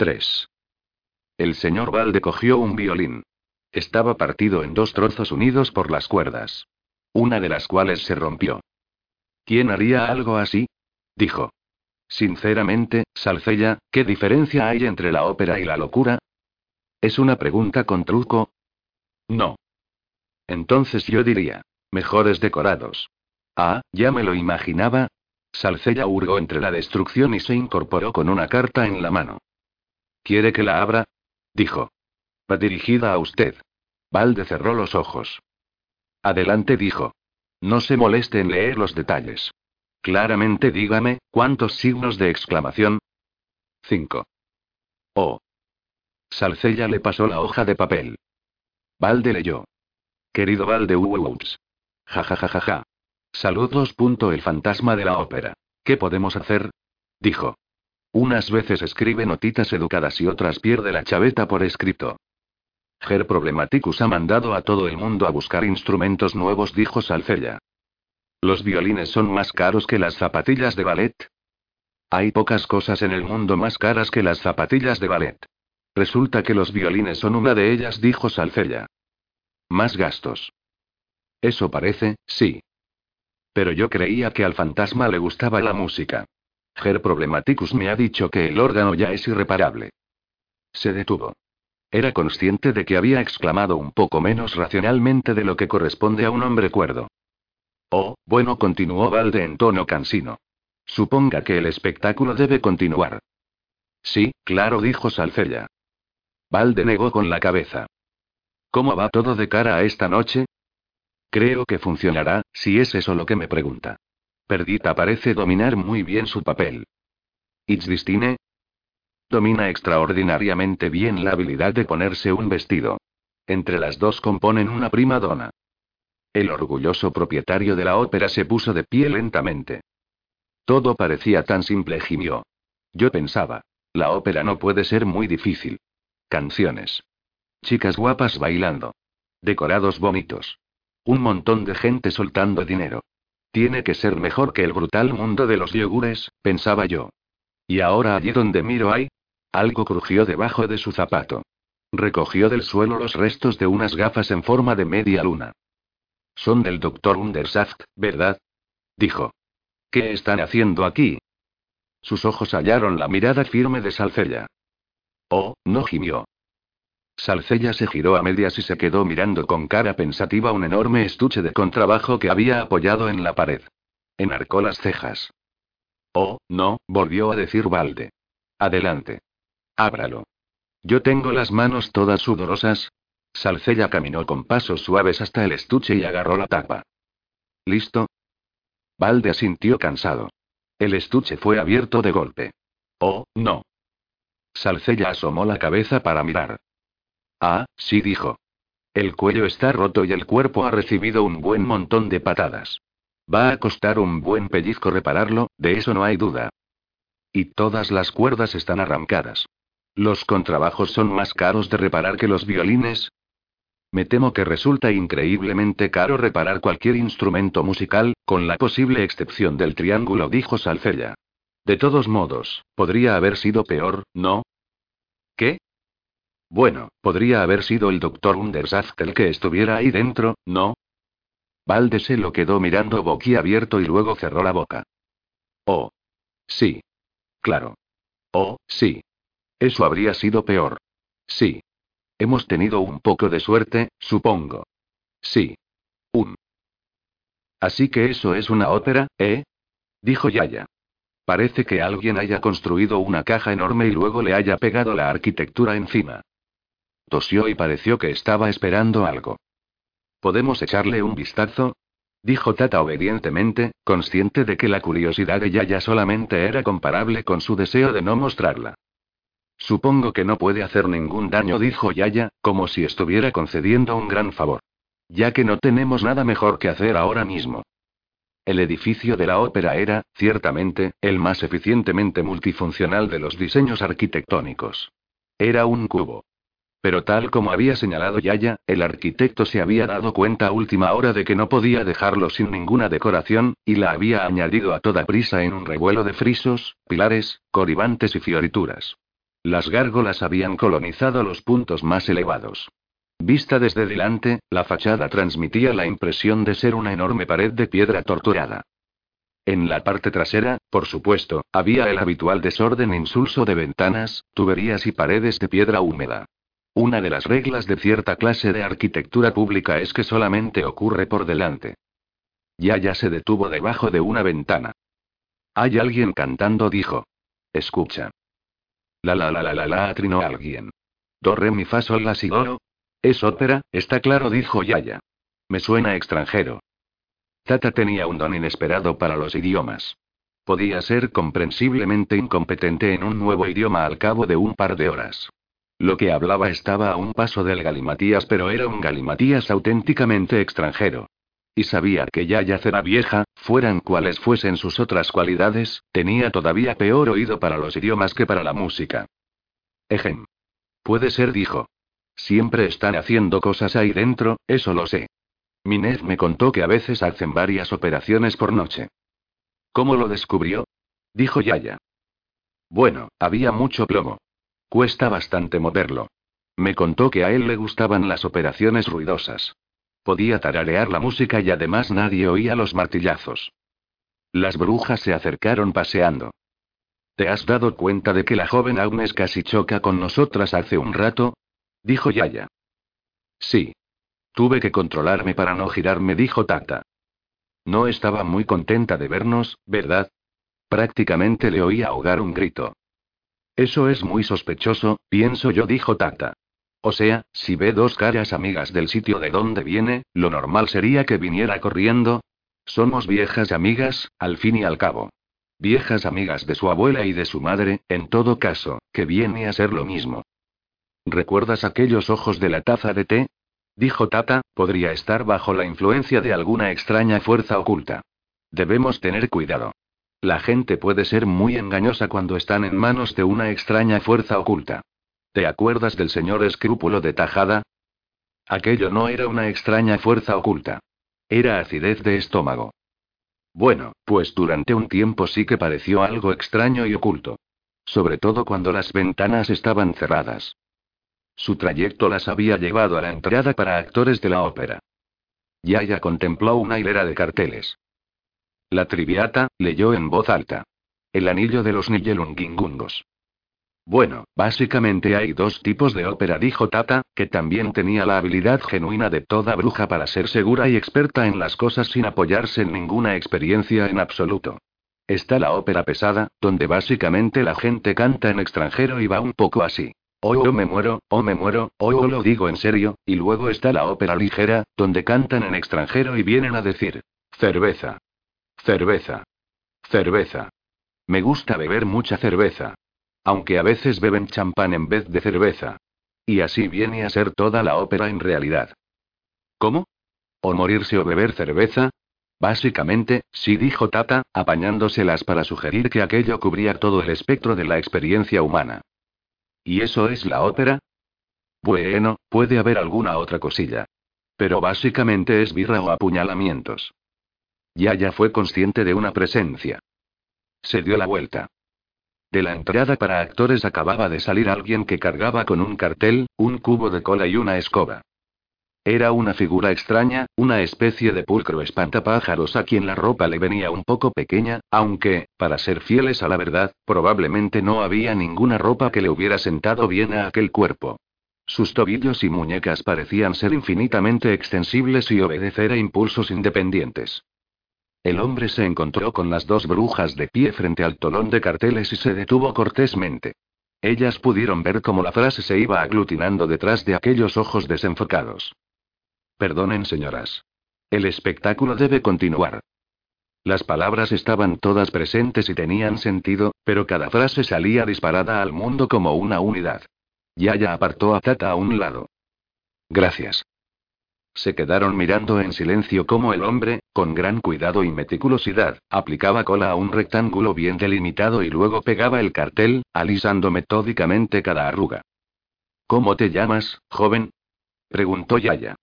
3. El señor Valde cogió un violín. Estaba partido en dos trozos unidos por las cuerdas. Una de las cuales se rompió. ¿Quién haría algo así? dijo. Sinceramente, Salcella, ¿qué diferencia hay entre la ópera y la locura? ¿Es una pregunta con truco? No. Entonces yo diría, mejores decorados. Ah, ya me lo imaginaba. Salcella hurgó entre la destrucción y se incorporó con una carta en la mano. ¿Quiere que la abra? dijo. Va dirigida a usted. Valde cerró los ojos. Adelante, dijo. No se moleste en leer los detalles. Claramente dígame, ¿cuántos signos de exclamación? Cinco. Oh. Salcella le pasó la hoja de papel. Valde leyó. Querido Valde Uwuts. Ja ja ja ja ja. Saludos. El fantasma de la ópera. ¿Qué podemos hacer? Dijo. Unas veces escribe notitas educadas y otras pierde la chaveta por escrito. Ger Problematicus ha mandado a todo el mundo a buscar instrumentos nuevos, dijo Salcella. ¿Los violines son más caros que las zapatillas de ballet? Hay pocas cosas en el mundo más caras que las zapatillas de ballet. Resulta que los violines son una de ellas, dijo Salcella. Más gastos. Eso parece, sí. Pero yo creía que al fantasma le gustaba la música. Ger Problematicus me ha dicho que el órgano ya es irreparable. Se detuvo. Era consciente de que había exclamado un poco menos racionalmente de lo que corresponde a un hombre cuerdo. Oh, bueno, continuó Valde en tono cansino. Suponga que el espectáculo debe continuar. Sí, claro, dijo Salcella. Valde negó con la cabeza. ¿Cómo va todo de cara a esta noche? Creo que funcionará, si es eso lo que me pregunta. Perdita parece dominar muy bien su papel. Distine? Domina extraordinariamente bien la habilidad de ponerse un vestido. Entre las dos componen una prima donna. El orgulloso propietario de la ópera se puso de pie lentamente. Todo parecía tan simple, gimió. Yo pensaba. La ópera no puede ser muy difícil. Canciones. Chicas guapas bailando. Decorados bonitos. Un montón de gente soltando dinero. Tiene que ser mejor que el brutal mundo de los yogures, pensaba yo. Y ahora allí donde miro hay. Algo crujió debajo de su zapato. Recogió del suelo los restos de unas gafas en forma de media luna. Son del doctor Undersaft, ¿verdad? Dijo. ¿Qué están haciendo aquí? Sus ojos hallaron la mirada firme de Salcella. Oh, no gimió. Salcella se giró a medias y se quedó mirando con cara pensativa un enorme estuche de contrabajo que había apoyado en la pared. Enarcó las cejas. Oh, no, volvió a decir Valde. Adelante. Ábralo. Yo tengo las manos todas sudorosas. Salcella caminó con pasos suaves hasta el estuche y agarró la tapa. ¿Listo? Valde asintió cansado. El estuche fue abierto de golpe. Oh, no. Salcella asomó la cabeza para mirar. Ah, sí dijo. El cuello está roto y el cuerpo ha recibido un buen montón de patadas. Va a costar un buen pellizco repararlo, de eso no hay duda. Y todas las cuerdas están arrancadas. ¿Los contrabajos son más caros de reparar que los violines? Me temo que resulta increíblemente caro reparar cualquier instrumento musical, con la posible excepción del triángulo, dijo Salcella. De todos modos, podría haber sido peor, ¿no? ¿Qué? Bueno, podría haber sido el doctor Undersaft el que estuviera ahí dentro, ¿no? Valde se lo quedó mirando boquiabierto y luego cerró la boca. Oh. Sí. Claro. Oh, sí. Eso habría sido peor. Sí. Hemos tenido un poco de suerte, supongo. Sí. Un. Así que eso es una ópera, ¿eh? Dijo Yaya. Parece que alguien haya construido una caja enorme y luego le haya pegado la arquitectura encima. Tosió y pareció que estaba esperando algo. ¿Podemos echarle un vistazo? Dijo Tata obedientemente, consciente de que la curiosidad de Yaya solamente era comparable con su deseo de no mostrarla. Supongo que no puede hacer ningún daño, dijo Yaya, como si estuviera concediendo un gran favor. Ya que no tenemos nada mejor que hacer ahora mismo. El edificio de la ópera era, ciertamente, el más eficientemente multifuncional de los diseños arquitectónicos. Era un cubo. Pero tal como había señalado Yaya, el arquitecto se había dado cuenta a última hora de que no podía dejarlo sin ninguna decoración, y la había añadido a toda prisa en un revuelo de frisos, pilares, coribantes y fiorituras. Las gárgolas habían colonizado los puntos más elevados. Vista desde delante, la fachada transmitía la impresión de ser una enorme pared de piedra torturada. En la parte trasera, por supuesto, había el habitual desorden insulso de ventanas, tuberías y paredes de piedra húmeda. Una de las reglas de cierta clase de arquitectura pública es que solamente ocurre por delante. Yaya se detuvo debajo de una ventana. Hay alguien cantando, dijo. Escucha. La la la la la la atrinó alguien. Do re mi fa sol la si do. Es ópera, está claro, dijo Yaya. Me suena extranjero. Tata tenía un don inesperado para los idiomas. Podía ser comprensiblemente incompetente en un nuevo idioma al cabo de un par de horas. Lo que hablaba estaba a un paso del galimatías, pero era un galimatías auténticamente extranjero. Y sabía que ya será vieja, fueran cuales fuesen sus otras cualidades, tenía todavía peor oído para los idiomas que para la música. Ejem. Puede ser, dijo. Siempre están haciendo cosas ahí dentro, eso lo sé. Minez me contó que a veces hacen varias operaciones por noche. ¿Cómo lo descubrió? Dijo Yaya. Bueno, había mucho plomo. Cuesta bastante moverlo. Me contó que a él le gustaban las operaciones ruidosas. Podía tararear la música y además nadie oía los martillazos. Las brujas se acercaron paseando. ¿Te has dado cuenta de que la joven Agnes casi choca con nosotras hace un rato? Dijo Yaya. Sí. Tuve que controlarme para no girarme, dijo Tata. No estaba muy contenta de vernos, ¿verdad? Prácticamente le oí ahogar un grito. Eso es muy sospechoso, pienso yo, dijo Tata. O sea, si ve dos caras amigas del sitio de donde viene, lo normal sería que viniera corriendo. Somos viejas amigas, al fin y al cabo. Viejas amigas de su abuela y de su madre, en todo caso, que viene a ser lo mismo. ¿Recuerdas aquellos ojos de la taza de té? Dijo Tata, podría estar bajo la influencia de alguna extraña fuerza oculta. Debemos tener cuidado. La gente puede ser muy engañosa cuando están en manos de una extraña fuerza oculta. ¿Te acuerdas del señor escrúpulo de Tajada? Aquello no era una extraña fuerza oculta. Era acidez de estómago. Bueno, pues durante un tiempo sí que pareció algo extraño y oculto. Sobre todo cuando las ventanas estaban cerradas. Su trayecto las había llevado a la entrada para actores de la ópera. Yaya contempló una hilera de carteles. La triviata, leyó en voz alta. El anillo de los Nibelungingungos. Bueno, básicamente hay dos tipos de ópera, dijo Tata, que también tenía la habilidad genuina de toda bruja para ser segura y experta en las cosas sin apoyarse en ninguna experiencia en absoluto. Está la ópera pesada, donde básicamente la gente canta en extranjero y va un poco así. Oh, me muero, oh, me muero, oh, lo digo en serio, y luego está la ópera ligera, donde cantan en extranjero y vienen a decir, cerveza. Cerveza. Cerveza. Me gusta beber mucha cerveza. Aunque a veces beben champán en vez de cerveza. Y así viene a ser toda la ópera en realidad. ¿Cómo? ¿O morirse o beber cerveza? Básicamente, sí dijo Tata, apañándoselas para sugerir que aquello cubría todo el espectro de la experiencia humana. ¿Y eso es la ópera? Bueno, puede haber alguna otra cosilla. Pero básicamente es birra o apuñalamientos. Yaya fue consciente de una presencia. Se dio la vuelta. De la entrada para actores acababa de salir alguien que cargaba con un cartel, un cubo de cola y una escoba. Era una figura extraña, una especie de pulcro espantapájaros a quien la ropa le venía un poco pequeña, aunque, para ser fieles a la verdad, probablemente no había ninguna ropa que le hubiera sentado bien a aquel cuerpo. Sus tobillos y muñecas parecían ser infinitamente extensibles y obedecer a impulsos independientes. El hombre se encontró con las dos brujas de pie frente al tolón de carteles y se detuvo cortésmente. Ellas pudieron ver cómo la frase se iba aglutinando detrás de aquellos ojos desenfocados. Perdonen, señoras. El espectáculo debe continuar. Las palabras estaban todas presentes y tenían sentido, pero cada frase salía disparada al mundo como una unidad. Yaya apartó a Tata a un lado. Gracias. Se quedaron mirando en silencio cómo el hombre, con gran cuidado y meticulosidad, aplicaba cola a un rectángulo bien delimitado y luego pegaba el cartel, alisando metódicamente cada arruga. ¿Cómo te llamas, joven? preguntó Yaya.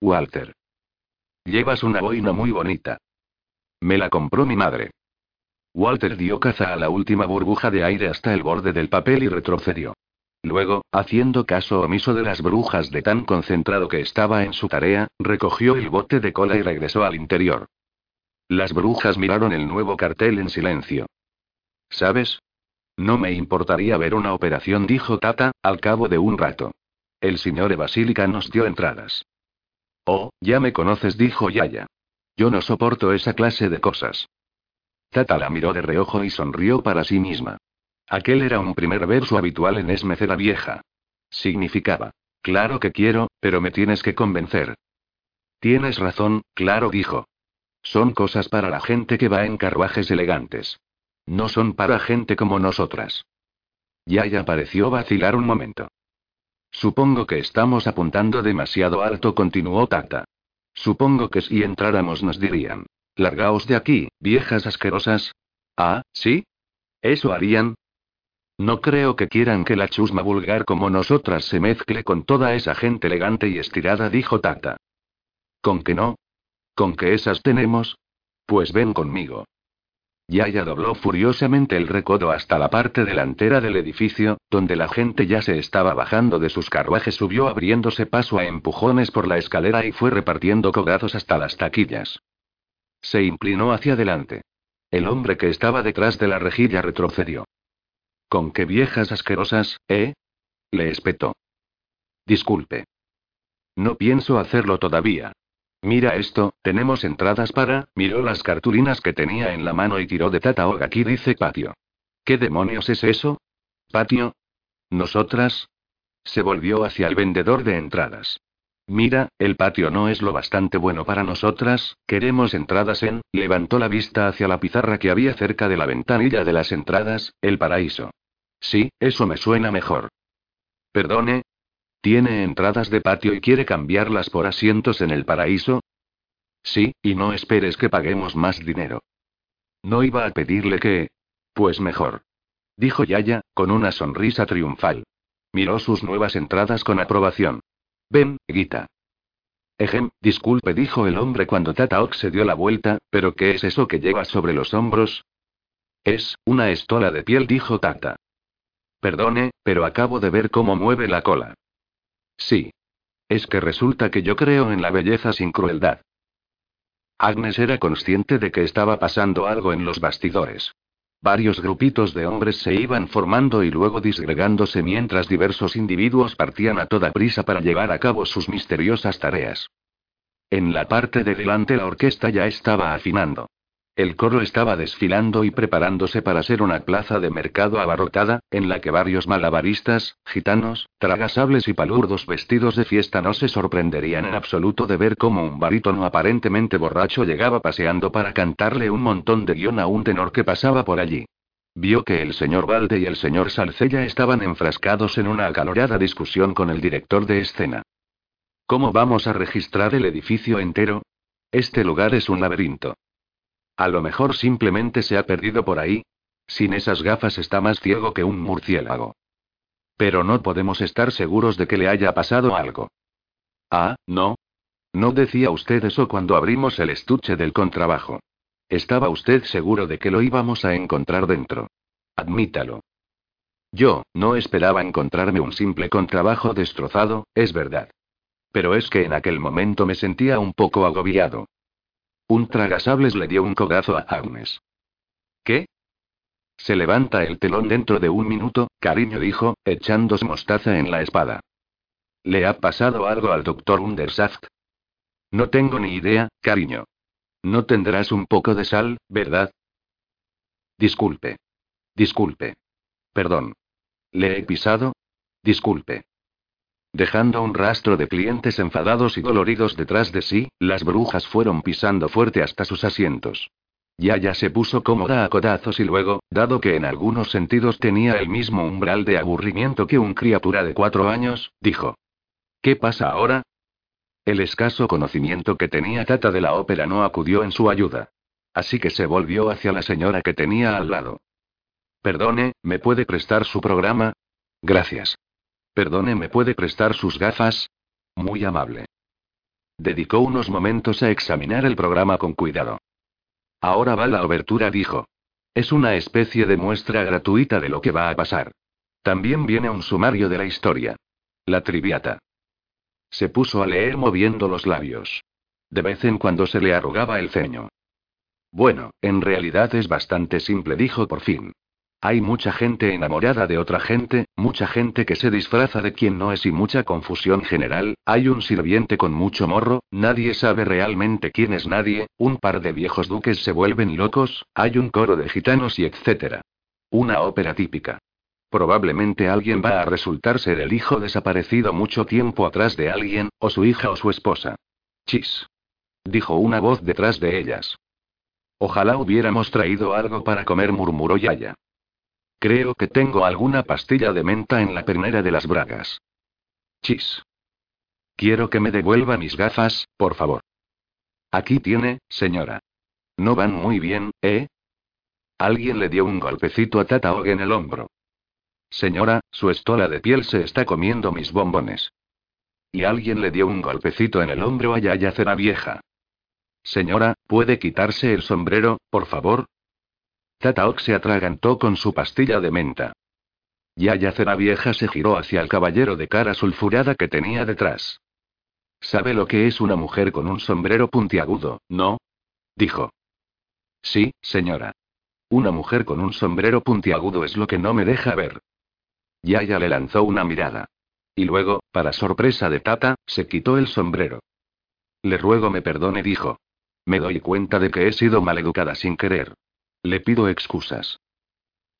Walter. Llevas una boina muy bonita. Me la compró mi madre. Walter dio caza a la última burbuja de aire hasta el borde del papel y retrocedió. Luego, haciendo caso omiso de las brujas de tan concentrado que estaba en su tarea, recogió el bote de cola y regresó al interior. Las brujas miraron el nuevo cartel en silencio. ¿Sabes? No me importaría ver una operación, dijo Tata, al cabo de un rato. El señor Basílica nos dio entradas. Oh, ya me conoces, dijo Yaya. Yo no soporto esa clase de cosas. Tata la miró de reojo y sonrió para sí misma. Aquel era un primer verso habitual en Esmece la vieja. Significaba, claro que quiero, pero me tienes que convencer. Tienes razón, claro dijo. Son cosas para la gente que va en carruajes elegantes. No son para gente como nosotras. Yaya pareció vacilar un momento. Supongo que estamos apuntando demasiado alto, continuó Tata. Supongo que si entráramos nos dirían. Largaos de aquí, viejas asquerosas. Ah, ¿sí? ¿Eso harían? No creo que quieran que la chusma vulgar como nosotras se mezcle con toda esa gente elegante y estirada, dijo Tata. ¿Con que no? ¿Con que esas tenemos? Pues ven conmigo. Yaya dobló furiosamente el recodo hasta la parte delantera del edificio, donde la gente ya se estaba bajando de sus carruajes, subió abriéndose paso a empujones por la escalera y fue repartiendo cogazos hasta las taquillas. Se inclinó hacia adelante. El hombre que estaba detrás de la rejilla retrocedió. ¿Con qué viejas asquerosas, eh? Le espetó. Disculpe. No pienso hacerlo todavía. Mira esto, tenemos entradas para. Miró las cartulinas que tenía en la mano y tiró de Tata Aquí dice patio. ¿Qué demonios es eso? ¿Patio? ¿Nosotras? Se volvió hacia el vendedor de entradas. Mira, el patio no es lo bastante bueno para nosotras, queremos entradas en. Levantó la vista hacia la pizarra que había cerca de la ventanilla de las entradas, el paraíso. Sí, eso me suena mejor. Perdone, ¿Tiene entradas de patio y quiere cambiarlas por asientos en el paraíso? Sí, y no esperes que paguemos más dinero. No iba a pedirle que... Pues mejor. Dijo Yaya, con una sonrisa triunfal. Miró sus nuevas entradas con aprobación. Ven, Guita. Ejem, disculpe, dijo el hombre cuando Tataok se dio la vuelta, pero ¿qué es eso que lleva sobre los hombros? Es, una estola de piel, dijo Tata. Perdone, pero acabo de ver cómo mueve la cola. Sí. Es que resulta que yo creo en la belleza sin crueldad. Agnes era consciente de que estaba pasando algo en los bastidores. Varios grupitos de hombres se iban formando y luego disgregándose mientras diversos individuos partían a toda prisa para llevar a cabo sus misteriosas tareas. En la parte de delante la orquesta ya estaba afinando. El coro estaba desfilando y preparándose para ser una plaza de mercado abarrotada, en la que varios malabaristas, gitanos, tragasables y palurdos vestidos de fiesta no se sorprenderían en absoluto de ver cómo un barítono aparentemente borracho llegaba paseando para cantarle un montón de guion a un tenor que pasaba por allí. Vio que el señor Valde y el señor Salcella estaban enfrascados en una acalorada discusión con el director de escena. ¿Cómo vamos a registrar el edificio entero? Este lugar es un laberinto. A lo mejor simplemente se ha perdido por ahí. Sin esas gafas está más ciego que un murciélago. Pero no podemos estar seguros de que le haya pasado algo. Ah, no. No decía usted eso cuando abrimos el estuche del contrabajo. ¿Estaba usted seguro de que lo íbamos a encontrar dentro? Admítalo. Yo, no esperaba encontrarme un simple contrabajo destrozado, es verdad. Pero es que en aquel momento me sentía un poco agobiado. Un tragasables le dio un cogazo a Agnes. ¿Qué? Se levanta el telón dentro de un minuto, cariño dijo, echándose mostaza en la espada. ¿Le ha pasado algo al doctor Undersaft? No tengo ni idea, cariño. No tendrás un poco de sal, ¿verdad? Disculpe. Disculpe. Perdón. ¿Le he pisado? Disculpe. Dejando un rastro de clientes enfadados y doloridos detrás de sí, las brujas fueron pisando fuerte hasta sus asientos. Yaya se puso cómoda a codazos y luego, dado que en algunos sentidos tenía el mismo umbral de aburrimiento que un criatura de cuatro años, dijo. ¿Qué pasa ahora? El escaso conocimiento que tenía Tata de la ópera no acudió en su ayuda. Así que se volvió hacia la señora que tenía al lado. Perdone, ¿me puede prestar su programa? Gracias. Perdone, ¿me puede prestar sus gafas? Muy amable. Dedicó unos momentos a examinar el programa con cuidado. Ahora va la obertura, dijo. Es una especie de muestra gratuita de lo que va a pasar. También viene un sumario de la historia. La triviata. Se puso a leer moviendo los labios. De vez en cuando se le arrugaba el ceño. Bueno, en realidad es bastante simple, dijo por fin. Hay mucha gente enamorada de otra gente, mucha gente que se disfraza de quien no es y mucha confusión general, hay un sirviente con mucho morro, nadie sabe realmente quién es nadie, un par de viejos duques se vuelven locos, hay un coro de gitanos y etc. Una ópera típica. Probablemente alguien va a resultar ser el hijo desaparecido mucho tiempo atrás de alguien, o su hija o su esposa. Chis. Dijo una voz detrás de ellas. Ojalá hubiéramos traído algo para comer, murmuró Yaya. Creo que tengo alguna pastilla de menta en la pernera de las bragas. Chis. Quiero que me devuelva mis gafas, por favor. Aquí tiene, señora. No van muy bien, ¿eh? Alguien le dio un golpecito a Tata Og en el hombro. Señora, su estola de piel se está comiendo mis bombones. Y alguien le dio un golpecito en el hombro a Yaya Cera Vieja. Señora, ¿puede quitarse el sombrero, por favor? Tataok se atragantó con su pastilla de menta. Yaya Cera Vieja se giró hacia el caballero de cara sulfurada que tenía detrás. ¿Sabe lo que es una mujer con un sombrero puntiagudo, no? dijo. Sí, señora. Una mujer con un sombrero puntiagudo es lo que no me deja ver. Yaya le lanzó una mirada. Y luego, para sorpresa de Tata, se quitó el sombrero. Le ruego me perdone, dijo. Me doy cuenta de que he sido maleducada sin querer. Le pido excusas.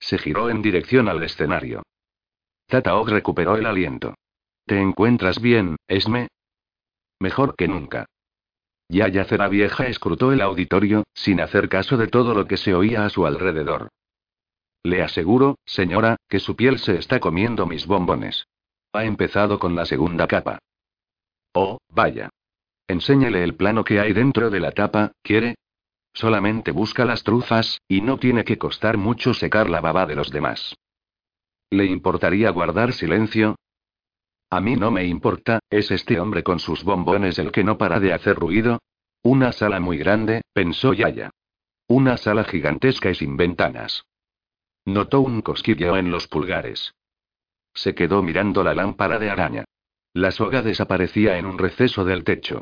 Se giró en dirección al escenario. Tataog recuperó el aliento. ¿Te encuentras bien, Esme? Mejor que nunca. Yaya Cera Vieja escrutó el auditorio, sin hacer caso de todo lo que se oía a su alrededor. Le aseguro, señora, que su piel se está comiendo mis bombones. Ha empezado con la segunda capa. Oh, vaya. Enséñele el plano que hay dentro de la tapa, ¿quiere? Solamente busca las trufas, y no tiene que costar mucho secar la baba de los demás. ¿Le importaría guardar silencio? A mí no me importa, ¿es este hombre con sus bombones el que no para de hacer ruido? Una sala muy grande, pensó Yaya. Una sala gigantesca y sin ventanas. Notó un cosquilleo en los pulgares. Se quedó mirando la lámpara de araña. La soga desaparecía en un receso del techo.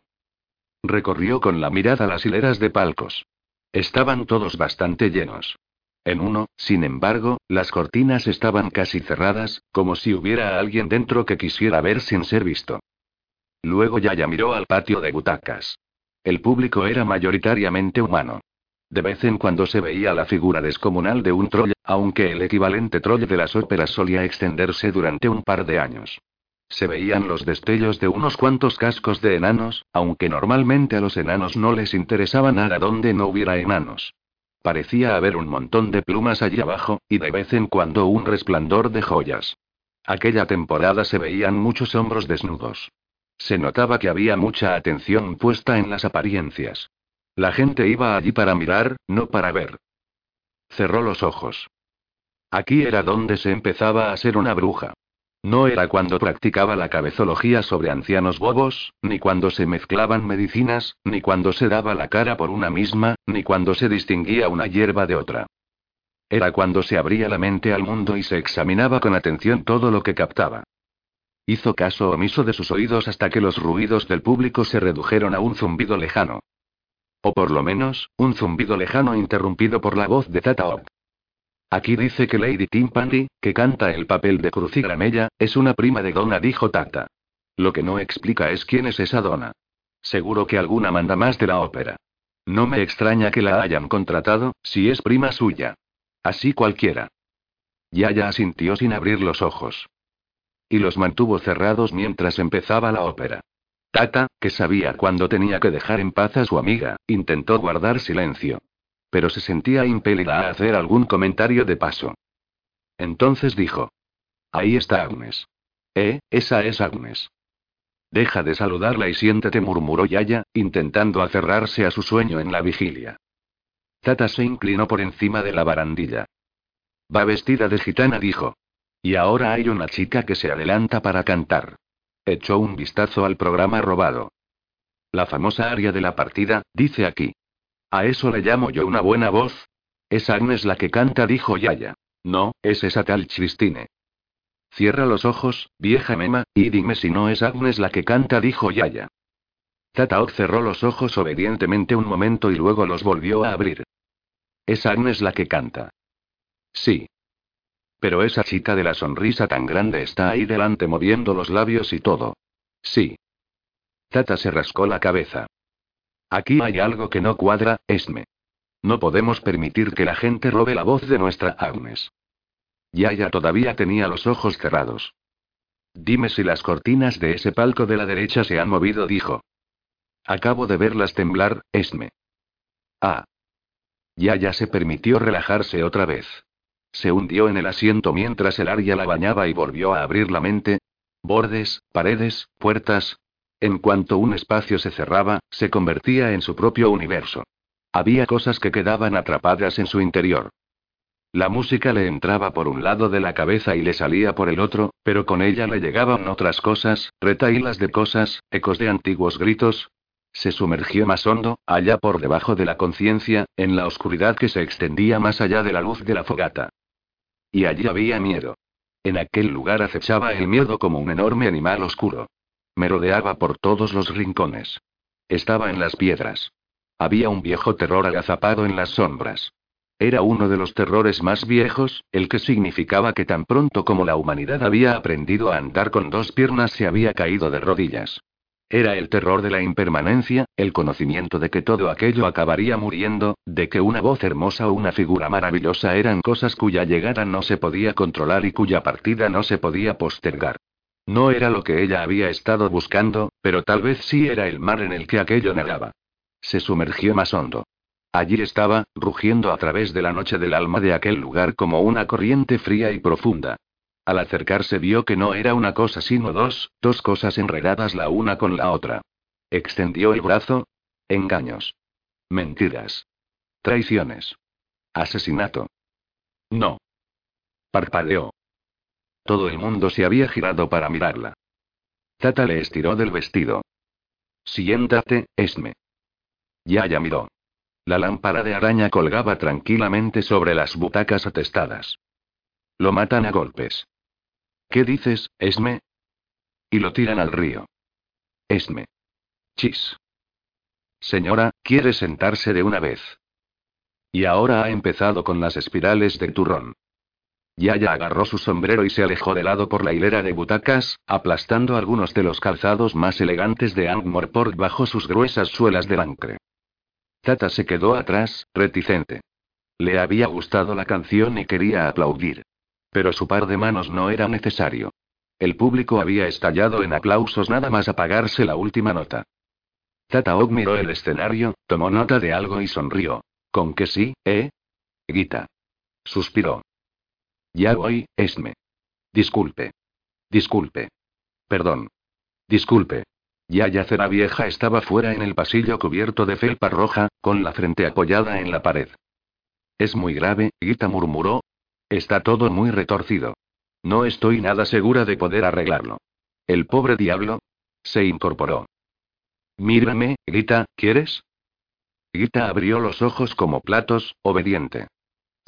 Recorrió con la mirada las hileras de palcos. Estaban todos bastante llenos. En uno, sin embargo, las cortinas estaban casi cerradas, como si hubiera alguien dentro que quisiera ver sin ser visto. Luego Yaya miró al patio de butacas. El público era mayoritariamente humano. De vez en cuando se veía la figura descomunal de un troll, aunque el equivalente troll de las óperas solía extenderse durante un par de años. Se veían los destellos de unos cuantos cascos de enanos, aunque normalmente a los enanos no les interesaba nada donde no hubiera enanos. Parecía haber un montón de plumas allí abajo, y de vez en cuando un resplandor de joyas. Aquella temporada se veían muchos hombros desnudos. Se notaba que había mucha atención puesta en las apariencias. La gente iba allí para mirar, no para ver. Cerró los ojos. Aquí era donde se empezaba a ser una bruja. No era cuando practicaba la cabezología sobre ancianos bobos, ni cuando se mezclaban medicinas, ni cuando se daba la cara por una misma, ni cuando se distinguía una hierba de otra. Era cuando se abría la mente al mundo y se examinaba con atención todo lo que captaba. Hizo caso omiso de sus oídos hasta que los ruidos del público se redujeron a un zumbido lejano. O por lo menos, un zumbido lejano interrumpido por la voz de Tata Aquí dice que Lady Timpani, que canta el papel de Crucigramella, es una prima de Donna, dijo Tata. Lo que no explica es quién es esa Donna. Seguro que alguna manda más de la ópera. No me extraña que la hayan contratado, si es prima suya. Así cualquiera. Yaya asintió sin abrir los ojos. Y los mantuvo cerrados mientras empezaba la ópera. Tata, que sabía cuándo tenía que dejar en paz a su amiga, intentó guardar silencio pero se sentía impelida a hacer algún comentario de paso. Entonces dijo. Ahí está Agnes. Eh, esa es Agnes. Deja de saludarla y siéntete, murmuró Yaya, intentando aferrarse a su sueño en la vigilia. Tata se inclinó por encima de la barandilla. Va vestida de gitana, dijo. Y ahora hay una chica que se adelanta para cantar. Echó un vistazo al programa robado. La famosa aria de la partida, dice aquí. ¿A eso le llamo yo una buena voz? Es Agnes la que canta, dijo Yaya. No, es esa tal Christine. Cierra los ojos, vieja mema, y dime si no es Agnes la que canta, dijo Yaya. Tataok cerró los ojos obedientemente un momento y luego los volvió a abrir. Es Agnes la que canta. Sí. Pero esa chica de la sonrisa tan grande está ahí delante moviendo los labios y todo. Sí. Tata se rascó la cabeza. Aquí hay algo que no cuadra, Esme. No podemos permitir que la gente robe la voz de nuestra Agnes. Yaya todavía tenía los ojos cerrados. Dime si las cortinas de ese palco de la derecha se han movido, dijo. Acabo de verlas temblar, Esme. Ah. Yaya se permitió relajarse otra vez. Se hundió en el asiento mientras el Aria la bañaba y volvió a abrir la mente. Bordes, paredes, puertas. En cuanto un espacio se cerraba, se convertía en su propio universo. Había cosas que quedaban atrapadas en su interior. La música le entraba por un lado de la cabeza y le salía por el otro, pero con ella le llegaban otras cosas, retaílas de cosas, ecos de antiguos gritos. Se sumergió más hondo, allá por debajo de la conciencia, en la oscuridad que se extendía más allá de la luz de la fogata. Y allí había miedo. En aquel lugar acechaba el miedo como un enorme animal oscuro. Me rodeaba por todos los rincones. Estaba en las piedras. Había un viejo terror agazapado en las sombras. Era uno de los terrores más viejos, el que significaba que tan pronto como la humanidad había aprendido a andar con dos piernas se había caído de rodillas. Era el terror de la impermanencia, el conocimiento de que todo aquello acabaría muriendo, de que una voz hermosa o una figura maravillosa eran cosas cuya llegada no se podía controlar y cuya partida no se podía postergar. No era lo que ella había estado buscando, pero tal vez sí era el mar en el que aquello negaba. Se sumergió más hondo. Allí estaba, rugiendo a través de la noche del alma de aquel lugar como una corriente fría y profunda. Al acercarse vio que no era una cosa sino dos, dos cosas enredadas la una con la otra. Extendió el brazo. Engaños. Mentiras. Traiciones. Asesinato. No. Parpadeó. Todo el mundo se había girado para mirarla. Tata le estiró del vestido. Siéntate, Esme. Ya ya miró. La lámpara de araña colgaba tranquilamente sobre las butacas atestadas. Lo matan a golpes. ¿Qué dices, Esme? Y lo tiran al río. Esme. Chis. Señora, ¿quiere sentarse de una vez? Y ahora ha empezado con las espirales de turrón. Yaya agarró su sombrero y se alejó de lado por la hilera de butacas, aplastando algunos de los calzados más elegantes de Angmorport bajo sus gruesas suelas de bancre. Tata se quedó atrás, reticente. Le había gustado la canción y quería aplaudir. Pero su par de manos no era necesario. El público había estallado en aplausos nada más apagarse la última nota. Tataok miró el escenario, tomó nota de algo y sonrió. ¿Con que sí, eh? Guita. Suspiró. Ya voy, Esme. Disculpe. Disculpe. Perdón. Disculpe. Ya Yacera vieja estaba fuera en el pasillo cubierto de felpa roja, con la frente apoyada en la pared. Es muy grave, Gita murmuró, Está todo muy retorcido. No estoy nada segura de poder arreglarlo. El pobre diablo. Se incorporó. Mírame, Gita, ¿quieres? Gita abrió los ojos como platos, obediente.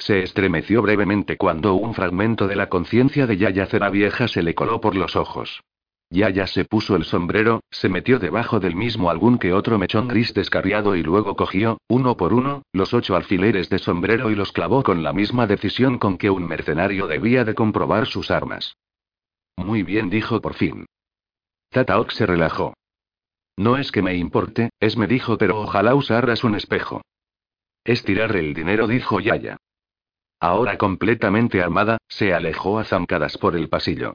Se estremeció brevemente cuando un fragmento de la conciencia de Yaya Cera Vieja se le coló por los ojos. Yaya se puso el sombrero, se metió debajo del mismo algún que otro mechón gris descarriado y luego cogió, uno por uno, los ocho alfileres de sombrero y los clavó con la misma decisión con que un mercenario debía de comprobar sus armas. Muy bien, dijo por fin. Tataok se relajó. No es que me importe, es me dijo, pero ojalá usaras un espejo. Es tirar el dinero, dijo Yaya. Ahora completamente armada, se alejó a zancadas por el pasillo.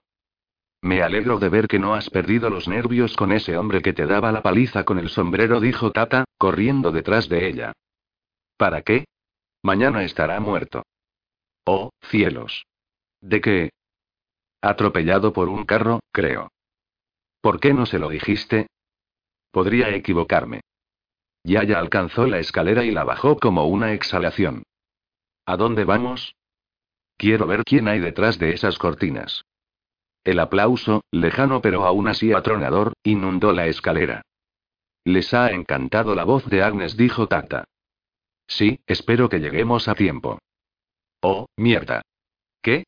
Me alegro de ver que no has perdido los nervios con ese hombre que te daba la paliza con el sombrero, dijo Tata, corriendo detrás de ella. ¿Para qué? Mañana estará muerto. Oh, cielos. ¿De qué? Atropellado por un carro, creo. ¿Por qué no se lo dijiste? Podría equivocarme. Yaya alcanzó la escalera y la bajó como una exhalación. ¿A dónde vamos? Quiero ver quién hay detrás de esas cortinas. El aplauso, lejano pero aún así atronador, inundó la escalera. Les ha encantado la voz de Agnes, dijo Tata. Sí, espero que lleguemos a tiempo. Oh, mierda. ¿Qué?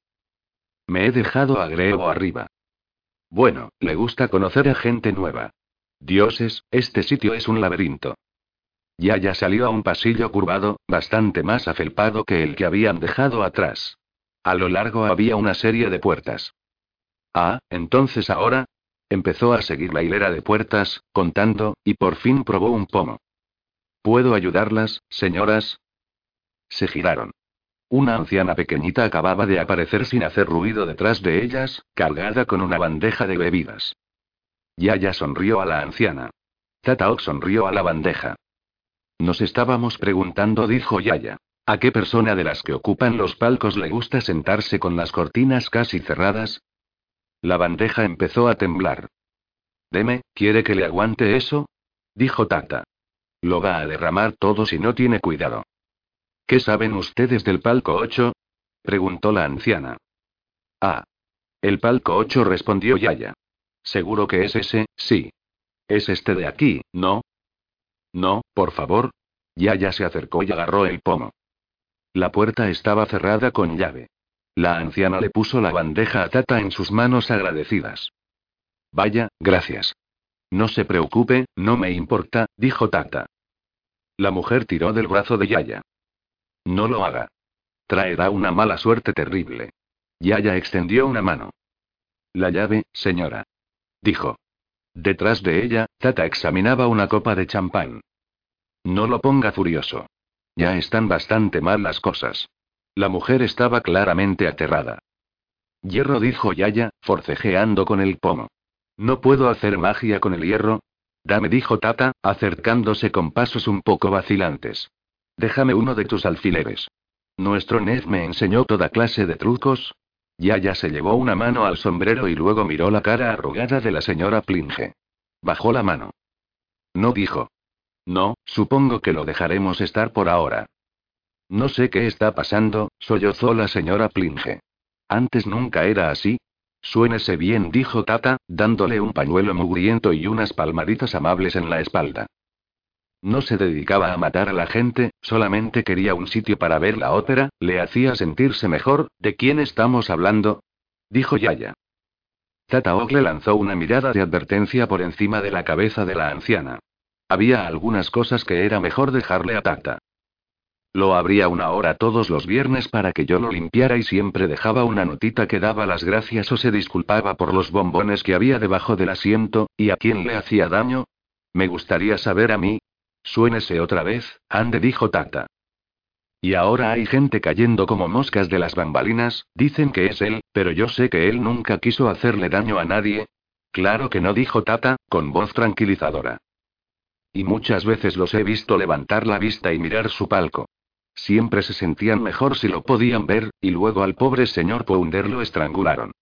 Me he dejado a Grego arriba. Bueno, le gusta conocer a gente nueva. Dioses, este sitio es un laberinto. Yaya salió a un pasillo curvado, bastante más afelpado que el que habían dejado atrás. A lo largo había una serie de puertas. Ah, entonces ahora. Empezó a seguir la hilera de puertas, contando, y por fin probó un pomo. ¿Puedo ayudarlas, señoras? Se giraron. Una anciana pequeñita acababa de aparecer sin hacer ruido detrás de ellas, cargada con una bandeja de bebidas. Yaya sonrió a la anciana. Tataok sonrió a la bandeja. Nos estábamos preguntando, dijo Yaya. ¿A qué persona de las que ocupan los palcos le gusta sentarse con las cortinas casi cerradas? La bandeja empezó a temblar. Deme, ¿quiere que le aguante eso? dijo Tata. Lo va a derramar todo si no tiene cuidado. ¿Qué saben ustedes del palco 8? preguntó la anciana. Ah. El palco 8 respondió Yaya. Seguro que es ese, sí. Es este de aquí, ¿no? No, por favor. Yaya se acercó y agarró el pomo. La puerta estaba cerrada con llave. La anciana le puso la bandeja a Tata en sus manos agradecidas. Vaya, gracias. No se preocupe, no me importa, dijo Tata. La mujer tiró del brazo de Yaya. No lo haga. Traerá una mala suerte terrible. Yaya extendió una mano. La llave, señora. Dijo. Detrás de ella, Tata examinaba una copa de champán. No lo ponga furioso. Ya están bastante mal las cosas. La mujer estaba claramente aterrada. Hierro dijo Yaya, forcejeando con el pomo. No puedo hacer magia con el hierro. Dame, dijo Tata, acercándose con pasos un poco vacilantes. Déjame uno de tus alfileres. Nuestro Ned me enseñó toda clase de trucos. Yaya se llevó una mano al sombrero y luego miró la cara arrugada de la señora Plinge. Bajó la mano. No dijo. No, supongo que lo dejaremos estar por ahora. No sé qué está pasando, sollozó la señora Plinge. Antes nunca era así, Suénese bien, dijo Tata, dándole un pañuelo mugriento y unas palmaditas amables en la espalda. No se dedicaba a matar a la gente, solamente quería un sitio para ver la ópera, le hacía sentirse mejor, ¿de quién estamos hablando? dijo Yaya. Tata le lanzó una mirada de advertencia por encima de la cabeza de la anciana. Había algunas cosas que era mejor dejarle a Tata. Lo abría una hora todos los viernes para que yo lo limpiara y siempre dejaba una notita que daba las gracias o se disculpaba por los bombones que había debajo del asiento, ¿y a quién le hacía daño? Me gustaría saber a mí. Suénese otra vez, Ande dijo Tata. Y ahora hay gente cayendo como moscas de las bambalinas, dicen que es él, pero yo sé que él nunca quiso hacerle daño a nadie. Claro que no dijo Tata, con voz tranquilizadora. Y muchas veces los he visto levantar la vista y mirar su palco. Siempre se sentían mejor si lo podían ver, y luego al pobre señor Pounder lo estrangularon.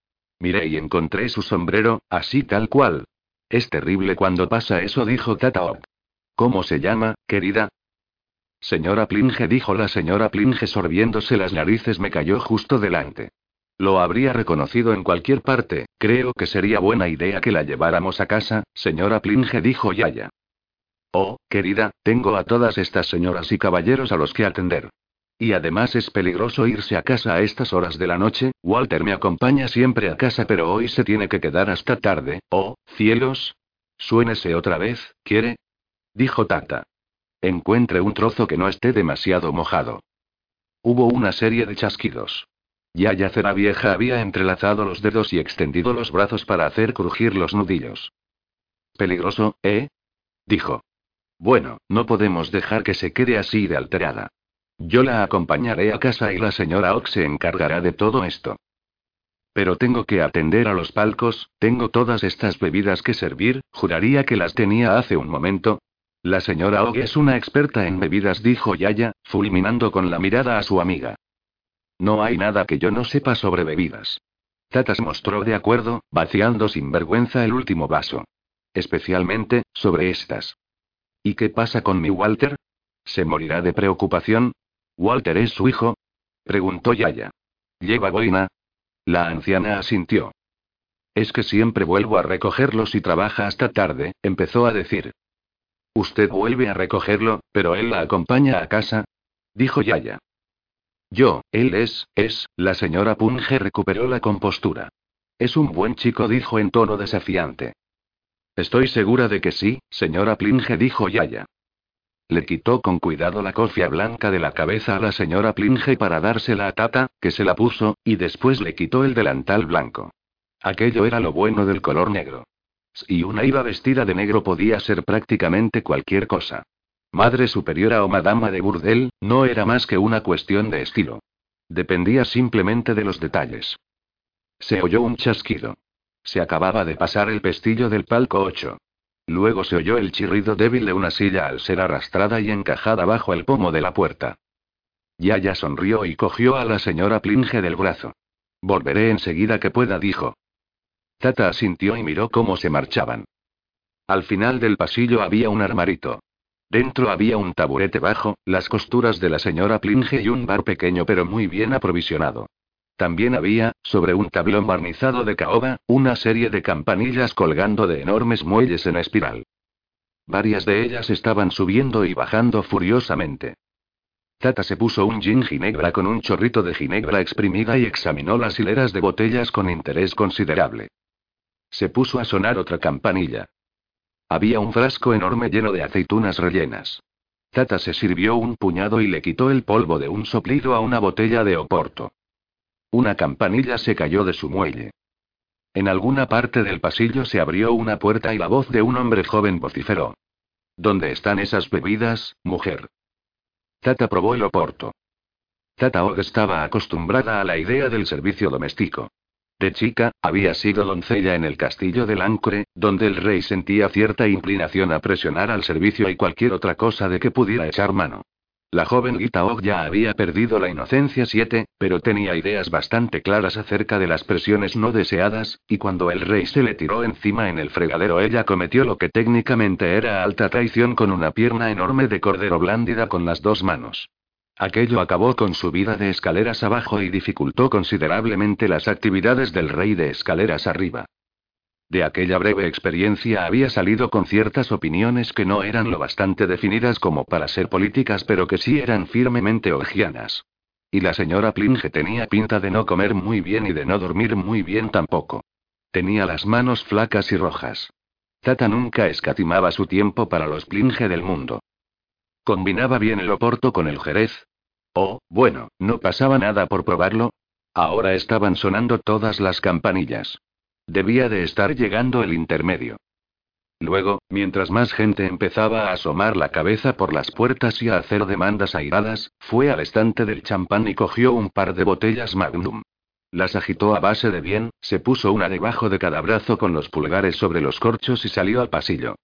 Miré y encontré su sombrero, así tal cual. Es terrible cuando pasa eso, dijo Tataok. ¿Cómo se llama, querida? Señora Plinge, dijo la señora Plinge sorbiéndose las narices, me cayó justo delante. Lo habría reconocido en cualquier parte, creo que sería buena idea que la lleváramos a casa, señora Plinge, dijo Yaya. Oh, querida, tengo a todas estas señoras y caballeros a los que atender. Y además es peligroso irse a casa a estas horas de la noche, Walter me acompaña siempre a casa pero hoy se tiene que quedar hasta tarde. Oh, cielos. Suénese otra vez, ¿quiere? Dijo Tata. Encuentre un trozo que no esté demasiado mojado. Hubo una serie de chasquidos. Ya Yacera vieja había entrelazado los dedos y extendido los brazos para hacer crujir los nudillos. Peligroso, ¿eh? Dijo. Bueno, no podemos dejar que se quede así de alterada. Yo la acompañaré a casa y la señora Ox se encargará de todo esto. Pero tengo que atender a los palcos, tengo todas estas bebidas que servir, juraría que las tenía hace un momento. La señora Og es una experta en bebidas, dijo Yaya, fulminando con la mirada a su amiga. No hay nada que yo no sepa sobre bebidas. Tata se mostró de acuerdo, vaciando sin vergüenza el último vaso. Especialmente, sobre estas. ¿Y qué pasa con mi Walter? ¿Se morirá de preocupación? ¿Walter es su hijo? preguntó Yaya. ¿Lleva boina? La anciana asintió. Es que siempre vuelvo a recogerlos y trabaja hasta tarde, empezó a decir. Usted vuelve a recogerlo, pero él la acompaña a casa. dijo Yaya. Yo, él es, es, la señora Punge recuperó la compostura. Es un buen chico, dijo en tono desafiante. Estoy segura de que sí, señora Plinge, dijo Yaya. Le quitó con cuidado la cofia blanca de la cabeza a la señora Plinge para dársela a Tata, que se la puso, y después le quitó el delantal blanco. Aquello era lo bueno del color negro. Si una iba vestida de negro podía ser prácticamente cualquier cosa. Madre superiora o madama de burdel, no era más que una cuestión de estilo. Dependía simplemente de los detalles. Se oyó un chasquido. Se acababa de pasar el pestillo del palco 8. Luego se oyó el chirrido débil de una silla al ser arrastrada y encajada bajo el pomo de la puerta. Yaya sonrió y cogió a la señora Plinge del brazo. Volveré enseguida que pueda, dijo. Tata asintió y miró cómo se marchaban. Al final del pasillo había un armarito. Dentro había un taburete bajo, las costuras de la señora Plinge y un bar pequeño pero muy bien aprovisionado. También había, sobre un tablón barnizado de caoba, una serie de campanillas colgando de enormes muelles en espiral. Varias de ellas estaban subiendo y bajando furiosamente. Tata se puso un gin ginebra con un chorrito de ginebra exprimida y examinó las hileras de botellas con interés considerable. Se puso a sonar otra campanilla. Había un frasco enorme lleno de aceitunas rellenas. Tata se sirvió un puñado y le quitó el polvo de un soplido a una botella de oporto. Una campanilla se cayó de su muelle. En alguna parte del pasillo se abrió una puerta y la voz de un hombre joven vociferó. ¿Dónde están esas bebidas, mujer? Tata probó el oporto. Tata Og estaba acostumbrada a la idea del servicio doméstico. De chica, había sido doncella en el castillo del Ancre, donde el rey sentía cierta inclinación a presionar al servicio y cualquier otra cosa de que pudiera echar mano. La joven Gitaog ya había perdido la inocencia 7, pero tenía ideas bastante claras acerca de las presiones no deseadas, y cuando el rey se le tiró encima en el fregadero ella cometió lo que técnicamente era alta traición con una pierna enorme de cordero blándida con las dos manos. Aquello acabó con su vida de escaleras abajo y dificultó considerablemente las actividades del rey de escaleras arriba. De aquella breve experiencia había salido con ciertas opiniones que no eran lo bastante definidas como para ser políticas, pero que sí eran firmemente orgianas. Y la señora Plinge tenía pinta de no comer muy bien y de no dormir muy bien tampoco. Tenía las manos flacas y rojas. Tata nunca escatimaba su tiempo para los Plinge del mundo. Combinaba bien el oporto con el jerez. Oh, bueno, no pasaba nada por probarlo. Ahora estaban sonando todas las campanillas. Debía de estar llegando el intermedio. Luego, mientras más gente empezaba a asomar la cabeza por las puertas y a hacer demandas airadas, fue al estante del champán y cogió un par de botellas Magnum. Las agitó a base de bien, se puso una debajo de cada brazo con los pulgares sobre los corchos y salió al pasillo.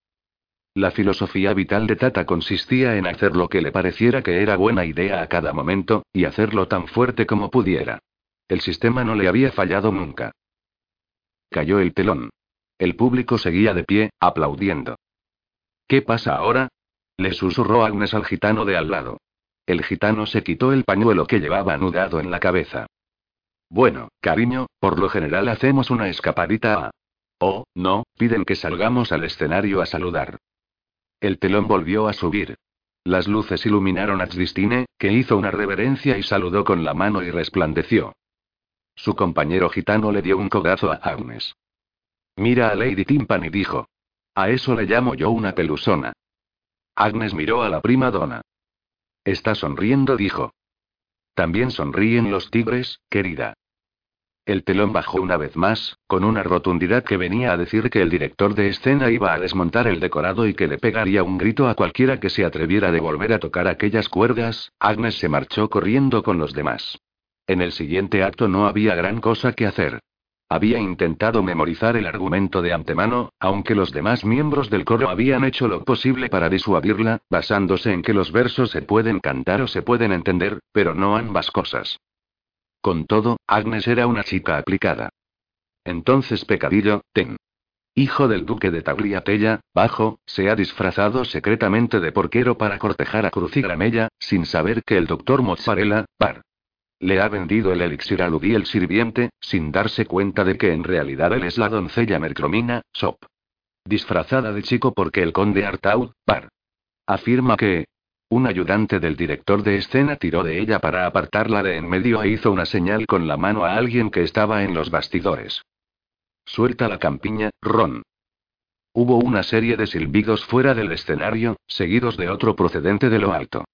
La filosofía vital de Tata consistía en hacer lo que le pareciera que era buena idea a cada momento, y hacerlo tan fuerte como pudiera. El sistema no le había fallado nunca. Cayó el telón. El público seguía de pie, aplaudiendo. ¿Qué pasa ahora? Le susurró Agnes al gitano de al lado. El gitano se quitó el pañuelo que llevaba anudado en la cabeza. Bueno, cariño, por lo general hacemos una escapadita a... Oh, no, piden que salgamos al escenario a saludar. El telón volvió a subir. Las luces iluminaron a Tristine, que hizo una reverencia y saludó con la mano y resplandeció. Su compañero gitano le dio un codazo a Agnes. Mira a Lady Timpani dijo. A eso le llamo yo una pelusona. Agnes miró a la prima donna. Está sonriendo, dijo. También sonríen los tigres, querida. El telón bajó una vez más, con una rotundidad que venía a decir que el director de escena iba a desmontar el decorado y que le pegaría un grito a cualquiera que se atreviera de volver a tocar aquellas cuerdas. Agnes se marchó corriendo con los demás. En el siguiente acto no había gran cosa que hacer. Había intentado memorizar el argumento de antemano, aunque los demás miembros del coro habían hecho lo posible para disuadirla, basándose en que los versos se pueden cantar o se pueden entender, pero no ambas cosas. Con todo, Agnes era una chica aplicada. Entonces Pecadillo, ten. Hijo del duque de Tagliatella, bajo, se ha disfrazado secretamente de porquero para cortejar a Crucigramella, sin saber que el doctor Mozzarella, par. Le ha vendido el elixir a el sirviente, sin darse cuenta de que en realidad él es la doncella Mercromina, Sop. Disfrazada de chico porque el conde Artaud, par. Afirma que, Un ayudante del director de escena tiró de ella para apartarla de en medio e hizo una señal con la mano a alguien que estaba en los bastidores. Suelta la campiña, Ron. Hubo una serie de silbidos fuera del escenario, seguidos de otro procedente de lo alto.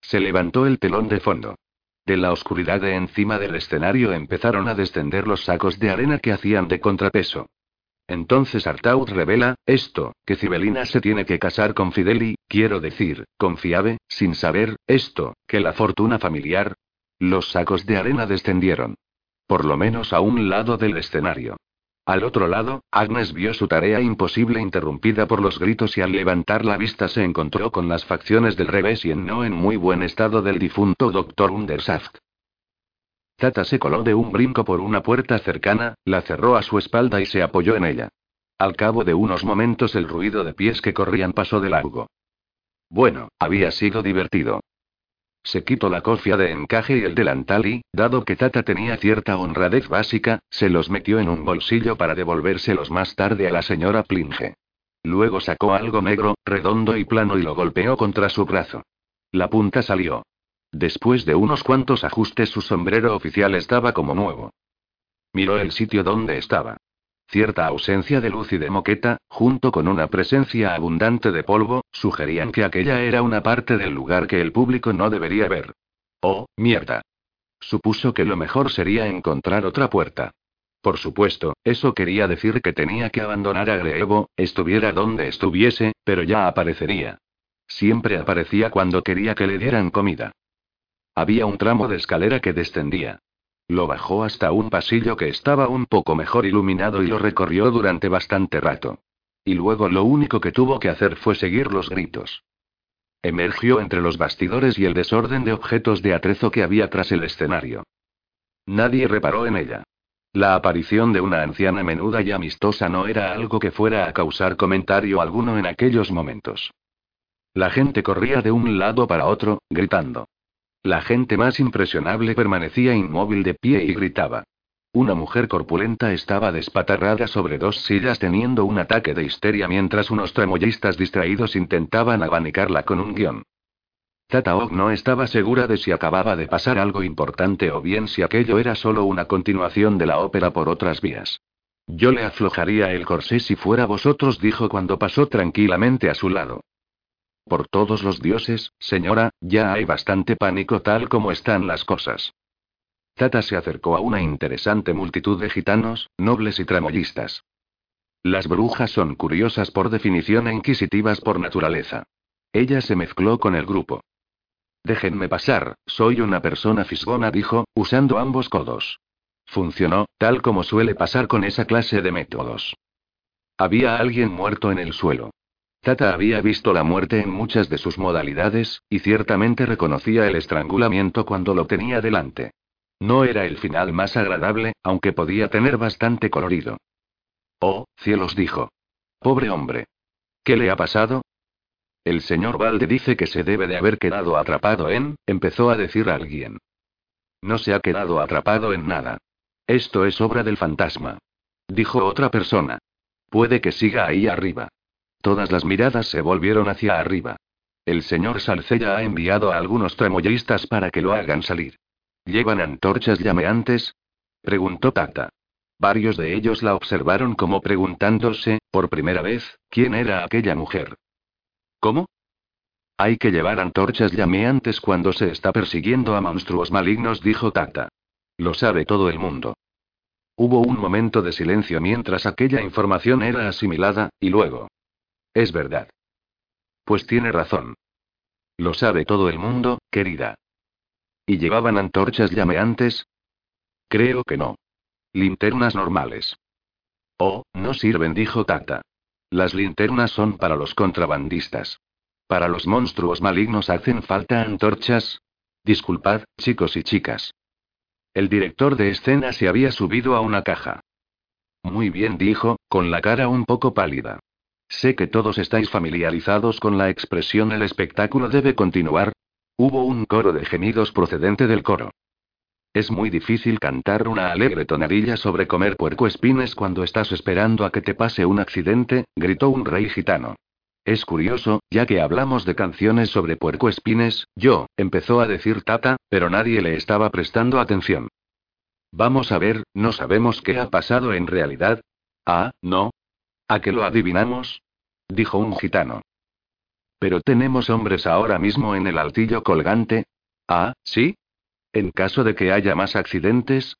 Se levantó el telón de fondo. De la oscuridad de encima del escenario empezaron a descender los sacos de arena que hacían de contrapeso. Entonces Artaud revela, esto, que Cibelina se tiene que casar con Fideli, quiero decir, con Fiabe, sin saber, esto, que la fortuna familiar. Los sacos de arena descendieron. Por lo menos a un lado del escenario. Al otro lado, Agnes vio su tarea imposible interrumpida por los gritos y al levantar la vista se encontró con las facciones del revés y en no en muy buen estado del difunto Dr. Undersaft. Tata se coló de un brinco por una puerta cercana, la cerró a su espalda y se apoyó en ella. Al cabo de unos momentos el ruido de pies que corrían pasó de largo. Bueno, había sido divertido. Se quitó la cofia de encaje y el delantal y, dado que Tata tenía cierta honradez básica, se los metió en un bolsillo para devolvérselos más tarde a la señora Plinge. Luego sacó algo negro, redondo y plano y lo golpeó contra su brazo. La punta salió. Después de unos cuantos ajustes su sombrero oficial estaba como nuevo. Miró el sitio donde estaba. Cierta ausencia de luz y de moqueta, junto con una presencia abundante de polvo, sugerían que aquella era una parte del lugar que el público no debería ver. Oh, mierda. Supuso que lo mejor sería encontrar otra puerta. Por supuesto, eso quería decir que tenía que abandonar a Greevo, estuviera donde estuviese, pero ya aparecería. Siempre aparecía cuando quería que le dieran comida. Había un tramo de escalera que descendía. Lo bajó hasta un pasillo que estaba un poco mejor iluminado y lo recorrió durante bastante rato. Y luego lo único que tuvo que hacer fue seguir los gritos. Emergió entre los bastidores y el desorden de objetos de atrezo que había tras el escenario. Nadie reparó en ella. La aparición de una anciana menuda y amistosa no era algo que fuera a causar comentario alguno en aquellos momentos. La gente corría de un lado para otro, gritando. La gente más impresionable permanecía inmóvil de pie y gritaba. Una mujer corpulenta estaba despatarrada sobre dos sillas teniendo un ataque de histeria mientras unos tramoyistas distraídos intentaban abanicarla con un guion. Tata Og no estaba segura de si acababa de pasar algo importante o bien si aquello era solo una continuación de la ópera por otras vías. Yo le aflojaría el corsé si fuera vosotros, dijo cuando pasó tranquilamente a su lado. Por todos los dioses, señora, ya hay bastante pánico tal como están las cosas. Tata se acercó a una interesante multitud de gitanos, nobles y tramoyistas. Las brujas son curiosas por definición e inquisitivas por naturaleza. Ella se mezcló con el grupo. Déjenme pasar, soy una persona fisgona, dijo, usando ambos codos. Funcionó, tal como suele pasar con esa clase de métodos. Había alguien muerto en el suelo. Tata había visto la muerte en muchas de sus modalidades, y ciertamente reconocía el estrangulamiento cuando lo tenía delante. No era el final más agradable, aunque podía tener bastante colorido. Oh, cielos dijo. Pobre hombre. ¿Qué le ha pasado? El señor Valde dice que se debe de haber quedado atrapado en, empezó a decir alguien. No se ha quedado atrapado en nada. Esto es obra del fantasma. Dijo otra persona. Puede que siga ahí arriba. Todas las miradas se volvieron hacia arriba. El señor Salcella ha enviado a algunos tramoyistas para que lo hagan salir. ¿Llevan antorchas llameantes? preguntó Tata. Varios de ellos la observaron como preguntándose, por primera vez, quién era aquella mujer. ¿Cómo? Hay que llevar antorchas llameantes cuando se está persiguiendo a monstruos malignos, dijo Tata. Lo sabe todo el mundo. Hubo un momento de silencio mientras aquella información era asimilada, y luego. Es verdad. Pues tiene razón. Lo sabe todo el mundo, querida. ¿Y llevaban antorchas llameantes? Creo que no. Linternas normales. Oh, no sirven, dijo Tata. Las linternas son para los contrabandistas. Para los monstruos malignos hacen falta antorchas. Disculpad, chicos y chicas. El director de escena se había subido a una caja. Muy bien, dijo, con la cara un poco pálida. Sé que todos estáis familiarizados con la expresión el espectáculo debe continuar. Hubo un coro de gemidos procedente del coro. Es muy difícil cantar una alegre tonadilla sobre comer puercoespines cuando estás esperando a que te pase un accidente, gritó un rey gitano. Es curioso, ya que hablamos de canciones sobre puercoespines, yo, empezó a decir Tata, pero nadie le estaba prestando atención. Vamos a ver, no sabemos qué ha pasado en realidad. Ah, no. ¿A qué lo adivinamos? Dijo un gitano. Pero tenemos hombres ahora mismo en el altillo colgante. Ah, ¿sí? En caso de que haya más accidentes.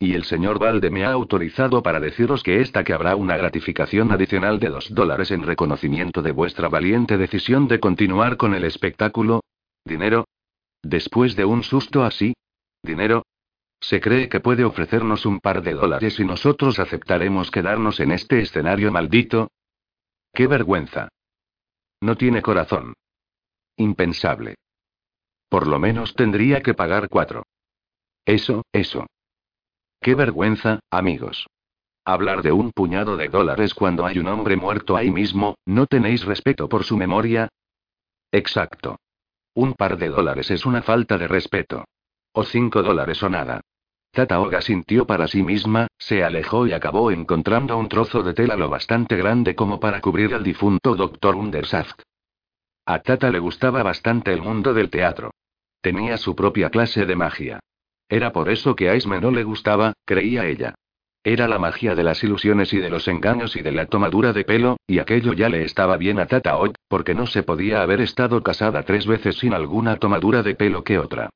Y el señor Valde me ha autorizado para deciros que esta que habrá una gratificación adicional de dos dólares en reconocimiento de vuestra valiente decisión de continuar con el espectáculo. ¿Dinero? Después de un susto así. ¿Dinero? Se cree que puede ofrecernos un par de dólares y nosotros aceptaremos quedarnos en este escenario maldito. ¡Qué vergüenza! No tiene corazón. Impensable. Por lo menos tendría que pagar cuatro. Eso, eso. Qué vergüenza, amigos. Hablar de un puñado de dólares cuando hay un hombre muerto ahí mismo, ¿no tenéis respeto por su memoria? Exacto. Un par de dólares es una falta de respeto. O cinco dólares o nada. Tata Oga sintió para sí misma, se alejó y acabó encontrando un trozo de tela lo bastante grande como para cubrir al difunto Dr. Undersaft. A Tata le gustaba bastante el mundo del teatro. Tenía su propia clase de magia. Era por eso que a Isme no le gustaba, creía ella. Era la magia de las ilusiones y de los engaños y de la tomadura de pelo, y aquello ya le estaba bien a Tata Oga, porque no se podía haber estado casada tres veces sin alguna tomadura de pelo que otra.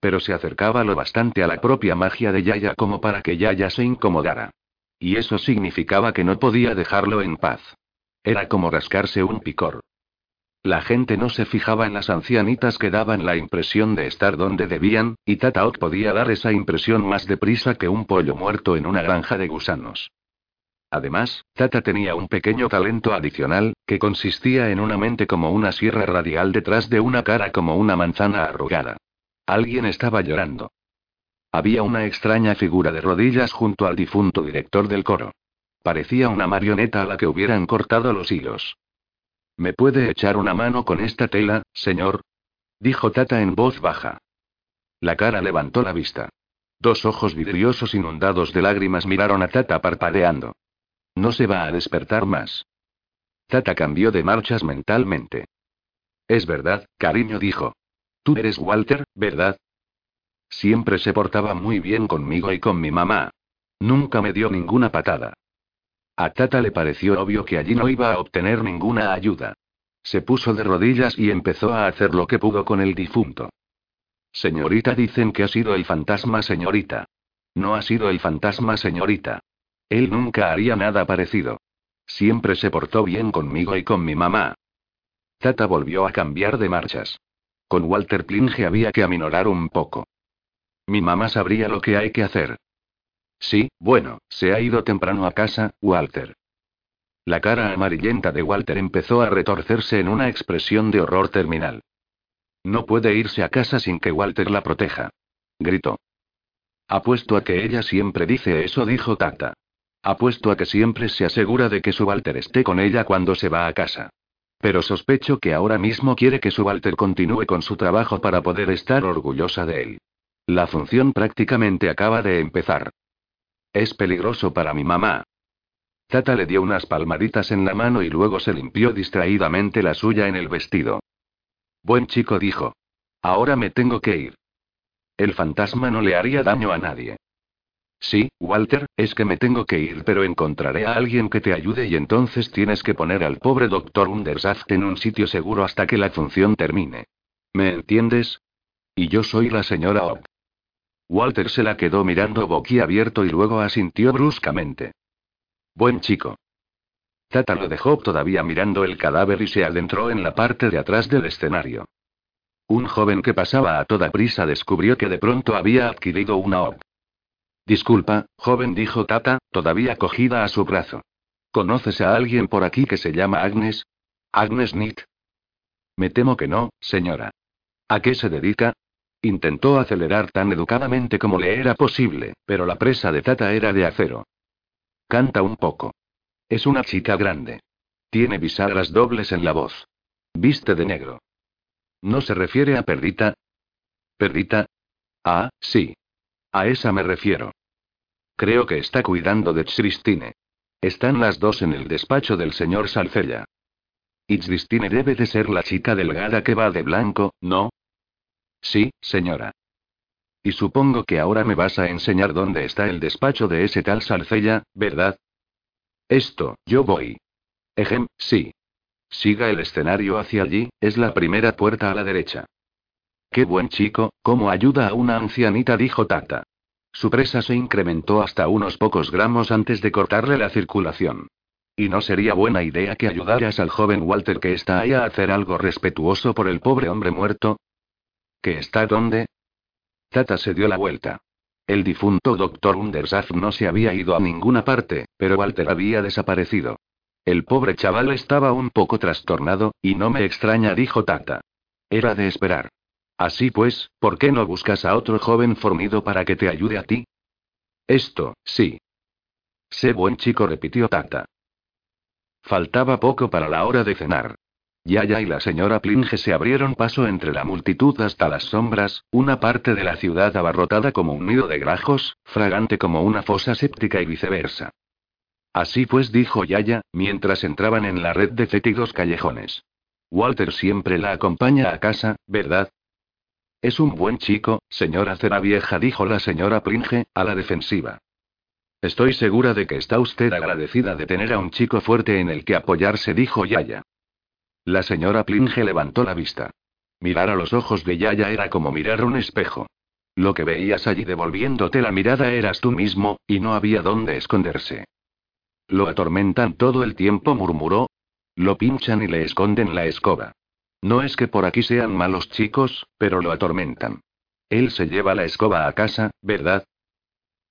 Pero se acercaba lo bastante a la propia magia de Yaya como para que Yaya se incomodara. Y eso significaba que no podía dejarlo en paz. Era como rascarse un picor. La gente no se fijaba en las ancianitas que daban la impresión de estar donde debían, y Tataok podía dar esa impresión más deprisa que un pollo muerto en una granja de gusanos. Además, Tata tenía un pequeño talento adicional, que consistía en una mente como una sierra radial detrás de una cara como una manzana arrugada. Alguien estaba llorando. Había una extraña figura de rodillas junto al difunto director del coro. Parecía una marioneta a la que hubieran cortado los hilos. ¿Me puede echar una mano con esta tela, señor? dijo Tata en voz baja. La cara levantó la vista. Dos ojos vidriosos inundados de lágrimas miraron a Tata parpadeando. No se va a despertar más. Tata cambió de marchas mentalmente. Es verdad, cariño dijo. Tú eres Walter, ¿verdad? Siempre se portaba muy bien conmigo y con mi mamá. Nunca me dio ninguna patada. A Tata le pareció obvio que allí no iba a obtener ninguna ayuda. Se puso de rodillas y empezó a hacer lo que pudo con el difunto. Señorita, dicen que ha sido el fantasma, señorita. No ha sido el fantasma, señorita. Él nunca haría nada parecido. Siempre se portó bien conmigo y con mi mamá. Tata volvió a cambiar de marchas. Con Walter Plinge había que aminorar un poco. Mi mamá sabría lo que hay que hacer. Sí, bueno, se ha ido temprano a casa, Walter. La cara amarillenta de Walter empezó a retorcerse en una expresión de horror terminal. No puede irse a casa sin que Walter la proteja. Gritó. Apuesto a que ella siempre dice eso, dijo Tata. Apuesto a que siempre se asegura de que su Walter esté con ella cuando se va a casa. Pero sospecho que ahora mismo quiere que su Walter continúe con su trabajo para poder estar orgullosa de él. La función prácticamente acaba de empezar. Es peligroso para mi mamá. Tata le dio unas palmaditas en la mano y luego se limpió distraídamente la suya en el vestido. Buen chico dijo. Ahora me tengo que ir. El fantasma no le haría daño a nadie. Sí, Walter, es que me tengo que ir, pero encontraré a alguien que te ayude y entonces tienes que poner al pobre doctor Undersaft en un sitio seguro hasta que la función termine. ¿Me entiendes? Y yo soy la señora Oak. Walter se la quedó mirando boquiabierto y luego asintió bruscamente. Buen chico. Tata lo dejó todavía mirando el cadáver y se adentró en la parte de atrás del escenario. Un joven que pasaba a toda prisa descubrió que de pronto había adquirido una Oak. Disculpa, joven, dijo Tata, todavía cogida a su brazo. ¿Conoces a alguien por aquí que se llama Agnes? ¿Agnes Nitt? Me temo que no, señora. ¿A qué se dedica? Intentó acelerar tan educadamente como le era posible, pero la presa de Tata era de acero. Canta un poco. Es una chica grande. Tiene bisagras dobles en la voz. Viste de negro. ¿No se refiere a Perdita? ¿Perdita? Ah, sí. A esa me refiero. Creo que está cuidando de Christine. Están las dos en el despacho del señor Salcella. Ixdistine debe de ser la chica delgada que va de blanco, ¿no? Sí, señora. Y supongo que ahora me vas a enseñar dónde está el despacho de ese tal Salcella, ¿verdad? Esto, yo voy. Ejem, sí. Siga el escenario hacia allí, es la primera puerta a la derecha. Qué buen chico, cómo ayuda a una ancianita, dijo Tata. Su presa se incrementó hasta unos pocos gramos antes de cortarle la circulación. ¿Y no sería buena idea que ayudaras al joven Walter que está ahí a hacer algo respetuoso por el pobre hombre muerto? ¿Que está dónde? Tata se dio la vuelta. El difunto doctor Undersaf no se había ido a ninguna parte, pero Walter había desaparecido. El pobre chaval estaba un poco trastornado, y no me extraña, dijo Tata. Era de esperar. Así pues, ¿por qué no buscas a otro joven fornido para que te ayude a ti? Esto, sí. Sé buen chico, repitió Tata. Faltaba poco para la hora de cenar. Yaya y la señora Plinge se abrieron paso entre la multitud hasta las sombras, una parte de la ciudad abarrotada como un nido de grajos, fragante como una fosa séptica y viceversa. Así pues, dijo Yaya, mientras entraban en la red de fétidos callejones. Walter siempre la acompaña a casa, ¿verdad? Es un buen chico, señora cera vieja, dijo la señora Plinge, a la defensiva. Estoy segura de que está usted agradecida de tener a un chico fuerte en el que apoyarse, dijo Yaya. La señora Plinge levantó la vista. Mirar a los ojos de Yaya era como mirar un espejo. Lo que veías allí devolviéndote la mirada eras tú mismo, y no había dónde esconderse. Lo atormentan todo el tiempo, murmuró. Lo pinchan y le esconden la escoba. No es que por aquí sean malos chicos, pero lo atormentan. Él se lleva la escoba a casa, ¿verdad?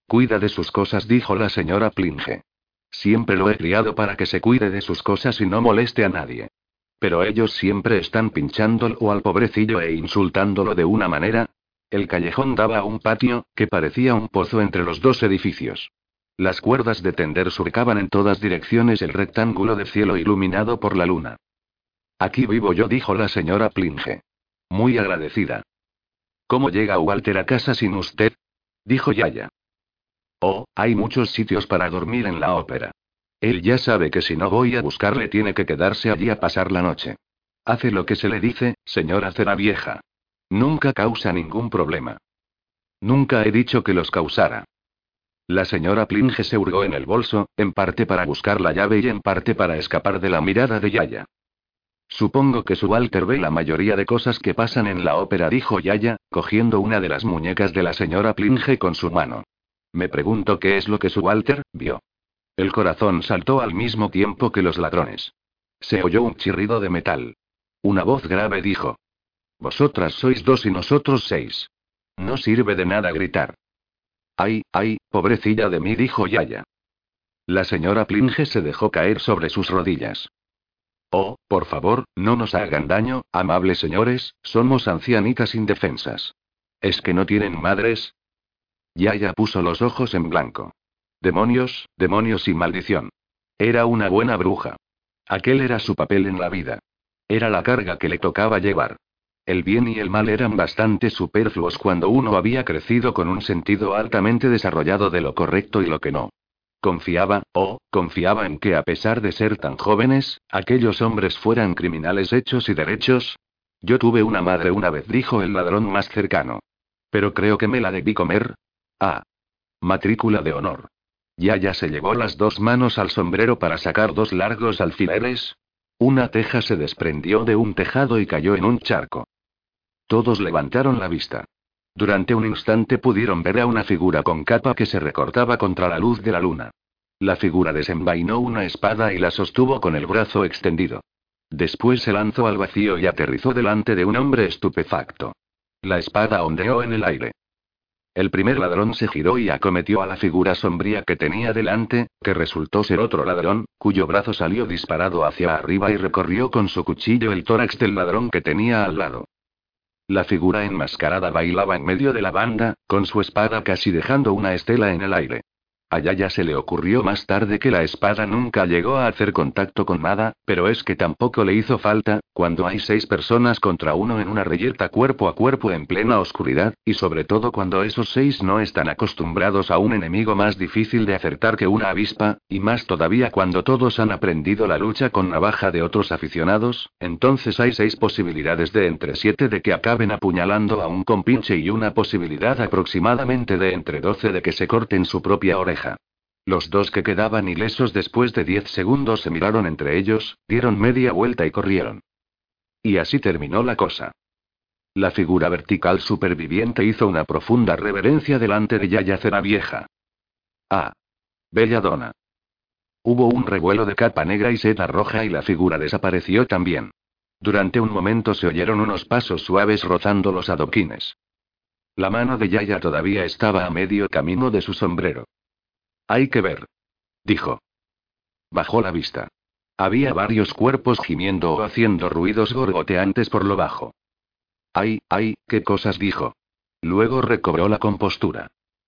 Cuida de sus cosas, dijo la señora Plinge. Siempre lo he criado para que se cuide de sus cosas y no moleste a nadie. Pero ellos siempre están pinchándolo al pobrecillo e insultándolo de una manera. El callejón daba a un patio, que parecía un pozo entre los dos edificios. Las cuerdas de tender surcaban en todas direcciones el rectángulo de cielo iluminado por la luna. Aquí vivo yo, dijo la señora Plinge. Muy agradecida. ¿Cómo llega Walter a casa sin usted? dijo Yaya. Oh, hay muchos sitios para dormir en la ópera. Él ya sabe que si no voy a buscarle tiene que quedarse allí a pasar la noche. Hace lo que se le dice, señora cera vieja. Nunca causa ningún problema. Nunca he dicho que los causara. La señora Plinge se hurgó en el bolso, en parte para buscar la llave y en parte para escapar de la mirada de Yaya. Supongo que su Walter ve la mayoría de cosas que pasan en la ópera, dijo Yaya, cogiendo una de las muñecas de la señora Plinge con su mano. Me pregunto qué es lo que su Walter vio. El corazón saltó al mismo tiempo que los ladrones. Se oyó un chirrido de metal. Una voz grave dijo. Vosotras sois dos y nosotros seis. No sirve de nada gritar. Ay, ay, pobrecilla de mí, dijo Yaya. La señora Plinge se dejó caer sobre sus rodillas. Oh, por favor, no nos hagan daño, amables señores, somos ancianitas indefensas. ¿Es que no tienen madres? Yaya puso los ojos en blanco. Demonios, demonios y maldición. Era una buena bruja. Aquel era su papel en la vida. Era la carga que le tocaba llevar. El bien y el mal eran bastante superfluos cuando uno había crecido con un sentido altamente desarrollado de lo correcto y lo que no. Confiaba, oh, confiaba en que a pesar de ser tan jóvenes, aquellos hombres fueran criminales hechos y derechos. Yo tuve una madre una vez, dijo el ladrón más cercano. Pero creo que me la debí comer. Ah. Matrícula de honor. Yaya se llevó las dos manos al sombrero para sacar dos largos alfileres. Una teja se desprendió de un tejado y cayó en un charco. Todos levantaron la vista. Durante un instante pudieron ver a una figura con capa que se recortaba contra la luz de la luna. La figura desenvainó una espada y la sostuvo con el brazo extendido. Después se lanzó al vacío y aterrizó delante de un hombre estupefacto. La espada ondeó en el aire. El primer ladrón se giró y acometió a la figura sombría que tenía delante, que resultó ser otro ladrón, cuyo brazo salió disparado hacia arriba y recorrió con su cuchillo el tórax del ladrón que tenía al lado. La figura enmascarada bailaba en medio de la banda, con su espada casi dejando una estela en el aire. A Yaya se le ocurrió más tarde que la espada nunca llegó a hacer contacto con nada, pero es que tampoco le hizo falta, cuando hay seis personas contra uno en una reyerta cuerpo a cuerpo en plena oscuridad, y sobre todo cuando esos seis no están acostumbrados a un enemigo más difícil de acertar que una avispa, y más todavía cuando todos han aprendido la lucha con navaja de otros aficionados, entonces hay seis posibilidades de entre siete de que acaben apuñalando a un compinche y una posibilidad aproximadamente de entre doce de que se corten su propia oreja. Los dos que quedaban ilesos después de diez segundos se miraron entre ellos, dieron media vuelta y corrieron. Y así terminó la cosa. La figura vertical superviviente hizo una profunda reverencia delante de Yayacera vieja. Ah. Belladona. Hubo un revuelo de capa negra y seda roja y la figura desapareció también. Durante un momento se oyeron unos pasos suaves rozando los adoquines. La mano de Yaya todavía estaba a medio camino de su sombrero. Hay que ver. Dijo. Bajó la vista. Había varios cuerpos gimiendo o haciendo ruidos gorgoteantes por lo bajo. Ay, ay, qué cosas dijo. Luego recobró la compostura.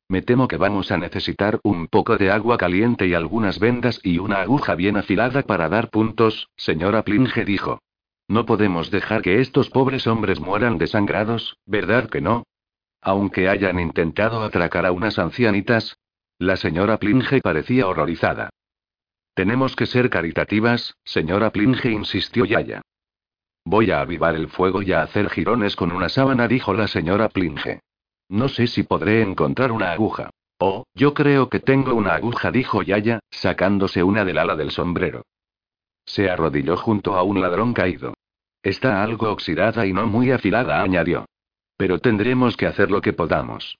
Me temo que vamos a necesitar un poco de agua caliente y algunas vendas y una aguja bien afilada para dar puntos, señora Plinge dijo. No podemos dejar que estos pobres hombres mueran desangrados, ¿verdad que no? Aunque hayan intentado atracar a unas ancianitas, la señora Plinge parecía horrorizada. Tenemos que ser caritativas, señora Plinge, insistió Yaya. Voy a avivar el fuego y a hacer jirones con una sábana, dijo la señora Plinge. No sé si podré encontrar una aguja. Oh, yo creo que tengo una aguja, dijo Yaya, sacándose una del ala del sombrero. Se arrodilló junto a un ladrón caído. Está algo oxidada y no muy afilada, añadió. Pero tendremos que hacer lo que podamos.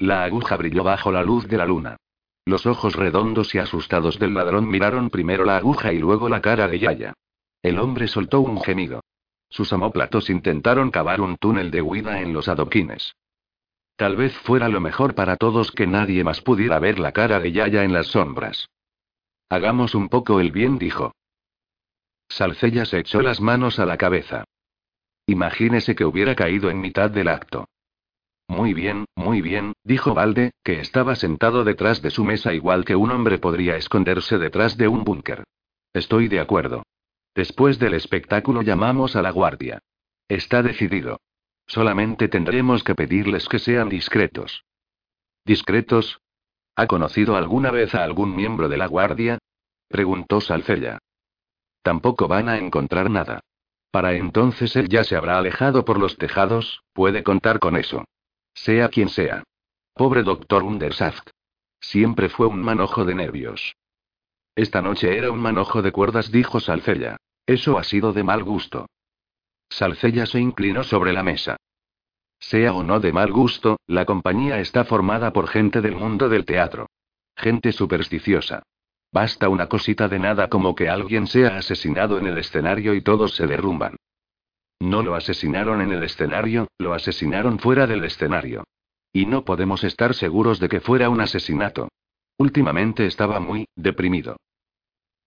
La aguja brilló bajo la luz de la luna. Los ojos redondos y asustados del ladrón miraron primero la aguja y luego la cara de Yaya. El hombre soltó un gemido. Sus amóplatos intentaron cavar un túnel de huida en los adoquines. Tal vez fuera lo mejor para todos que nadie más pudiera ver la cara de Yaya en las sombras. Hagamos un poco el bien, dijo. Salcella se echó las manos a la cabeza. Imagínese que hubiera caído en mitad del acto. Muy bien, muy bien, dijo Valde, que estaba sentado detrás de su mesa igual que un hombre podría esconderse detrás de un búnker. Estoy de acuerdo. Después del espectáculo llamamos a la guardia. Está decidido. Solamente tendremos que pedirles que sean discretos. ¿Discretos? ¿Ha conocido alguna vez a algún miembro de la guardia? preguntó Salcella. Tampoco van a encontrar nada. Para entonces él ya se habrá alejado por los tejados, puede contar con eso. Sea quien sea. Pobre doctor Undersaft. Siempre fue un manojo de nervios. Esta noche era un manojo de cuerdas, dijo Salcella. Eso ha sido de mal gusto. Salcella se inclinó sobre la mesa. Sea o no de mal gusto, la compañía está formada por gente del mundo del teatro. Gente supersticiosa. Basta una cosita de nada como que alguien sea asesinado en el escenario y todos se derrumban. No lo asesinaron en el escenario, lo asesinaron fuera del escenario. Y no podemos estar seguros de que fuera un asesinato. Últimamente estaba muy deprimido.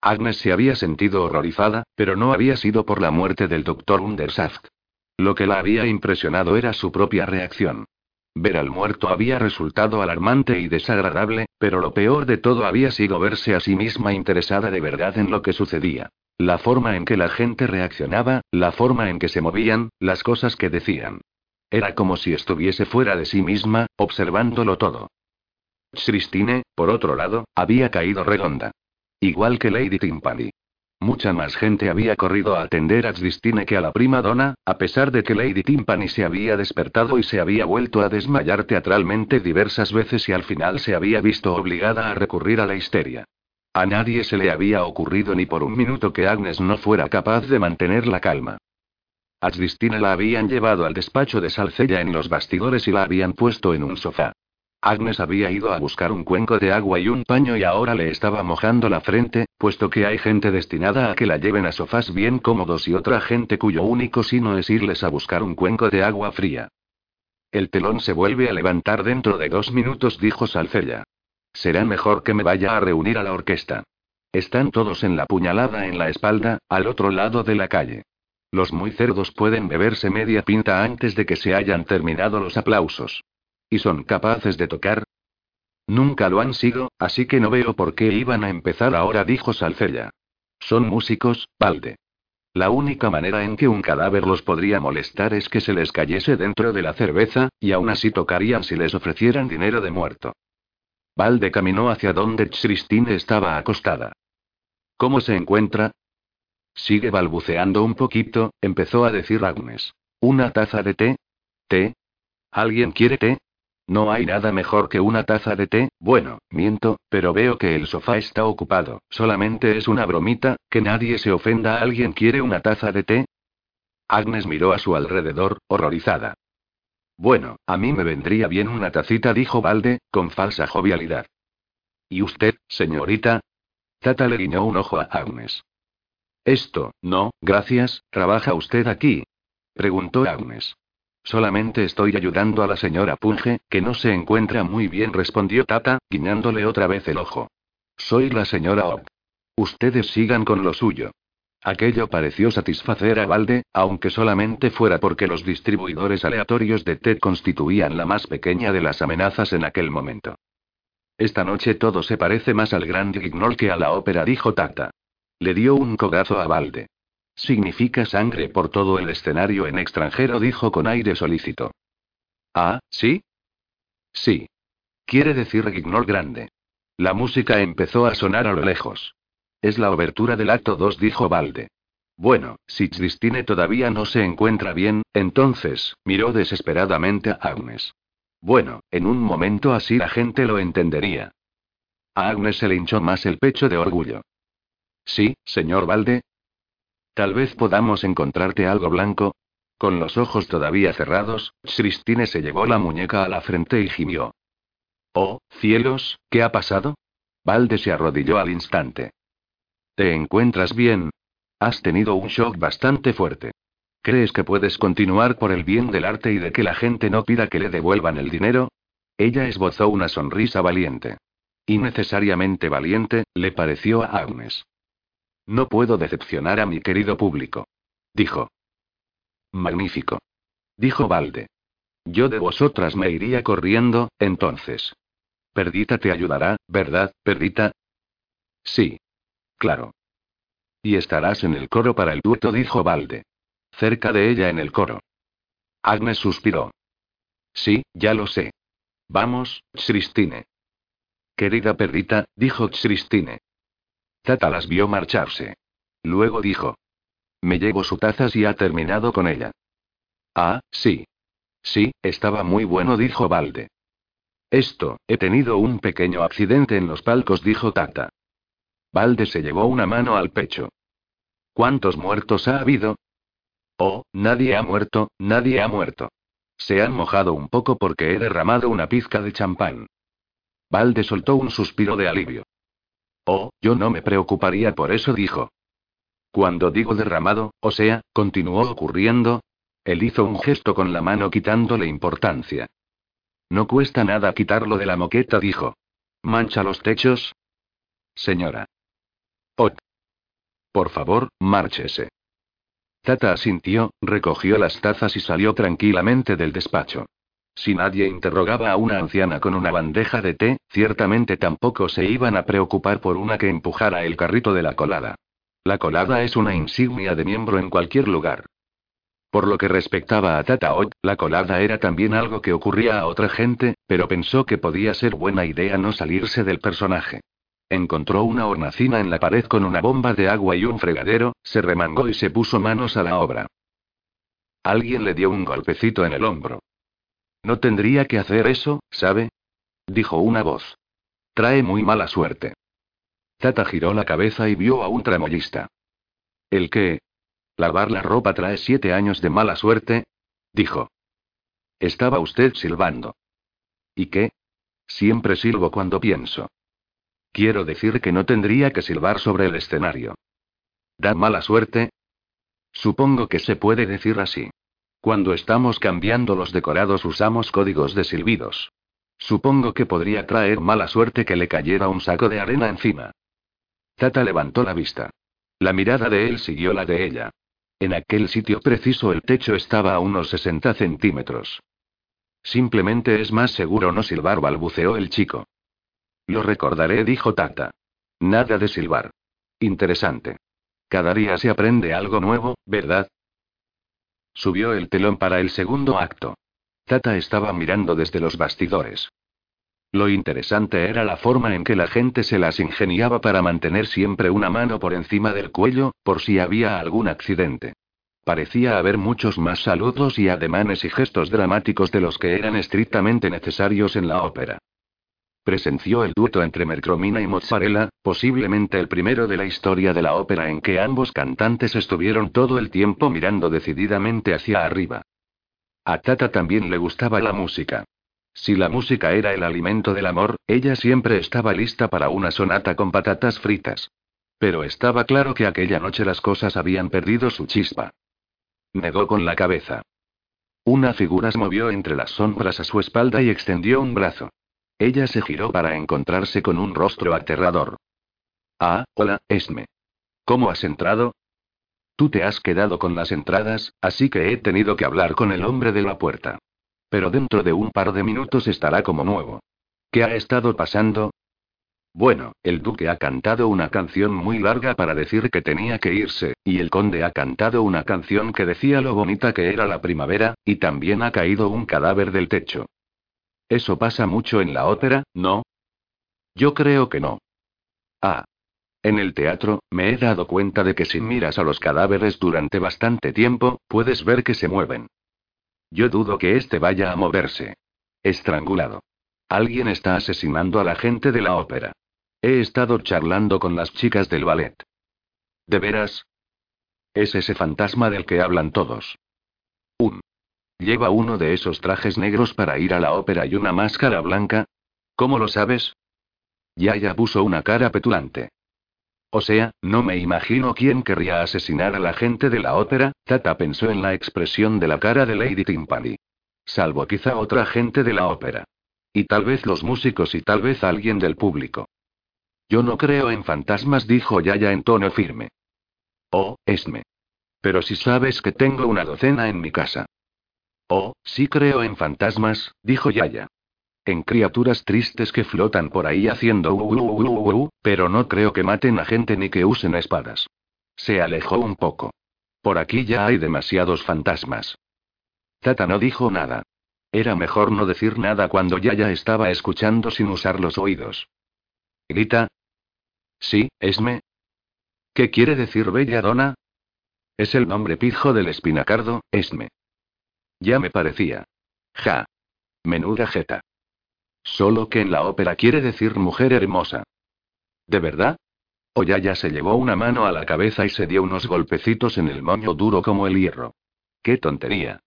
Agnes se había sentido horrorizada, pero no había sido por la muerte del doctor Undersaft. Lo que la había impresionado era su propia reacción. Ver al muerto había resultado alarmante y desagradable, pero lo peor de todo había sido verse a sí misma interesada de verdad en lo que sucedía. La forma en que la gente reaccionaba, la forma en que se movían, las cosas que decían. Era como si estuviese fuera de sí misma, observándolo todo. Christine, por otro lado, había caído redonda. Igual que Lady Timpani. Mucha más gente había corrido a atender a Christine que a la prima donna, a pesar de que Lady Timpani se había despertado y se había vuelto a desmayar teatralmente diversas veces y al final se había visto obligada a recurrir a la histeria. A nadie se le había ocurrido ni por un minuto que Agnes no fuera capaz de mantener la calma. A Cristina la habían llevado al despacho de Salcella en los bastidores y la habían puesto en un sofá. Agnes había ido a buscar un cuenco de agua y un paño y ahora le estaba mojando la frente, puesto que hay gente destinada a que la lleven a sofás bien cómodos y otra gente cuyo único sino es irles a buscar un cuenco de agua fría. El telón se vuelve a levantar dentro de dos minutos, dijo Salcella. Será mejor que me vaya a reunir a la orquesta. Están todos en la puñalada en la espalda, al otro lado de la calle. Los muy cerdos pueden beberse media pinta antes de que se hayan terminado los aplausos. ¿Y son capaces de tocar? Nunca lo han sido, así que no veo por qué iban a empezar ahora, dijo Salcella. Son músicos, Valde. La única manera en que un cadáver los podría molestar es que se les cayese dentro de la cerveza, y aún así tocarían si les ofrecieran dinero de muerto. Valde caminó hacia donde Christine estaba acostada. ¿Cómo se encuentra? Sigue balbuceando un poquito, empezó a decir Agnes. ¿Una taza de té? ¿Té? ¿Alguien quiere té? No hay nada mejor que una taza de té, bueno, miento, pero veo que el sofá está ocupado, solamente es una bromita, que nadie se ofenda. ¿Alguien quiere una taza de té? Agnes miró a su alrededor, horrorizada. Bueno, a mí me vendría bien una tacita, dijo Valde, con falsa jovialidad. ¿Y usted, señorita? Tata le guiñó un ojo a Agnes. Esto, no, gracias, ¿trabaja usted aquí? preguntó Agnes. Solamente estoy ayudando a la señora Punge, que no se encuentra muy bien, respondió Tata, guiñándole otra vez el ojo. Soy la señora Ock. Ustedes sigan con lo suyo. Aquello pareció satisfacer a Valde, aunque solamente fuera porque los distribuidores aleatorios de té constituían la más pequeña de las amenazas en aquel momento. Esta noche todo se parece más al Grand Guignol que a la ópera, dijo Tata. Le dio un cogazo a Valde. Significa sangre por todo el escenario en extranjero, dijo con aire solícito. Ah, ¿sí? Sí. Quiere decir Guignol grande. La música empezó a sonar a lo lejos. Es la obertura del acto 2, dijo Valde. Bueno, si Christine todavía no se encuentra bien, entonces, miró desesperadamente a Agnes. Bueno, en un momento así la gente lo entendería. A Agnes se le hinchó más el pecho de orgullo. Sí, señor Valde, Tal vez podamos encontrarte algo blanco. Con los ojos todavía cerrados, Christine se llevó la muñeca a la frente y gimió. Oh, cielos, ¿qué ha pasado? Valde se arrodilló al instante. ¿Te encuentras bien? Has tenido un shock bastante fuerte. ¿Crees que puedes continuar por el bien del arte y de que la gente no pida que le devuelvan el dinero? Ella esbozó una sonrisa valiente. Innecesariamente valiente, le pareció a Agnes. No puedo decepcionar a mi querido público. Dijo. Magnífico. Dijo Valde. Yo de vosotras me iría corriendo, entonces. Perdita te ayudará, ¿verdad, Perdita? Sí. Claro. Y estarás en el coro para el dueto, dijo Valde. Cerca de ella en el coro. Agnes suspiró. Sí, ya lo sé. Vamos, Christine. Querida Perdita, dijo Christine. Tata las vio marcharse. Luego dijo. Me llevo su taza si ha terminado con ella. Ah, sí. Sí, estaba muy bueno, dijo Valde. Esto, he tenido un pequeño accidente en los palcos, dijo Tata. Valde se llevó una mano al pecho. ¿Cuántos muertos ha habido? Oh, nadie ha muerto, nadie ha muerto. Se han mojado un poco porque he derramado una pizca de champán. Valde soltó un suspiro de alivio. Oh, yo no me preocuparía por eso, dijo. Cuando digo derramado, o sea, continuó ocurriendo. Él hizo un gesto con la mano quitándole importancia. No cuesta nada quitarlo de la moqueta, dijo. ¿Mancha los techos? Señora. Oh. Por favor, márchese. Tata asintió, recogió las tazas y salió tranquilamente del despacho. Si nadie interrogaba a una anciana con una bandeja de té, ciertamente tampoco se iban a preocupar por una que empujara el carrito de la colada. La colada es una insignia de miembro en cualquier lugar. Por lo que respectaba a Tata Ott, la colada era también algo que ocurría a otra gente, pero pensó que podía ser buena idea no salirse del personaje. Encontró una hornacina en la pared con una bomba de agua y un fregadero, se remangó y se puso manos a la obra. Alguien le dio un golpecito en el hombro. No tendría que hacer eso, ¿sabe? Dijo una voz. Trae muy mala suerte. Tata giró la cabeza y vio a un tramoyista. ¿El qué? Lavar la ropa trae siete años de mala suerte, dijo. Estaba usted silbando. ¿Y qué? Siempre silbo cuando pienso. Quiero decir que no tendría que silbar sobre el escenario. ¿Da mala suerte? Supongo que se puede decir así. Cuando estamos cambiando los decorados usamos códigos de silbidos. Supongo que podría traer mala suerte que le cayera un saco de arena encima. Tata levantó la vista. La mirada de él siguió la de ella. En aquel sitio preciso el techo estaba a unos 60 centímetros. Simplemente es más seguro no silbar, balbuceó el chico. Lo recordaré, dijo Tata. Nada de silbar. Interesante. Cada día se aprende algo nuevo, ¿verdad? Subió el telón para el segundo acto. Tata estaba mirando desde los bastidores. Lo interesante era la forma en que la gente se las ingeniaba para mantener siempre una mano por encima del cuello, por si había algún accidente. Parecía haber muchos más saludos y ademanes y gestos dramáticos de los que eran estrictamente necesarios en la ópera. Presenció el dueto entre Mercromina y Mozzarella, posiblemente el primero de la historia de la ópera en que ambos cantantes estuvieron todo el tiempo mirando decididamente hacia arriba. A Tata también le gustaba la música. Si la música era el alimento del amor, ella siempre estaba lista para una sonata con patatas fritas. Pero estaba claro que aquella noche las cosas habían perdido su chispa. Negó con la cabeza. Una figura se movió entre las sombras a su espalda y extendió un brazo. Ella se giró para encontrarse con un rostro aterrador. Ah, hola, Esme. ¿Cómo has entrado? Tú te has quedado con las entradas, así que he tenido que hablar con el hombre de la puerta. Pero dentro de un par de minutos estará como nuevo. ¿Qué ha estado pasando? Bueno, el duque ha cantado una canción muy larga para decir que tenía que irse, y el conde ha cantado una canción que decía lo bonita que era la primavera, y también ha caído un cadáver del techo. Eso pasa mucho en la ópera, ¿no? Yo creo que no. Ah. En el teatro, me he dado cuenta de que si miras a los cadáveres durante bastante tiempo, puedes ver que se mueven. Yo dudo que este vaya a moverse. Estrangulado. Alguien está asesinando a la gente de la ópera. He estado charlando con las chicas del ballet. ¿De veras? Es ese fantasma del que hablan todos. Un. Lleva uno de esos trajes negros para ir a la ópera y una máscara blanca. ¿Cómo lo sabes? Yaya puso una cara petulante. O sea, no me imagino quién querría asesinar a la gente de la ópera, Tata pensó en la expresión de la cara de Lady Timpani. Salvo quizá otra gente de la ópera. Y tal vez los músicos y tal vez alguien del público. Yo no creo en fantasmas, dijo Yaya en tono firme. Oh, Esme. Pero si sabes que tengo una docena en mi casa. Oh, sí creo en fantasmas, dijo Yaya. En criaturas tristes que flotan por ahí haciendo uh, pero no creo que maten a gente ni que usen espadas. Se alejó un poco. Por aquí ya hay demasiados fantasmas. Tata no dijo nada. Era mejor no decir nada cuando ya ya estaba escuchando sin usar los oídos. ¿Grita? Sí, Esme. ¿Qué quiere decir Belladona? Es el nombre pijo del espinacardo, Esme. Ya me parecía. Ja. Menuda jeta. Solo que en la ópera quiere decir mujer hermosa. ¿De verdad? Oyaya se llevó una mano a la cabeza y se dio unos golpecitos en el moño duro como el hierro. ¡Qué tontería!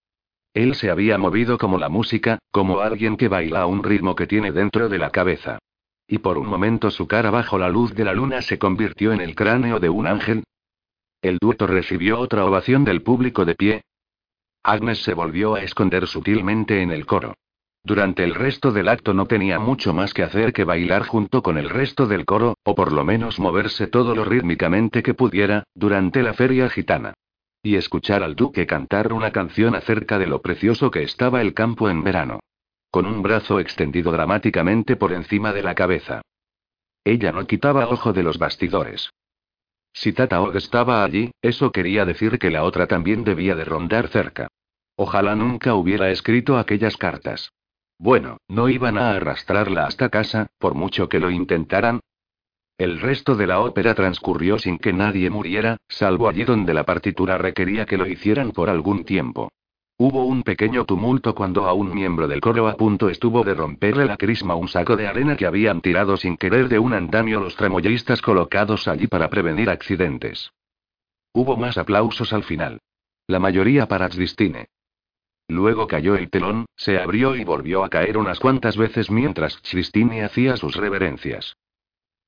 Él se había movido como la música, como alguien que baila a un ritmo que tiene dentro de la cabeza. Y por un momento su cara bajo la luz de la luna se convirtió en el cráneo de un ángel. El dueto recibió otra ovación del público de pie. Agnes se volvió a esconder sutilmente en el coro. Durante el resto del acto no tenía mucho más que hacer que bailar junto con el resto del coro, o por lo menos moverse todo lo rítmicamente que pudiera, durante la feria gitana. Y escuchar al duque cantar una canción acerca de lo precioso que estaba el campo en verano. Con un brazo extendido dramáticamente por encima de la cabeza. Ella no quitaba ojo de los bastidores. Si Tata Og estaba allí, eso quería decir que la otra también debía de rondar cerca. Ojalá nunca hubiera escrito aquellas cartas. Bueno, no iban a arrastrarla hasta casa, por mucho que lo intentaran. El resto de la ópera transcurrió sin que nadie muriera, salvo allí donde la partitura requería que lo hicieran por algún tiempo. Hubo un pequeño tumulto cuando a un miembro del coro a punto estuvo de romperle la crisma un saco de arena que habían tirado sin querer de un andamio los tramoyistas colocados allí para prevenir accidentes. Hubo más aplausos al final. La mayoría para Zdistine. Luego cayó el telón, se abrió y volvió a caer unas cuantas veces mientras Christine hacía sus reverencias.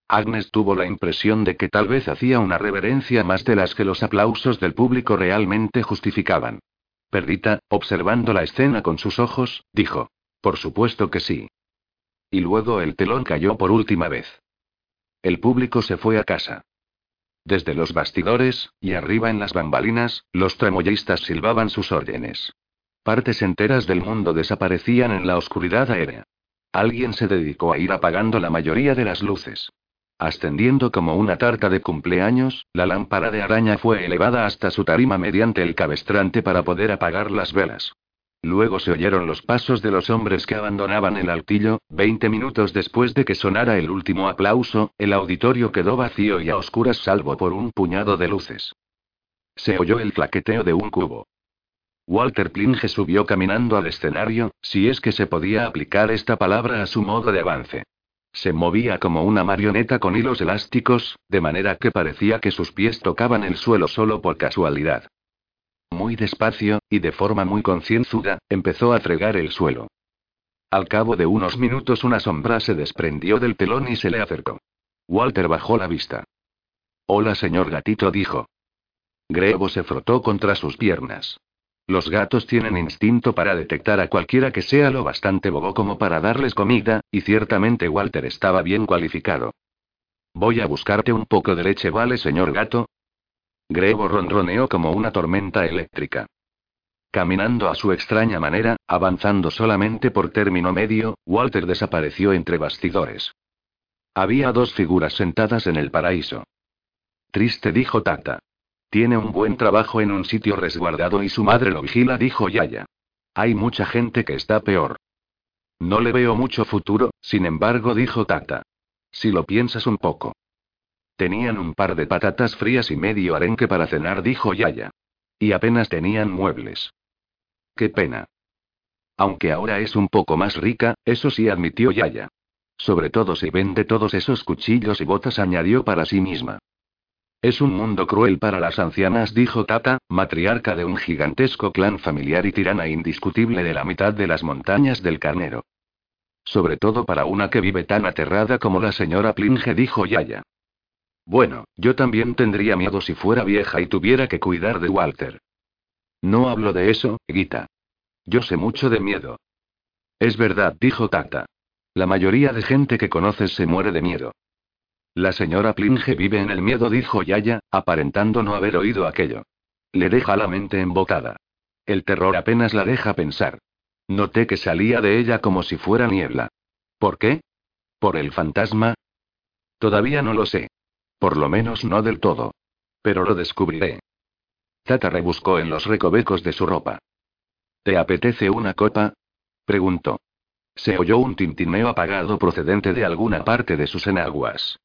Agnes tuvo la impresión de que tal vez hacía una reverencia más de las que los aplausos del público realmente justificaban. Perdita, observando la escena con sus ojos, dijo: Por supuesto que sí. Y luego el telón cayó por última vez. El público se fue a casa. Desde los bastidores, y arriba en las bambalinas, los tramoyistas silbaban sus órdenes. Partes enteras del mundo desaparecían en la oscuridad aérea. Alguien se dedicó a ir apagando la mayoría de las luces. Ascendiendo como una tarta de cumpleaños, la lámpara de araña fue elevada hasta su tarima mediante el cabestrante para poder apagar las velas. Luego se oyeron los pasos de los hombres que abandonaban el altillo, veinte minutos después de que sonara el último aplauso, el auditorio quedó vacío y a oscuras salvo por un puñado de luces. Se oyó el claqueteo de un cubo. Walter Plinge subió caminando al escenario, si es que se podía aplicar esta palabra a su modo de avance. Se movía como una marioneta con hilos elásticos, de manera que parecía que sus pies tocaban el suelo solo por casualidad. Muy despacio, y de forma muy concienzuda, empezó a fregar el suelo. Al cabo de unos minutos una sombra se desprendió del telón y se le acercó. Walter bajó la vista. Hola, señor gatito, dijo. Grebo se frotó contra sus piernas. Los gatos tienen instinto para detectar a cualquiera que sea lo bastante bobo como para darles comida, y ciertamente Walter estaba bien cualificado. Voy a buscarte un poco de leche, ¿vale, señor gato? Grebo ronroneó como una tormenta eléctrica. Caminando a su extraña manera, avanzando solamente por término medio, Walter desapareció entre bastidores. Había dos figuras sentadas en el paraíso. Triste dijo Tata. Tiene un buen trabajo en un sitio resguardado y su madre lo vigila, dijo Yaya. Hay mucha gente que está peor. No le veo mucho futuro, sin embargo, dijo Tata. Si lo piensas un poco. Tenían un par de patatas frías y medio arenque para cenar, dijo Yaya. Y apenas tenían muebles. Qué pena. Aunque ahora es un poco más rica, eso sí admitió Yaya. Sobre todo si vende todos esos cuchillos y botas, añadió para sí misma. Es un mundo cruel para las ancianas, dijo Tata, matriarca de un gigantesco clan familiar y tirana indiscutible de la mitad de las montañas del carnero. Sobre todo para una que vive tan aterrada como la señora Plinge, dijo Yaya. Bueno, yo también tendría miedo si fuera vieja y tuviera que cuidar de Walter. No hablo de eso, Gita. Yo sé mucho de miedo. Es verdad, dijo Tata. La mayoría de gente que conoces se muere de miedo. La señora Plinge vive en el miedo, dijo Yaya, aparentando no haber oído aquello. Le deja la mente embocada. El terror apenas la deja pensar. Noté que salía de ella como si fuera niebla. ¿Por qué? ¿Por el fantasma? Todavía no lo sé. Por lo menos no del todo. Pero lo descubriré. Tata rebuscó en los recovecos de su ropa. ¿Te apetece una copa? preguntó. Se oyó un tintineo apagado procedente de alguna parte de sus enaguas.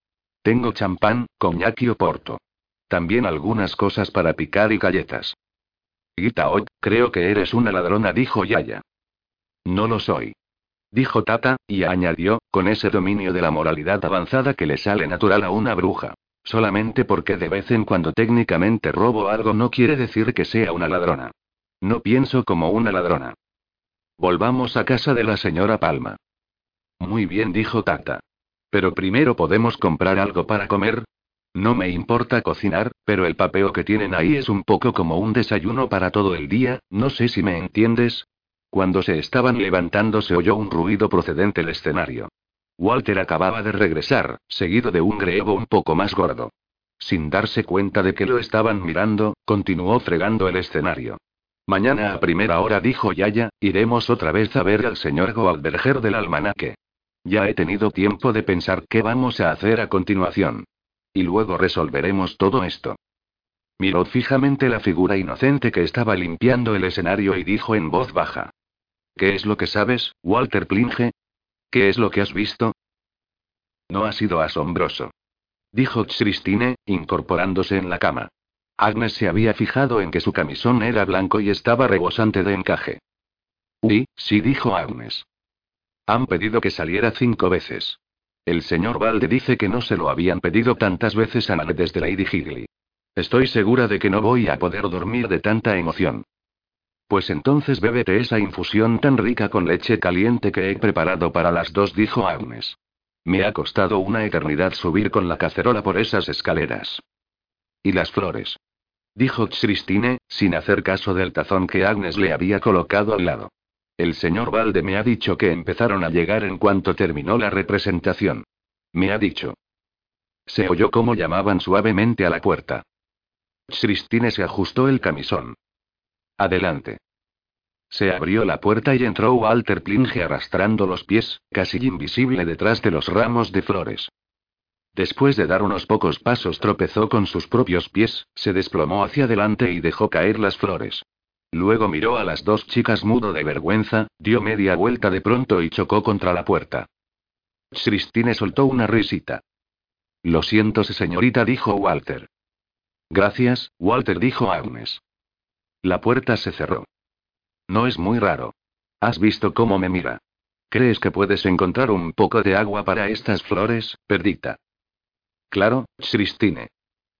Tengo champán, coñac y oporto. También algunas cosas para picar y galletas. Gita creo que eres una ladrona, dijo Yaya. No lo soy. Dijo Tata, y añadió, con ese dominio de la moralidad avanzada que le sale natural a una bruja. Solamente porque de vez en cuando técnicamente robo algo no quiere decir que sea una ladrona. No pienso como una ladrona. Volvamos a casa de la señora Palma. Muy bien, dijo Tata. Pero primero podemos comprar algo para comer. No me importa cocinar, pero el papeo que tienen ahí es un poco como un desayuno para todo el día, no sé si me entiendes. Cuando se estaban levantando se oyó un ruido procedente del escenario. Walter acababa de regresar, seguido de un grebo un poco más gordo. Sin darse cuenta de que lo estaban mirando, continuó fregando el escenario. Mañana a primera hora dijo Yaya, iremos otra vez a ver al señor Goldberger del almanaque. Ya he tenido tiempo de pensar qué vamos a hacer a continuación. Y luego resolveremos todo esto. Miró fijamente la figura inocente que estaba limpiando el escenario y dijo en voz baja. ¿Qué es lo que sabes, Walter Plinge? ¿Qué es lo que has visto? No ha sido asombroso. Dijo Christine, incorporándose en la cama. Agnes se había fijado en que su camisón era blanco y estaba rebosante de encaje. Uy, sí, dijo Agnes. Han pedido que saliera cinco veces. El señor Valde dice que no se lo habían pedido tantas veces a nadie desde Lady Higley. Estoy segura de que no voy a poder dormir de tanta emoción. Pues entonces bébete esa infusión tan rica con leche caliente que he preparado para las dos, dijo Agnes. Me ha costado una eternidad subir con la cacerola por esas escaleras. ¿Y las flores? Dijo Christine, sin hacer caso del tazón que Agnes le había colocado al lado. El señor Valde me ha dicho que empezaron a llegar en cuanto terminó la representación. Me ha dicho. Se oyó cómo llamaban suavemente a la puerta. Christine se ajustó el camisón. Adelante. Se abrió la puerta y entró Walter Plinge arrastrando los pies, casi invisible detrás de los ramos de flores. Después de dar unos pocos pasos tropezó con sus propios pies, se desplomó hacia adelante y dejó caer las flores. Luego miró a las dos chicas mudo de vergüenza, dio media vuelta de pronto y chocó contra la puerta. Christine soltó una risita. Lo siento, señorita, dijo Walter. Gracias, Walter, dijo Agnes. La puerta se cerró. No es muy raro. ¿Has visto cómo me mira? ¿Crees que puedes encontrar un poco de agua para estas flores, Perdita? Claro, Christine.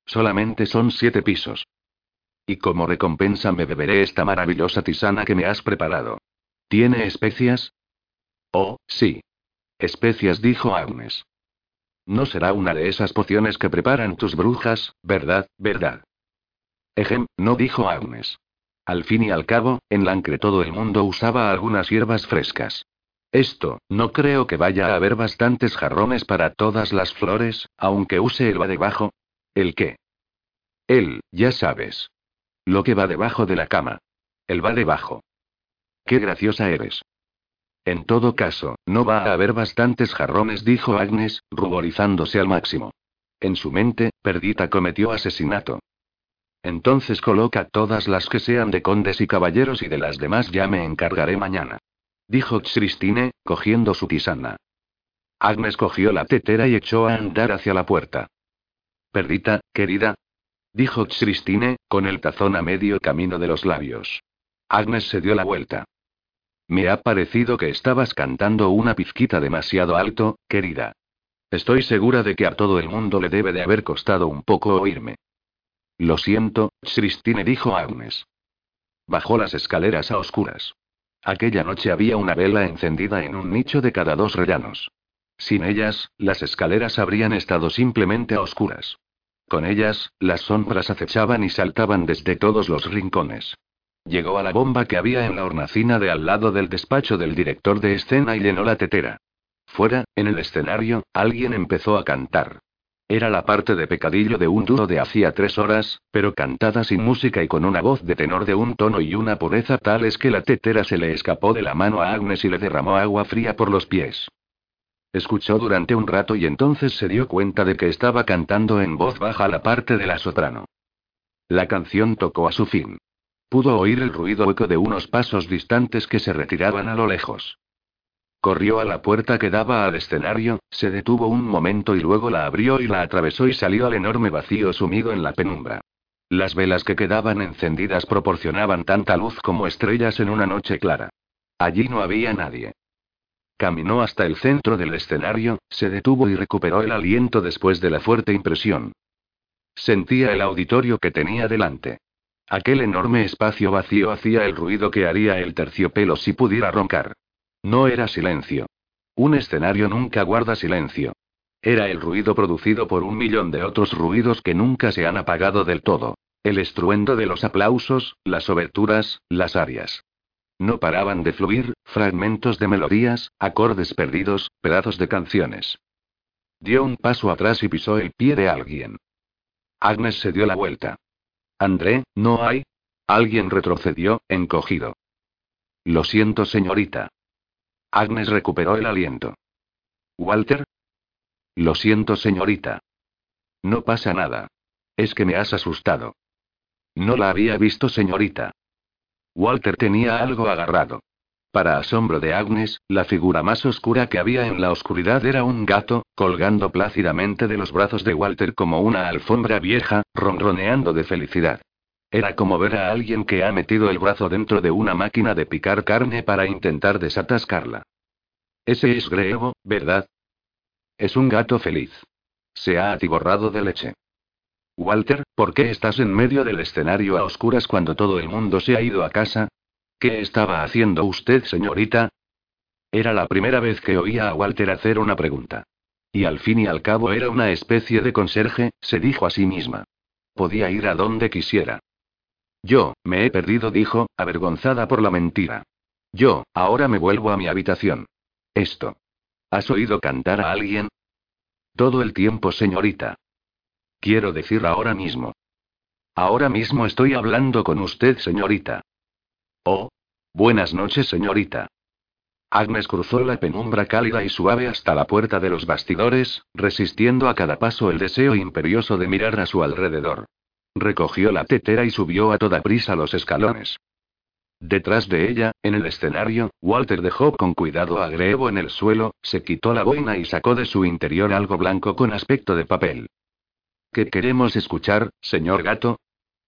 Solamente son siete pisos. Y como recompensa me beberé esta maravillosa tisana que me has preparado. ¿Tiene especias? Oh, sí. Especias, dijo Agnes. No será una de esas pociones que preparan tus brujas, ¿verdad? ¿Verdad? Ejem, no dijo Agnes. Al fin y al cabo, en Lancre todo el mundo usaba algunas hierbas frescas. Esto, no creo que vaya a haber bastantes jarrones para todas las flores, aunque use el va debajo. ¿El qué? El, ya sabes. Lo que va debajo de la cama. El va debajo. Qué graciosa eres. En todo caso, no va a haber bastantes jarrones, dijo Agnes, ruborizándose al máximo. En su mente, Perdita cometió asesinato. Entonces coloca todas las que sean de condes y caballeros y de las demás ya me encargaré mañana. Dijo Christine, cogiendo su tisana. Agnes cogió la tetera y echó a andar hacia la puerta. Perdita, querida. Dijo Christine, con el tazón a medio camino de los labios. Agnes se dio la vuelta. Me ha parecido que estabas cantando una pizquita demasiado alto, querida. Estoy segura de que a todo el mundo le debe de haber costado un poco oírme. Lo siento, Christine dijo Agnes. Bajó las escaleras a oscuras. Aquella noche había una vela encendida en un nicho de cada dos rellanos. Sin ellas, las escaleras habrían estado simplemente a oscuras. Con ellas, las sombras acechaban y saltaban desde todos los rincones. Llegó a la bomba que había en la hornacina de al lado del despacho del director de escena y llenó la tetera. Fuera, en el escenario, alguien empezó a cantar. Era la parte de pecadillo de un dúo de hacía tres horas, pero cantada sin música y con una voz de tenor de un tono y una pureza tales que la tetera se le escapó de la mano a Agnes y le derramó agua fría por los pies. Escuchó durante un rato y entonces se dio cuenta de que estaba cantando en voz baja la parte de la soprano. La canción tocó a su fin. Pudo oír el ruido hueco de unos pasos distantes que se retiraban a lo lejos. Corrió a la puerta que daba al escenario, se detuvo un momento y luego la abrió y la atravesó y salió al enorme vacío sumido en la penumbra. Las velas que quedaban encendidas proporcionaban tanta luz como estrellas en una noche clara. Allí no había nadie. Caminó hasta el centro del escenario, se detuvo y recuperó el aliento después de la fuerte impresión. Sentía el auditorio que tenía delante. Aquel enorme espacio vacío hacía el ruido que haría el terciopelo si pudiera roncar. No era silencio. Un escenario nunca guarda silencio. Era el ruido producido por un millón de otros ruidos que nunca se han apagado del todo. El estruendo de los aplausos, las oberturas, las arias. No paraban de fluir, fragmentos de melodías, acordes perdidos, pedazos de canciones. Dio un paso atrás y pisó el pie de alguien. Agnes se dio la vuelta. André, ¿no hay? Alguien retrocedió, encogido. Lo siento, señorita. Agnes recuperó el aliento. ¿Walter? Lo siento, señorita. No pasa nada. Es que me has asustado. No la había visto, señorita. Walter tenía algo agarrado. Para asombro de Agnes, la figura más oscura que había en la oscuridad era un gato, colgando plácidamente de los brazos de Walter como una alfombra vieja, ronroneando de felicidad. Era como ver a alguien que ha metido el brazo dentro de una máquina de picar carne para intentar desatascarla. Ese es Grevo, ¿verdad? Es un gato feliz. Se ha atiborrado de leche. Walter, ¿por qué estás en medio del escenario a oscuras cuando todo el mundo se ha ido a casa? ¿Qué estaba haciendo usted, señorita? Era la primera vez que oía a Walter hacer una pregunta. Y al fin y al cabo era una especie de conserje, se dijo a sí misma. Podía ir a donde quisiera. Yo, me he perdido, dijo, avergonzada por la mentira. Yo, ahora me vuelvo a mi habitación. Esto. ¿Has oído cantar a alguien? Todo el tiempo, señorita. Quiero decir ahora mismo. Ahora mismo estoy hablando con usted, señorita. Oh. Buenas noches, señorita. Agnes cruzó la penumbra cálida y suave hasta la puerta de los bastidores, resistiendo a cada paso el deseo imperioso de mirar a su alrededor. Recogió la tetera y subió a toda prisa los escalones. Detrás de ella, en el escenario, Walter dejó con cuidado a Grevo en el suelo, se quitó la boina y sacó de su interior algo blanco con aspecto de papel. ¿Qué queremos escuchar, señor gato?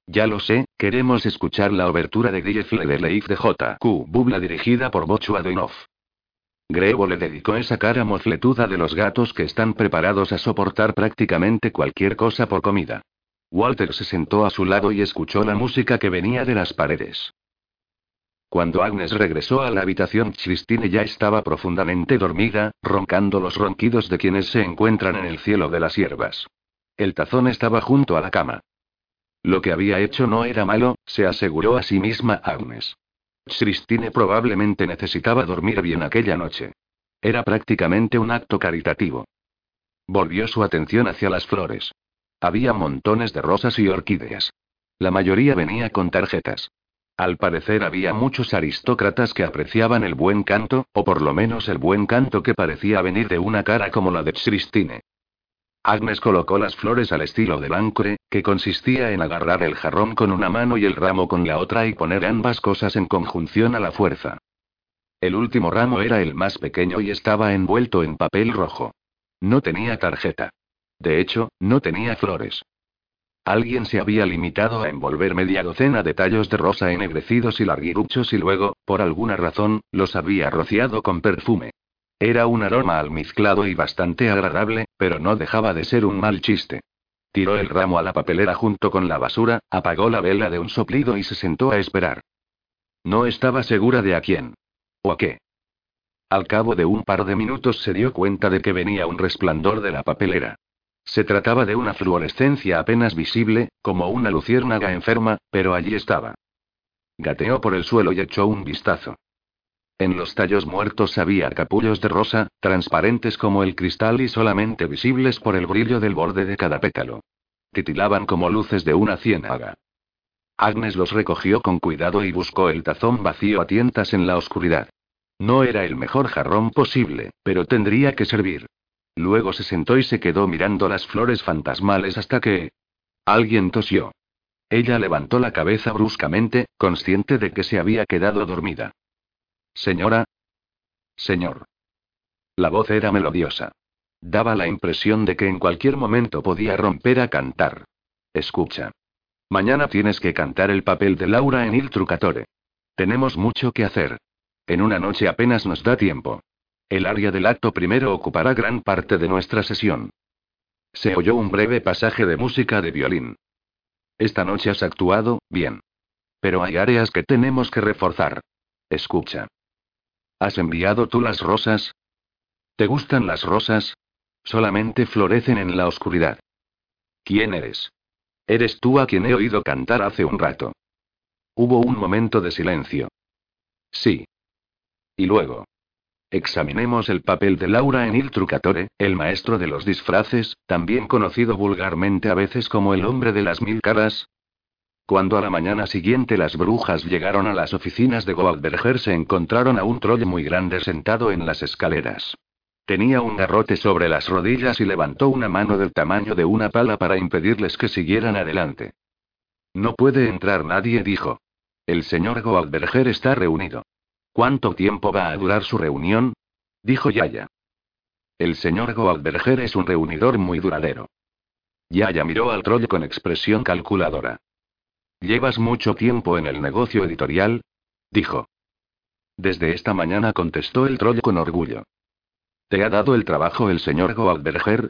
Ya lo sé, queremos escuchar la obertura de Die Leif de J.Q. Bubla dirigida por Bocho Adonov. Grevo le dedicó esa cara mofletuda de los gatos que están preparados a soportar prácticamente cualquier cosa por comida. Walter se sentó a su lado y escuchó la música que venía de las paredes. Cuando Agnes regresó a la habitación, Christine ya estaba profundamente dormida, roncando los ronquidos de quienes se encuentran en el cielo de las hierbas. El tazón estaba junto a la cama. Lo que había hecho no era malo, se aseguró a sí misma Agnes. Christine probablemente necesitaba dormir bien aquella noche. Era prácticamente un acto caritativo. Volvió su atención hacia las flores. Había montones de rosas y orquídeas. La mayoría venía con tarjetas. Al parecer había muchos aristócratas que apreciaban el buen canto, o por lo menos el buen canto que parecía venir de una cara como la de Christine. Agnes colocó las flores al estilo del ancre, que consistía en agarrar el jarrón con una mano y el ramo con la otra y poner ambas cosas en conjunción a la fuerza. El último ramo era el más pequeño y estaba envuelto en papel rojo. No tenía tarjeta. De hecho, no tenía flores. Alguien se había limitado a envolver media docena de tallos de rosa ennegrecidos y larguiruchos y luego, por alguna razón, los había rociado con perfume. Era un aroma almizclado y bastante agradable, pero no dejaba de ser un mal chiste. Tiró el ramo a la papelera junto con la basura, apagó la vela de un soplido y se sentó a esperar. No estaba segura de a quién. ¿O a qué? Al cabo de un par de minutos se dio cuenta de que venía un resplandor de la papelera. Se trataba de una fluorescencia apenas visible, como una luciérnaga enferma, pero allí estaba. Gateó por el suelo y echó un vistazo. En los tallos muertos había capullos de rosa, transparentes como el cristal y solamente visibles por el brillo del borde de cada pétalo. Titilaban como luces de una ciénaga. Agnes los recogió con cuidado y buscó el tazón vacío a tientas en la oscuridad. No era el mejor jarrón posible, pero tendría que servir. Luego se sentó y se quedó mirando las flores fantasmales hasta que... Alguien tosió. Ella levantó la cabeza bruscamente, consciente de que se había quedado dormida. Señora. Señor. La voz era melodiosa. Daba la impresión de que en cualquier momento podía romper a cantar. Escucha. Mañana tienes que cantar el papel de Laura en Il Trucatore. Tenemos mucho que hacer. En una noche apenas nos da tiempo. El área del acto primero ocupará gran parte de nuestra sesión. Se oyó un breve pasaje de música de violín. Esta noche has actuado, bien. Pero hay áreas que tenemos que reforzar. Escucha. ¿Has enviado tú las rosas? ¿Te gustan las rosas? Solamente florecen en la oscuridad. ¿Quién eres? Eres tú a quien he oído cantar hace un rato. Hubo un momento de silencio. Sí. Y luego. Examinemos el papel de Laura en Il Trucatore, el maestro de los disfraces, también conocido vulgarmente a veces como el hombre de las mil caras. Cuando a la mañana siguiente las brujas llegaron a las oficinas de Goldberger se encontraron a un troll muy grande sentado en las escaleras. Tenía un garrote sobre las rodillas y levantó una mano del tamaño de una pala para impedirles que siguieran adelante. No puede entrar nadie, dijo. El señor Goldberger está reunido. ¿Cuánto tiempo va a durar su reunión? Dijo Yaya. El señor Goldberger es un reunidor muy duradero. Yaya miró al troll con expresión calculadora. ¿Llevas mucho tiempo en el negocio editorial? Dijo. Desde esta mañana contestó el troll con orgullo. ¿Te ha dado el trabajo el señor Goldberger?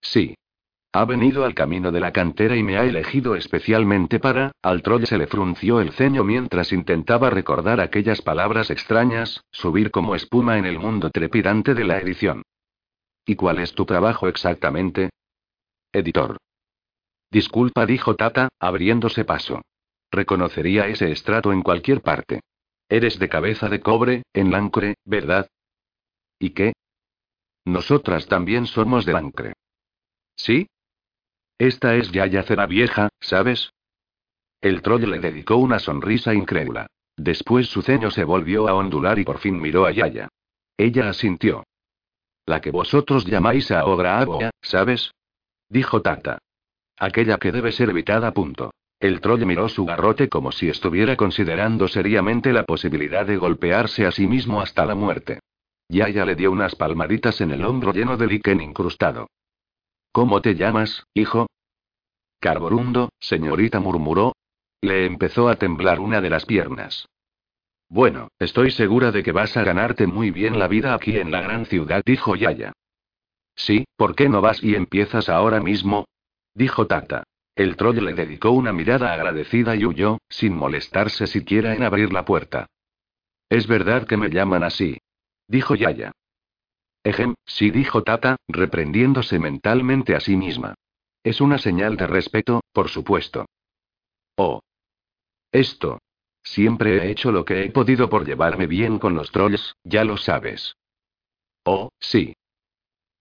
Sí. Ha venido al camino de la cantera y me ha elegido especialmente para. Al troll se le frunció el ceño mientras intentaba recordar aquellas palabras extrañas, subir como espuma en el mundo trepidante de la edición. ¿Y cuál es tu trabajo exactamente? Editor. Disculpa, dijo Tata, abriéndose paso. Reconocería ese estrato en cualquier parte. Eres de cabeza de cobre, en Lancre, ¿verdad? ¿Y qué? Nosotras también somos de Lancre. ¿Sí? Esta es Yaya Cera Vieja, ¿sabes? El troll le dedicó una sonrisa incrédula. Después su ceño se volvió a ondular y por fin miró a Yaya. Ella asintió. La que vosotros llamáis a Ogra ¿sabes? Dijo Tata. Aquella que debe ser evitada. Punto. El troll miró su garrote como si estuviera considerando seriamente la posibilidad de golpearse a sí mismo hasta la muerte. Yaya le dio unas palmaditas en el hombro lleno de líquen incrustado. ¿Cómo te llamas, hijo? Carborundo, señorita murmuró. Le empezó a temblar una de las piernas. Bueno, estoy segura de que vas a ganarte muy bien la vida aquí en la gran ciudad, dijo Yaya. Sí, ¿por qué no vas y empiezas ahora mismo? Dijo Tata. El troll le dedicó una mirada agradecida y huyó, sin molestarse siquiera en abrir la puerta. Es verdad que me llaman así. Dijo Yaya. Ejem, sí dijo Tata, reprendiéndose mentalmente a sí misma. Es una señal de respeto, por supuesto. Oh. Esto. Siempre he hecho lo que he podido por llevarme bien con los trolls, ya lo sabes. Oh, sí.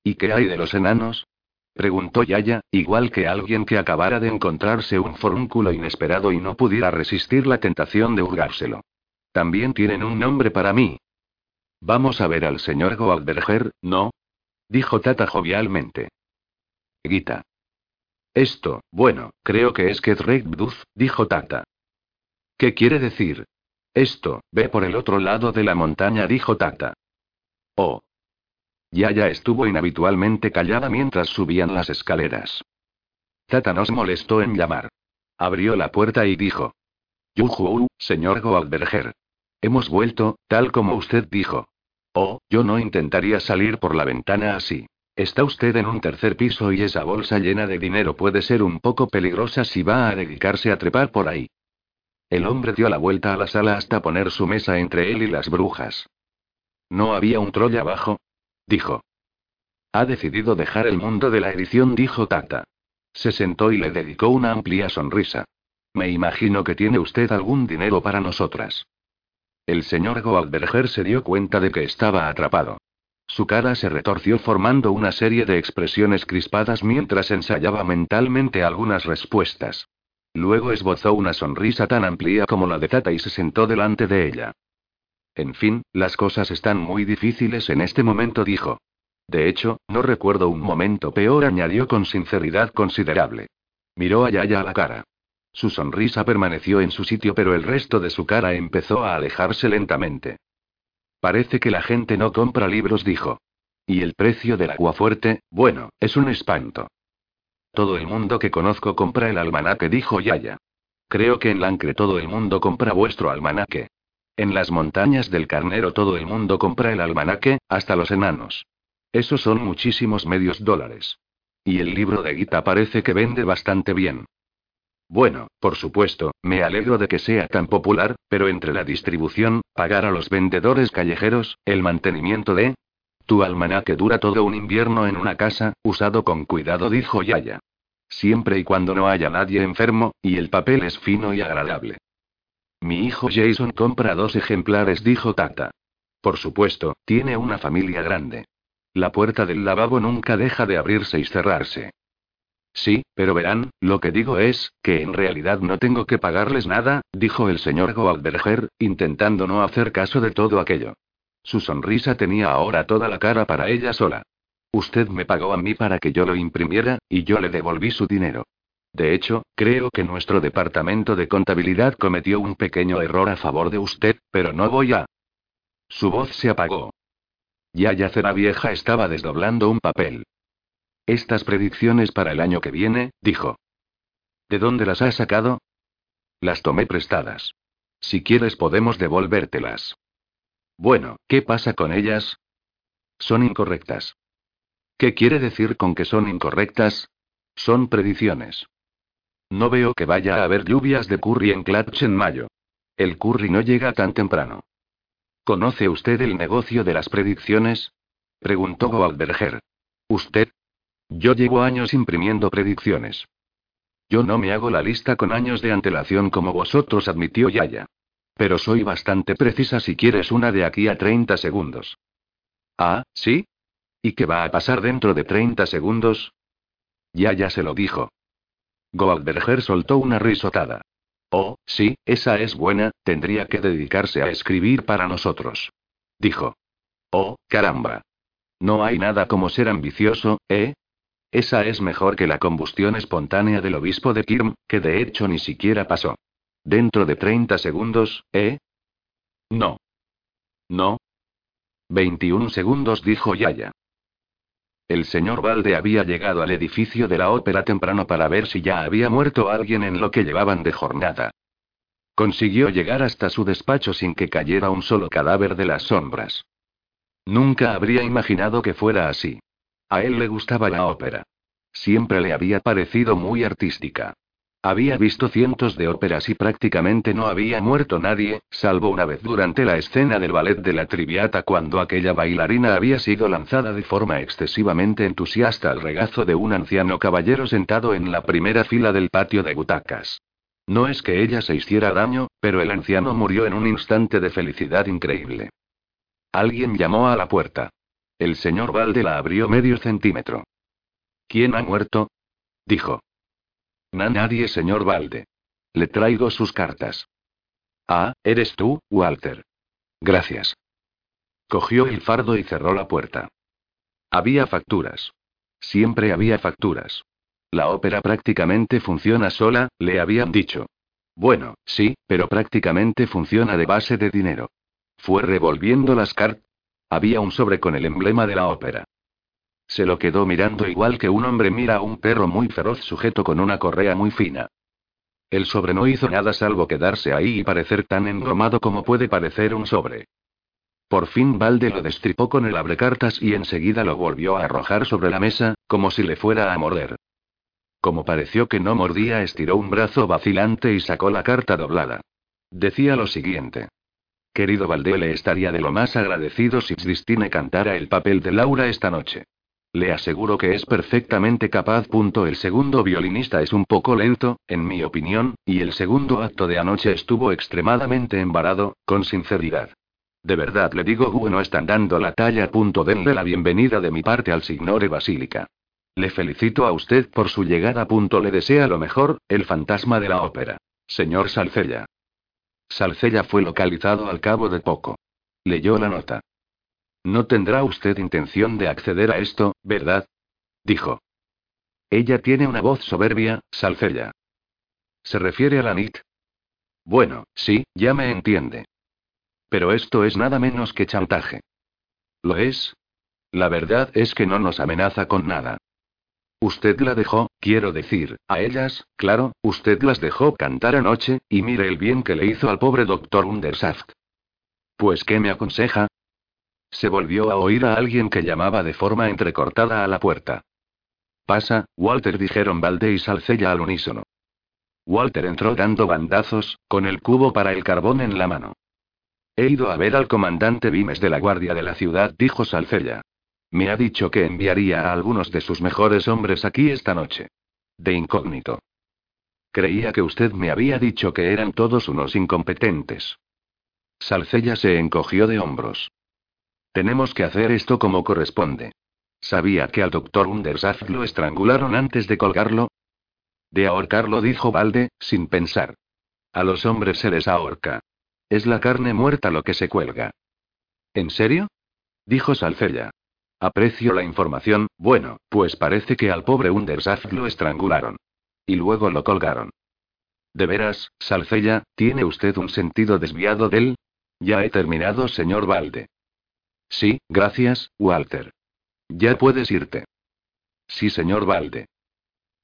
¿Y qué hay de los enanos? Preguntó Yaya, igual que alguien que acabara de encontrarse un forúnculo inesperado y no pudiera resistir la tentación de hurgárselo. También tienen un nombre para mí. Vamos a ver al señor Goldberger, ¿no? Dijo Tata jovialmente. Gita. Esto, bueno, creo que es que dijo Tata. ¿Qué quiere decir? Esto, ve por el otro lado de la montaña, dijo Tata. Oh, Yaya estuvo inhabitualmente callada mientras subían las escaleras. Tata nos molestó en llamar. Abrió la puerta y dijo. Yuhu, señor Goldberger. Hemos vuelto, tal como usted dijo. Oh, yo no intentaría salir por la ventana así. Está usted en un tercer piso y esa bolsa llena de dinero puede ser un poco peligrosa si va a dedicarse a trepar por ahí. El hombre dio la vuelta a la sala hasta poner su mesa entre él y las brujas. ¿No había un troll abajo? Dijo. Ha decidido dejar el mundo de la edición, dijo Tata. Se sentó y le dedicó una amplia sonrisa. Me imagino que tiene usted algún dinero para nosotras. El señor Goldberger se dio cuenta de que estaba atrapado. Su cara se retorció formando una serie de expresiones crispadas mientras ensayaba mentalmente algunas respuestas. Luego esbozó una sonrisa tan amplia como la de Tata y se sentó delante de ella. En fin, las cosas están muy difíciles en este momento, dijo. De hecho, no recuerdo un momento peor, añadió con sinceridad considerable. Miró a Yaya a la cara. Su sonrisa permaneció en su sitio, pero el resto de su cara empezó a alejarse lentamente. Parece que la gente no compra libros, dijo. Y el precio del agua fuerte, bueno, es un espanto. Todo el mundo que conozco compra el almanaque, dijo Yaya. Creo que en Lancre todo el mundo compra vuestro almanaque. En las montañas del carnero todo el mundo compra el almanaque, hasta los enanos. Esos son muchísimos medios dólares. Y el libro de Gita parece que vende bastante bien. Bueno, por supuesto, me alegro de que sea tan popular, pero entre la distribución, pagar a los vendedores callejeros, el mantenimiento de... Tu almanaque dura todo un invierno en una casa, usado con cuidado, dijo Yaya. Siempre y cuando no haya nadie enfermo, y el papel es fino y agradable. Mi hijo Jason compra dos ejemplares, dijo Tata. Por supuesto, tiene una familia grande. La puerta del lavabo nunca deja de abrirse y cerrarse. Sí, pero verán, lo que digo es, que en realidad no tengo que pagarles nada, dijo el señor Goldberger, intentando no hacer caso de todo aquello. Su sonrisa tenía ahora toda la cara para ella sola. Usted me pagó a mí para que yo lo imprimiera, y yo le devolví su dinero. De hecho, creo que nuestro departamento de contabilidad cometió un pequeño error a favor de usted, pero no voy a... Su voz se apagó. Yaya Cera Vieja estaba desdoblando un papel. Estas predicciones para el año que viene, dijo. ¿De dónde las has sacado? Las tomé prestadas. Si quieres podemos devolvértelas. Bueno, ¿qué pasa con ellas? Son incorrectas. ¿Qué quiere decir con que son incorrectas? Son predicciones. No veo que vaya a haber lluvias de curry en Clutch en mayo. El curry no llega tan temprano. ¿Conoce usted el negocio de las predicciones? Preguntó Goldberger. ¿Usted? Yo llevo años imprimiendo predicciones. Yo no me hago la lista con años de antelación como vosotros, admitió Yaya. Pero soy bastante precisa si quieres una de aquí a 30 segundos. Ah, ¿sí? ¿Y qué va a pasar dentro de 30 segundos? Yaya se lo dijo. Goldberger soltó una risotada. Oh, sí, esa es buena, tendría que dedicarse a escribir para nosotros. Dijo. Oh, caramba. No hay nada como ser ambicioso, ¿eh? Esa es mejor que la combustión espontánea del obispo de Kirm, que de hecho ni siquiera pasó. Dentro de 30 segundos, ¿eh? No. No. 21 segundos, dijo Yaya. El señor Valde había llegado al edificio de la ópera temprano para ver si ya había muerto alguien en lo que llevaban de jornada. Consiguió llegar hasta su despacho sin que cayera un solo cadáver de las sombras. Nunca habría imaginado que fuera así. A él le gustaba la ópera. Siempre le había parecido muy artística. Había visto cientos de óperas y prácticamente no había muerto nadie, salvo una vez durante la escena del ballet de la Triviata cuando aquella bailarina había sido lanzada de forma excesivamente entusiasta al regazo de un anciano caballero sentado en la primera fila del patio de butacas. No es que ella se hiciera daño, pero el anciano murió en un instante de felicidad increíble. Alguien llamó a la puerta. El señor Valde la abrió medio centímetro. ¿Quién ha muerto? dijo. Nadie, señor Valde. Le traigo sus cartas. Ah, eres tú, Walter. Gracias. Cogió el fardo y cerró la puerta. Había facturas. Siempre había facturas. La ópera prácticamente funciona sola, le habían dicho. Bueno, sí, pero prácticamente funciona de base de dinero. Fue revolviendo las cartas. Había un sobre con el emblema de la ópera. Se lo quedó mirando igual que un hombre mira a un perro muy feroz sujeto con una correa muy fina. El sobre no hizo nada salvo quedarse ahí y parecer tan engromado como puede parecer un sobre. Por fin Valde lo destripó con el abrecartas y enseguida lo volvió a arrojar sobre la mesa, como si le fuera a morder. Como pareció que no mordía, estiró un brazo vacilante y sacó la carta doblada. Decía lo siguiente. Querido Valde, le estaría de lo más agradecido si Christine cantara el papel de Laura esta noche. Le aseguro que es perfectamente capaz. El segundo violinista es un poco lento, en mi opinión, y el segundo acto de anoche estuvo extremadamente embarado, con sinceridad. De verdad le digo, bueno, están dando la talla. Denle la bienvenida de mi parte al signore Basílica. Le felicito a usted por su llegada. Le desea lo mejor, el fantasma de la ópera. Señor Salcella. Salcella fue localizado al cabo de poco. Leyó la nota. No tendrá usted intención de acceder a esto, ¿verdad? Dijo. Ella tiene una voz soberbia, Salcella. ¿Se refiere a la NIT? Bueno, sí, ya me entiende. Pero esto es nada menos que chantaje. ¿Lo es? La verdad es que no nos amenaza con nada. Usted la dejó, quiero decir, a ellas, claro, usted las dejó cantar anoche, y mire el bien que le hizo al pobre doctor Undersaft. Pues, ¿qué me aconseja? Se volvió a oír a alguien que llamaba de forma entrecortada a la puerta. Pasa, Walter, dijeron Valde y Salcella al unísono. Walter entró dando bandazos, con el cubo para el carbón en la mano. He ido a ver al comandante Vimes de la Guardia de la Ciudad, dijo Salcella. Me ha dicho que enviaría a algunos de sus mejores hombres aquí esta noche. De incógnito. Creía que usted me había dicho que eran todos unos incompetentes. Salcella se encogió de hombros. Tenemos que hacer esto como corresponde. ¿Sabía que al doctor Undersaft lo estrangularon antes de colgarlo? De ahorcarlo, dijo Valde, sin pensar. A los hombres se les ahorca. Es la carne muerta lo que se cuelga. ¿En serio? Dijo Salcella. Aprecio la información, bueno, pues parece que al pobre Undersaft lo estrangularon. Y luego lo colgaron. ¿De veras, Salcella, tiene usted un sentido desviado de él? Ya he terminado, señor Valde. Sí, gracias, Walter. Ya puedes irte. Sí, señor Valde.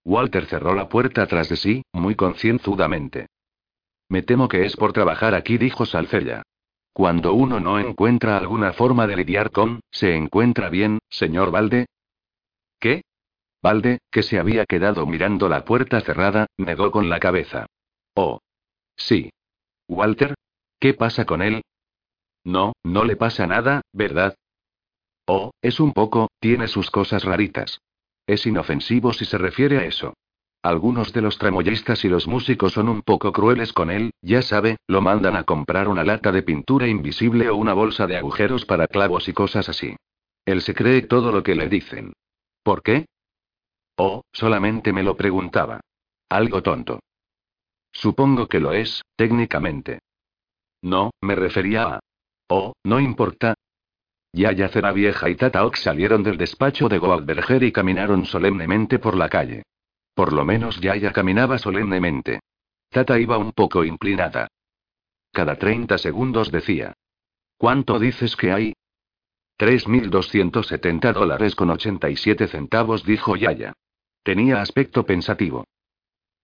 Walter cerró la puerta tras de sí, muy concienzudamente. Me temo que es por trabajar aquí, dijo Salcella. Cuando uno no encuentra alguna forma de lidiar con, ¿se encuentra bien, señor Valde? ¿Qué? Valde, que se había quedado mirando la puerta cerrada, negó con la cabeza. Oh. Sí. Walter? ¿Qué pasa con él? No, no le pasa nada, ¿verdad? Oh, es un poco, tiene sus cosas raritas. Es inofensivo si se refiere a eso. Algunos de los tramoyistas y los músicos son un poco crueles con él, ya sabe, lo mandan a comprar una lata de pintura invisible o una bolsa de agujeros para clavos y cosas así. Él se cree todo lo que le dicen. ¿Por qué? Oh, solamente me lo preguntaba. Algo tonto. Supongo que lo es, técnicamente. No, me refería a... Oh, no importa. Yaya Cera Vieja y Tata Ox salieron del despacho de Goldberger y caminaron solemnemente por la calle. Por lo menos Yaya caminaba solemnemente. Tata iba un poco inclinada. Cada 30 segundos decía. ¿Cuánto dices que hay? 3.270 dólares con 87 centavos, dijo Yaya. Tenía aspecto pensativo.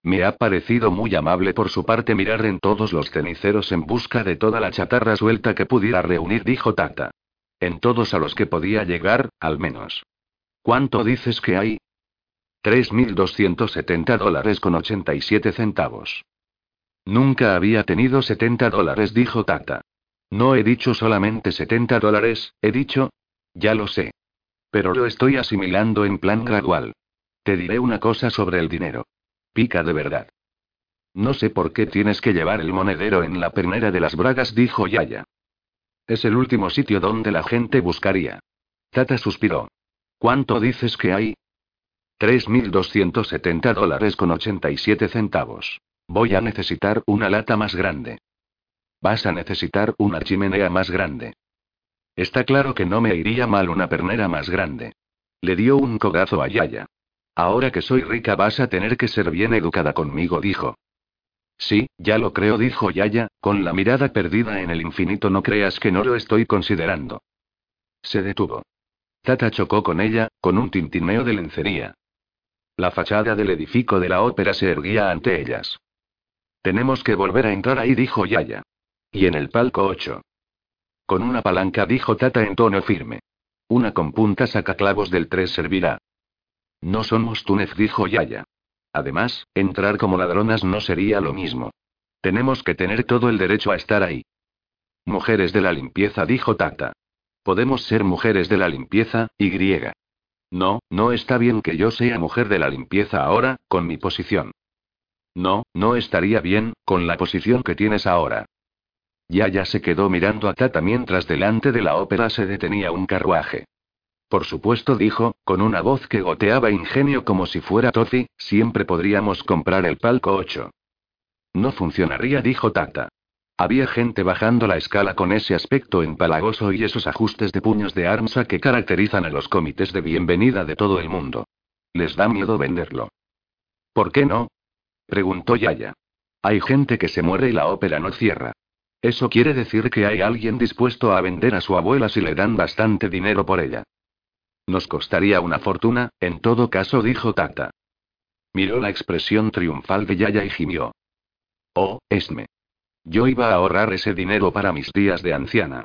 Me ha parecido muy amable por su parte mirar en todos los ceniceros en busca de toda la chatarra suelta que pudiera reunir, dijo Tata. En todos a los que podía llegar, al menos. ¿Cuánto dices que hay? 3.270 dólares con 87 centavos. Nunca había tenido 70 dólares, dijo Tata. No he dicho solamente 70 dólares, he dicho... Ya lo sé. Pero lo estoy asimilando en plan gradual. Te diré una cosa sobre el dinero. Pica de verdad. No sé por qué tienes que llevar el monedero en la pernera de las bragas, dijo Yaya. Es el último sitio donde la gente buscaría. Tata suspiró. ¿Cuánto dices que hay? 3.270 dólares con 87 centavos. Voy a necesitar una lata más grande. Vas a necesitar una chimenea más grande. Está claro que no me iría mal una pernera más grande. Le dio un cogazo a Yaya. Ahora que soy rica vas a tener que ser bien educada conmigo, dijo. Sí, ya lo creo, dijo Yaya, con la mirada perdida en el infinito, no creas que no lo estoy considerando. Se detuvo. Tata chocó con ella, con un tintineo de lencería. La fachada del edificio de la ópera se erguía ante ellas. Tenemos que volver a entrar ahí, dijo Yaya. Y en el palco 8. Con una palanca, dijo Tata en tono firme. Una con punta sacaclavos del 3 servirá. No somos Túnez, dijo Yaya. Además, entrar como ladronas no sería lo mismo. Tenemos que tener todo el derecho a estar ahí. Mujeres de la limpieza, dijo Tata. Podemos ser mujeres de la limpieza, y griega. No, no está bien que yo sea mujer de la limpieza ahora, con mi posición. No, no estaría bien, con la posición que tienes ahora. Yaya se quedó mirando a Tata mientras delante de la ópera se detenía un carruaje. Por supuesto, dijo, con una voz que goteaba ingenio como si fuera Tofi, siempre podríamos comprar el palco 8. No funcionaría, dijo Tata. Había gente bajando la escala con ese aspecto empalagoso y esos ajustes de puños de armsa que caracterizan a los comités de bienvenida de todo el mundo. Les da miedo venderlo. ¿Por qué no? preguntó Yaya. Hay gente que se muere y la ópera no cierra. Eso quiere decir que hay alguien dispuesto a vender a su abuela si le dan bastante dinero por ella. Nos costaría una fortuna, en todo caso, dijo Tata. Miró la expresión triunfal de Yaya y gimió. Oh, Esme. Yo iba a ahorrar ese dinero para mis días de anciana.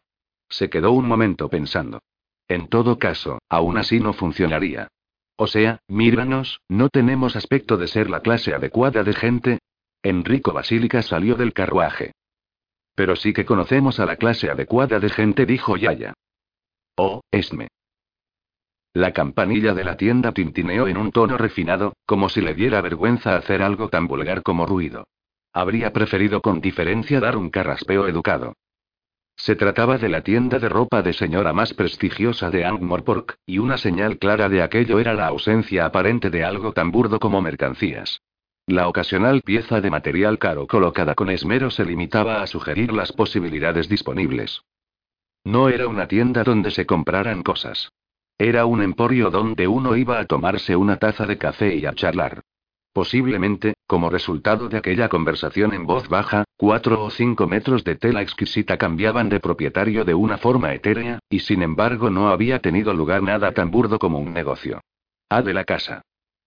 Se quedó un momento pensando. En todo caso, aún así no funcionaría. O sea, míranos, no tenemos aspecto de ser la clase adecuada de gente. Enrico Basílica salió del carruaje. Pero sí que conocemos a la clase adecuada de gente, dijo Yaya. Oh, Esme. La campanilla de la tienda tintineó en un tono refinado, como si le diera vergüenza hacer algo tan vulgar como ruido. Habría preferido con diferencia dar un carraspeo educado. Se trataba de la tienda de ropa de señora más prestigiosa de Angmorpork, y una señal clara de aquello era la ausencia aparente de algo tan burdo como mercancías. La ocasional pieza de material caro colocada con esmero se limitaba a sugerir las posibilidades disponibles. No era una tienda donde se compraran cosas. Era un emporio donde uno iba a tomarse una taza de café y a charlar. Posiblemente, como resultado de aquella conversación en voz baja, cuatro o cinco metros de tela exquisita cambiaban de propietario de una forma etérea, y sin embargo no había tenido lugar nada tan burdo como un negocio. A de la casa.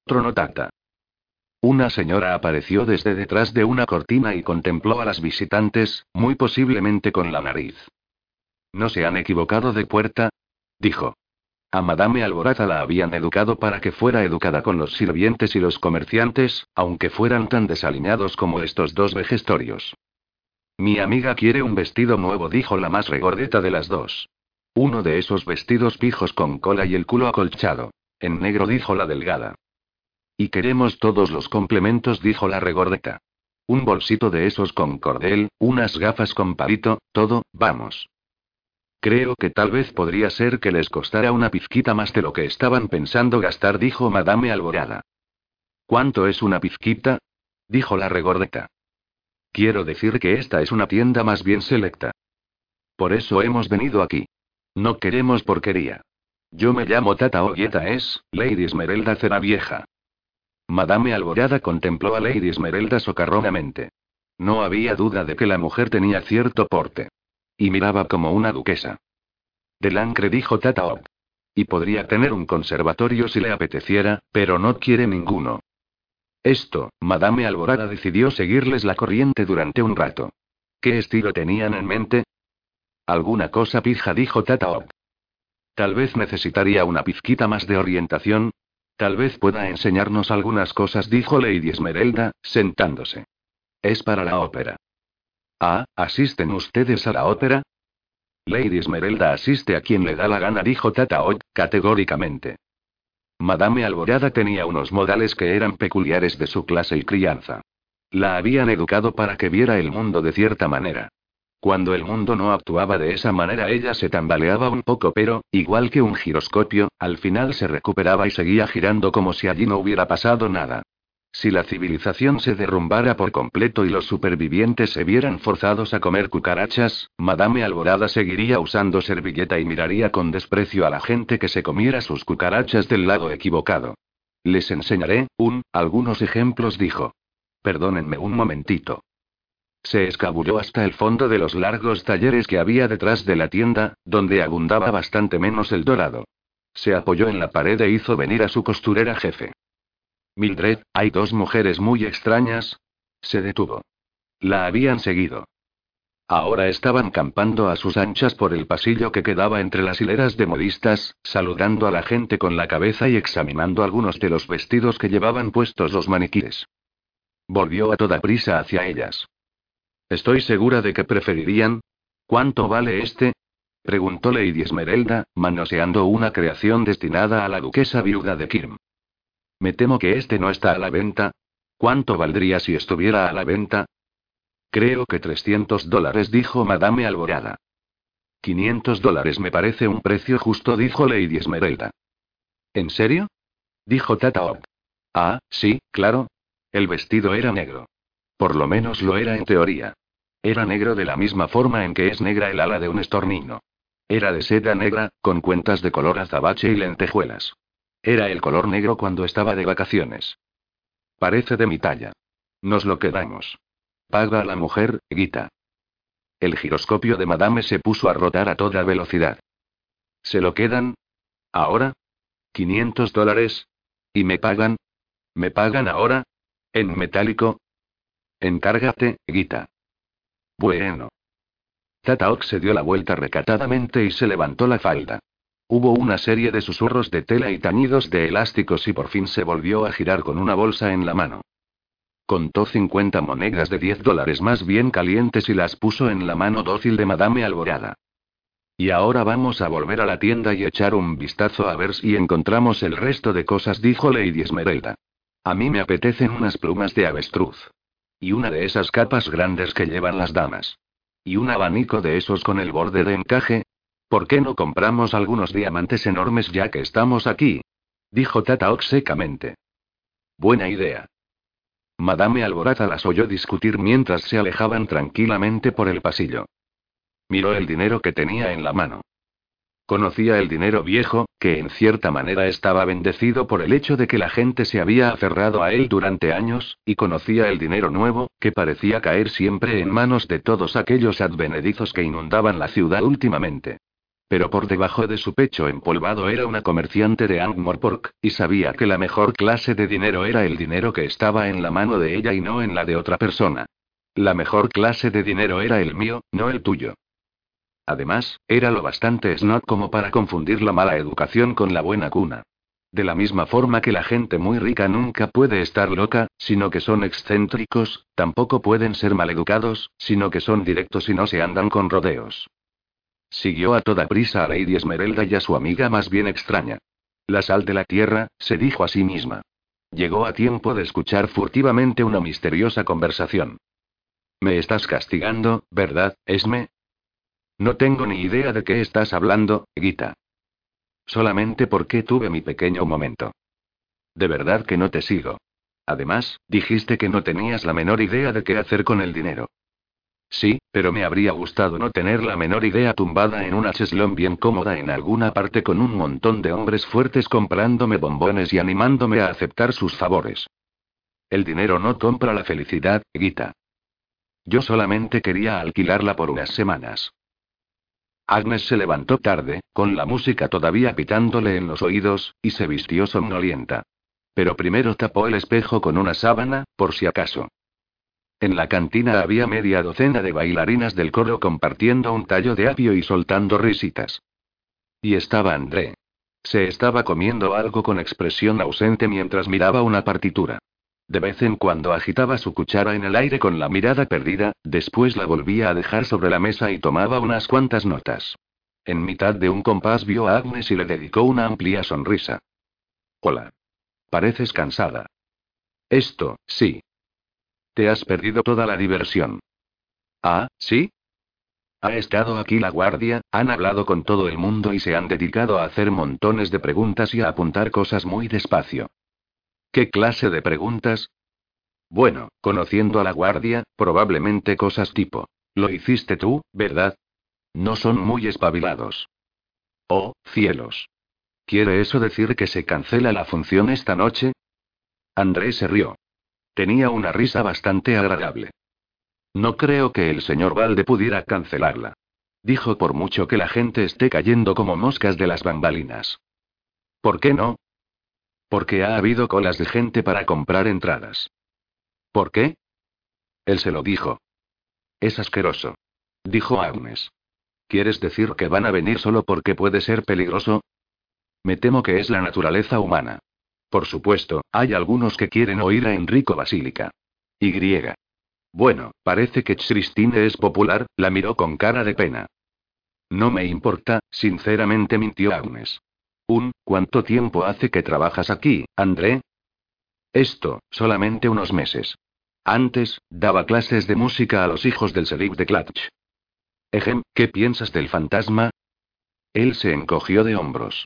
Tronotata. Una señora apareció desde detrás de una cortina y contempló a las visitantes, muy posiblemente con la nariz. ¿No se han equivocado de puerta? dijo. A Madame Alborata la habían educado para que fuera educada con los sirvientes y los comerciantes, aunque fueran tan desaliñados como estos dos vejestorios. Mi amiga quiere un vestido nuevo, dijo la más regordeta de las dos. Uno de esos vestidos pijos con cola y el culo acolchado. En negro, dijo la delgada. Y queremos todos los complementos, dijo la regordeta. Un bolsito de esos con cordel, unas gafas con palito, todo, vamos. Creo que tal vez podría ser que les costara una pizquita más de lo que estaban pensando gastar, dijo Madame Alborada. ¿Cuánto es una pizquita? dijo la regordeta. Quiero decir que esta es una tienda más bien selecta. Por eso hemos venido aquí. No queremos porquería. Yo me llamo Tata Ogueta es, Lady Esmeralda Cera Vieja. Madame Alborada contempló a Lady Esmeralda socarronamente. No había duda de que la mujer tenía cierto porte. Y miraba como una duquesa. Delancre dijo Tata Og. Y podría tener un conservatorio si le apeteciera, pero no quiere ninguno. Esto, Madame Alborada decidió seguirles la corriente durante un rato. ¿Qué estilo tenían en mente? Alguna cosa pija, dijo Tata Tal vez necesitaría una pizquita más de orientación. Tal vez pueda enseñarnos algunas cosas, dijo Lady Esmeralda, sentándose. Es para la ópera. Ah, ¿asisten ustedes a la ópera? Lady Esmeralda asiste a quien le da la gana, dijo Tata categóricamente. Madame Alborada tenía unos modales que eran peculiares de su clase y crianza. La habían educado para que viera el mundo de cierta manera. Cuando el mundo no actuaba de esa manera ella se tambaleaba un poco pero, igual que un giroscopio, al final se recuperaba y seguía girando como si allí no hubiera pasado nada. Si la civilización se derrumbara por completo y los supervivientes se vieran forzados a comer cucarachas, Madame Alborada seguiría usando servilleta y miraría con desprecio a la gente que se comiera sus cucarachas del lado equivocado. Les enseñaré, un, algunos ejemplos, dijo. Perdónenme un momentito. Se escabulló hasta el fondo de los largos talleres que había detrás de la tienda, donde abundaba bastante menos el dorado. Se apoyó en la pared e hizo venir a su costurera jefe. Mildred, hay dos mujeres muy extrañas. Se detuvo. La habían seguido. Ahora estaban campando a sus anchas por el pasillo que quedaba entre las hileras de modistas, saludando a la gente con la cabeza y examinando algunos de los vestidos que llevaban puestos los maniquíes. Volvió a toda prisa hacia ellas. Estoy segura de que preferirían. ¿Cuánto vale este? preguntó Lady Esmeralda, manoseando una creación destinada a la duquesa viuda de Kirm. Me temo que este no está a la venta. ¿Cuánto valdría si estuviera a la venta? Creo que 300 dólares, dijo Madame Alborada. 500 dólares me parece un precio justo, dijo Lady Esmeralda. ¿En serio? Dijo Tata Ah, sí, claro. El vestido era negro. Por lo menos lo era en teoría. Era negro de la misma forma en que es negra el ala de un estornino. Era de seda negra, con cuentas de color azabache y lentejuelas. Era el color negro cuando estaba de vacaciones. Parece de mi talla. Nos lo quedamos. Paga a la mujer, Guita. El giroscopio de Madame se puso a rotar a toda velocidad. ¿Se lo quedan? ¿Ahora? ¿500 dólares? ¿Y me pagan? ¿Me pagan ahora? ¿En metálico? Encárgate, Guita. Bueno. Tataok se dio la vuelta recatadamente y se levantó la falda. Hubo una serie de susurros de tela y tañidos de elásticos y por fin se volvió a girar con una bolsa en la mano. Contó 50 monedas de 10 dólares más bien calientes y las puso en la mano dócil de Madame Alborada. Y ahora vamos a volver a la tienda y echar un vistazo a ver si encontramos el resto de cosas, dijo Lady Esmeralda. A mí me apetecen unas plumas de avestruz. Y una de esas capas grandes que llevan las damas. Y un abanico de esos con el borde de encaje, ¿Por qué no compramos algunos diamantes enormes ya que estamos aquí? Dijo Tataok secamente. Buena idea. Madame Alborada las oyó discutir mientras se alejaban tranquilamente por el pasillo. Miró el dinero que tenía en la mano. Conocía el dinero viejo, que en cierta manera estaba bendecido por el hecho de que la gente se había aferrado a él durante años, y conocía el dinero nuevo, que parecía caer siempre en manos de todos aquellos advenedizos que inundaban la ciudad últimamente. Pero por debajo de su pecho empolvado era una comerciante de Angmorpork, y sabía que la mejor clase de dinero era el dinero que estaba en la mano de ella y no en la de otra persona. La mejor clase de dinero era el mío, no el tuyo. Además, era lo bastante snot como para confundir la mala educación con la buena cuna. De la misma forma que la gente muy rica nunca puede estar loca, sino que son excéntricos, tampoco pueden ser maleducados, sino que son directos y no se andan con rodeos. Siguió a toda prisa a Lady Esmeralda y a su amiga más bien extraña. La sal de la tierra, se dijo a sí misma. Llegó a tiempo de escuchar furtivamente una misteriosa conversación. Me estás castigando, ¿verdad, Esme? No tengo ni idea de qué estás hablando, Guita. Solamente porque tuve mi pequeño momento. De verdad que no te sigo. Además, dijiste que no tenías la menor idea de qué hacer con el dinero. Sí, pero me habría gustado no tener la menor idea tumbada en una cheslón bien cómoda en alguna parte con un montón de hombres fuertes comprándome bombones y animándome a aceptar sus favores. El dinero no compra la felicidad, Guita. Yo solamente quería alquilarla por unas semanas. Agnes se levantó tarde, con la música todavía pitándole en los oídos, y se vistió somnolienta. Pero primero tapó el espejo con una sábana, por si acaso. En la cantina había media docena de bailarinas del coro compartiendo un tallo de apio y soltando risitas. Y estaba André. Se estaba comiendo algo con expresión ausente mientras miraba una partitura. De vez en cuando agitaba su cuchara en el aire con la mirada perdida, después la volvía a dejar sobre la mesa y tomaba unas cuantas notas. En mitad de un compás vio a Agnes y le dedicó una amplia sonrisa. Hola. Pareces cansada. Esto, sí, te has perdido toda la diversión. Ah, ¿sí? Ha estado aquí la guardia, han hablado con todo el mundo y se han dedicado a hacer montones de preguntas y a apuntar cosas muy despacio. ¿Qué clase de preguntas? Bueno, conociendo a la guardia, probablemente cosas tipo. Lo hiciste tú, ¿verdad? No son muy espabilados. Oh, cielos. ¿Quiere eso decir que se cancela la función esta noche? Andrés se rió. Tenía una risa bastante agradable. No creo que el señor Valde pudiera cancelarla. Dijo por mucho que la gente esté cayendo como moscas de las bambalinas. ¿Por qué no? Porque ha habido colas de gente para comprar entradas. ¿Por qué? Él se lo dijo. Es asqueroso. Dijo Agnes. ¿Quieres decir que van a venir solo porque puede ser peligroso? Me temo que es la naturaleza humana. Por supuesto, hay algunos que quieren oír a Enrico Basílica. Y. Bueno, parece que Christine es popular, la miró con cara de pena. No me importa, sinceramente mintió Agnes. Un, ¿cuánto tiempo hace que trabajas aquí, André? Esto, solamente unos meses. Antes, daba clases de música a los hijos del sheriff de Clutch. Ejem, ¿qué piensas del fantasma? Él se encogió de hombros.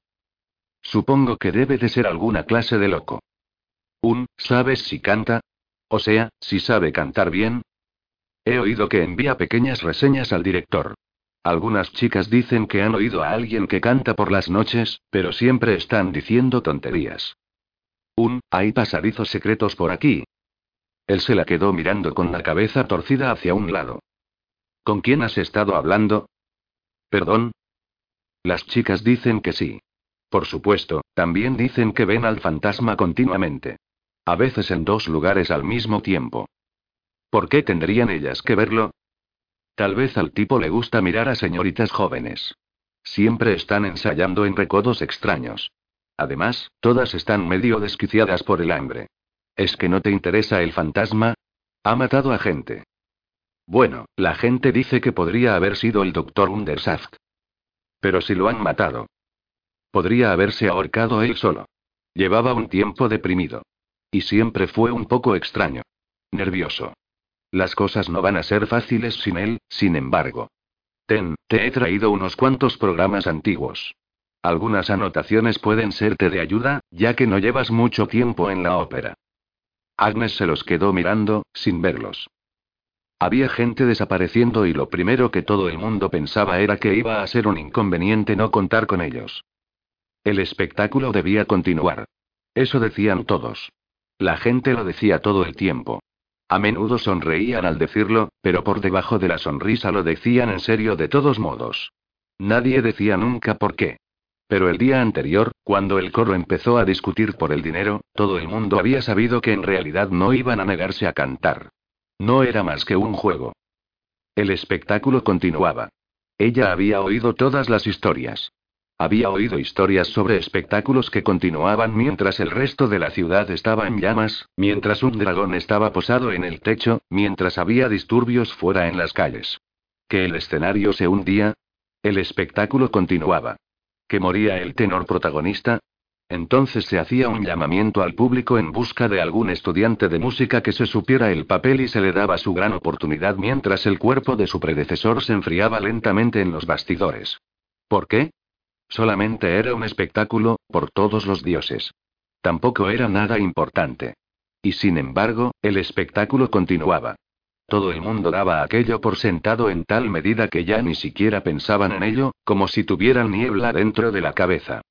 Supongo que debe de ser alguna clase de loco. Un, ¿sabes si canta? O sea, si sabe cantar bien. He oído que envía pequeñas reseñas al director. Algunas chicas dicen que han oído a alguien que canta por las noches, pero siempre están diciendo tonterías. Un, hay pasadizos secretos por aquí. Él se la quedó mirando con la cabeza torcida hacia un lado. ¿Con quién has estado hablando? ¿Perdón? Las chicas dicen que sí. Por supuesto, también dicen que ven al fantasma continuamente. A veces en dos lugares al mismo tiempo. ¿Por qué tendrían ellas que verlo? Tal vez al tipo le gusta mirar a señoritas jóvenes. Siempre están ensayando en recodos extraños. Además, todas están medio desquiciadas por el hambre. ¿Es que no te interesa el fantasma? Ha matado a gente. Bueno, la gente dice que podría haber sido el doctor Undersaft. Pero si lo han matado, Podría haberse ahorcado él solo. Llevaba un tiempo deprimido. Y siempre fue un poco extraño. Nervioso. Las cosas no van a ser fáciles sin él, sin embargo. Ten, te he traído unos cuantos programas antiguos. Algunas anotaciones pueden serte de ayuda, ya que no llevas mucho tiempo en la ópera. Agnes se los quedó mirando, sin verlos. Había gente desapareciendo y lo primero que todo el mundo pensaba era que iba a ser un inconveniente no contar con ellos. El espectáculo debía continuar. Eso decían todos. La gente lo decía todo el tiempo. A menudo sonreían al decirlo, pero por debajo de la sonrisa lo decían en serio de todos modos. Nadie decía nunca por qué. Pero el día anterior, cuando el coro empezó a discutir por el dinero, todo el mundo había sabido que en realidad no iban a negarse a cantar. No era más que un juego. El espectáculo continuaba. Ella había oído todas las historias. Había oído historias sobre espectáculos que continuaban mientras el resto de la ciudad estaba en llamas, mientras un dragón estaba posado en el techo, mientras había disturbios fuera en las calles. Que el escenario se hundía. El espectáculo continuaba. Que moría el tenor protagonista. Entonces se hacía un llamamiento al público en busca de algún estudiante de música que se supiera el papel y se le daba su gran oportunidad mientras el cuerpo de su predecesor se enfriaba lentamente en los bastidores. ¿Por qué? Solamente era un espectáculo, por todos los dioses. Tampoco era nada importante. Y sin embargo, el espectáculo continuaba. Todo el mundo daba aquello por sentado en tal medida que ya ni siquiera pensaban en ello, como si tuvieran niebla dentro de la cabeza.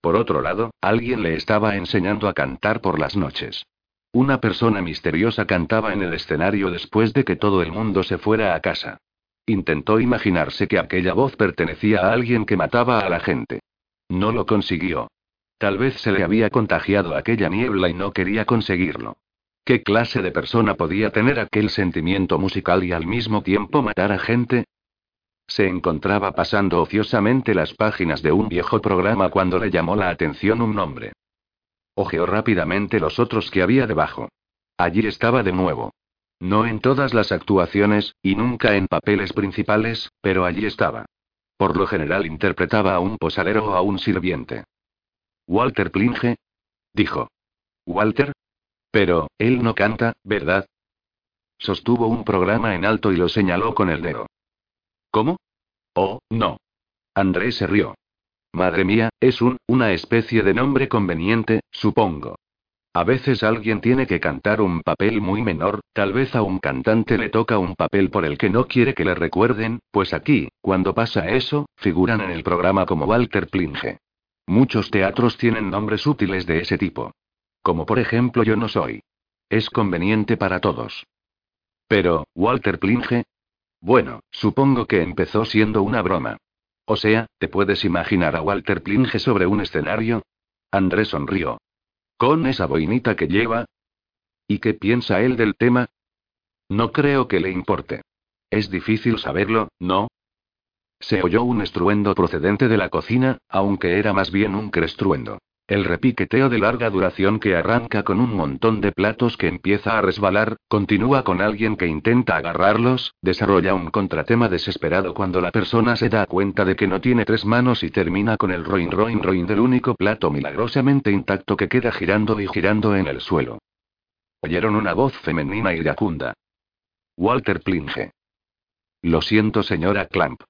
Por otro lado, alguien le estaba enseñando a cantar por las noches. Una persona misteriosa cantaba en el escenario después de que todo el mundo se fuera a casa. Intentó imaginarse que aquella voz pertenecía a alguien que mataba a la gente. No lo consiguió. Tal vez se le había contagiado aquella niebla y no quería conseguirlo. ¿Qué clase de persona podía tener aquel sentimiento musical y al mismo tiempo matar a gente? Se encontraba pasando ociosamente las páginas de un viejo programa cuando le llamó la atención un nombre. Ojeó rápidamente los otros que había debajo. Allí estaba de nuevo. No en todas las actuaciones, y nunca en papeles principales, pero allí estaba. Por lo general interpretaba a un posadero o a un sirviente. Walter Plinge. Dijo. Walter. Pero, él no canta, ¿verdad? Sostuvo un programa en alto y lo señaló con el dedo. ¿Cómo? Oh, no. Andrés se rió. Madre mía, es un, una especie de nombre conveniente, supongo. A veces alguien tiene que cantar un papel muy menor, tal vez a un cantante le toca un papel por el que no quiere que le recuerden, pues aquí, cuando pasa eso, figuran en el programa como Walter Plinge. Muchos teatros tienen nombres útiles de ese tipo. Como por ejemplo yo no soy. Es conveniente para todos. Pero, Walter Plinge. Bueno, supongo que empezó siendo una broma. O sea, ¿te puedes imaginar a Walter Plinge sobre un escenario? Andrés sonrió. ¿Con esa boinita que lleva? ¿Y qué piensa él del tema? No creo que le importe. Es difícil saberlo, ¿no? Se oyó un estruendo procedente de la cocina, aunque era más bien un crestruendo. El repiqueteo de larga duración que arranca con un montón de platos que empieza a resbalar, continúa con alguien que intenta agarrarlos, desarrolla un contratema desesperado cuando la persona se da cuenta de que no tiene tres manos y termina con el roin roin roin del único plato milagrosamente intacto que queda girando y girando en el suelo. Oyeron una voz femenina iracunda. Walter Plinge. Lo siento, señora Clamp.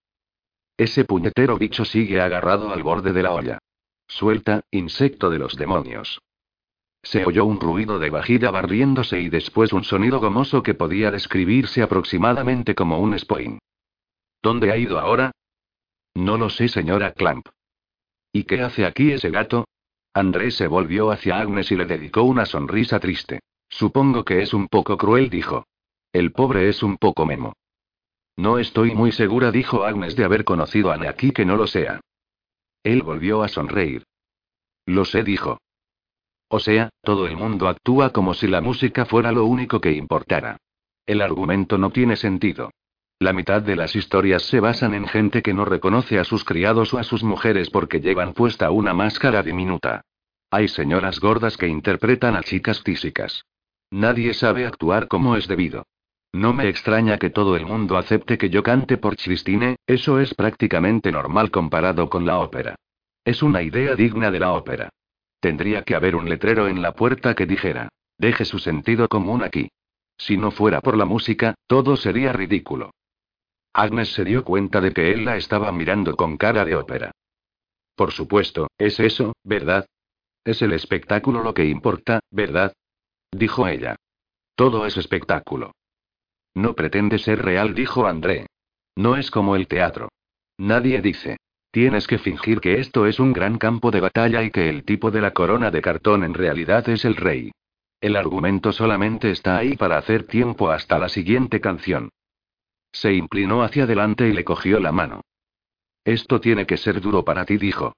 Ese puñetero bicho sigue agarrado al borde de la olla. Suelta, insecto de los demonios. Se oyó un ruido de vajilla barriéndose y después un sonido gomoso que podía describirse aproximadamente como un spoin. ¿Dónde ha ido ahora? No lo sé, señora Clamp. ¿Y qué hace aquí ese gato? Andrés se volvió hacia Agnes y le dedicó una sonrisa triste. Supongo que es un poco cruel, dijo. El pobre es un poco memo. No estoy muy segura, dijo Agnes, de haber conocido a aquí que no lo sea. Él volvió a sonreír. Lo sé, dijo. O sea, todo el mundo actúa como si la música fuera lo único que importara. El argumento no tiene sentido. La mitad de las historias se basan en gente que no reconoce a sus criados o a sus mujeres porque llevan puesta una máscara diminuta. Hay señoras gordas que interpretan a chicas tísicas. Nadie sabe actuar como es debido. No me extraña que todo el mundo acepte que yo cante por Christine, eso es prácticamente normal comparado con la ópera. Es una idea digna de la ópera. Tendría que haber un letrero en la puerta que dijera, deje su sentido común aquí. Si no fuera por la música, todo sería ridículo. Agnes se dio cuenta de que él la estaba mirando con cara de ópera. Por supuesto, es eso, ¿verdad? Es el espectáculo lo que importa, ¿verdad? Dijo ella. Todo es espectáculo. No pretende ser real, dijo André. No es como el teatro. Nadie dice. Tienes que fingir que esto es un gran campo de batalla y que el tipo de la corona de cartón en realidad es el rey. El argumento solamente está ahí para hacer tiempo hasta la siguiente canción. Se inclinó hacia adelante y le cogió la mano. Esto tiene que ser duro para ti, dijo.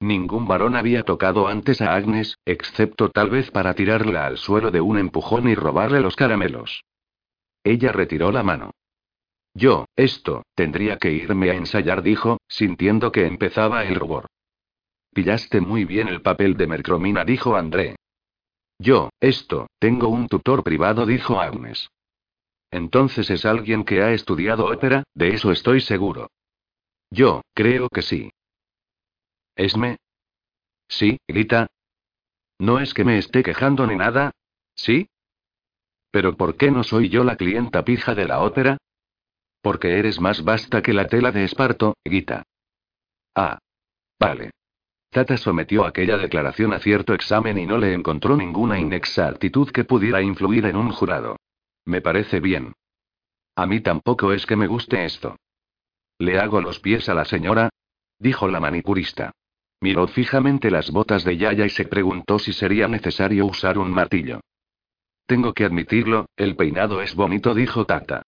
Ningún varón había tocado antes a Agnes, excepto tal vez para tirarla al suelo de un empujón y robarle los caramelos. Ella retiró la mano. Yo, esto, tendría que irme a ensayar, dijo, sintiendo que empezaba el rubor. Pillaste muy bien el papel de Mercromina, dijo André. Yo, esto, tengo un tutor privado, dijo Agnes. Entonces es alguien que ha estudiado ópera, de eso estoy seguro. Yo, creo que sí. ¿Esme? Sí, grita. No es que me esté quejando ni nada. ¿Sí? ¿Pero por qué no soy yo la clienta pija de la ópera? Porque eres más vasta que la tela de esparto, Guita. Ah. Vale. Tata sometió aquella declaración a cierto examen y no le encontró ninguna inexactitud que pudiera influir en un jurado. Me parece bien. A mí tampoco es que me guste esto. ¿Le hago los pies a la señora? dijo la manicurista. Miró fijamente las botas de Yaya y se preguntó si sería necesario usar un martillo. Tengo que admitirlo, el peinado es bonito, dijo Tata.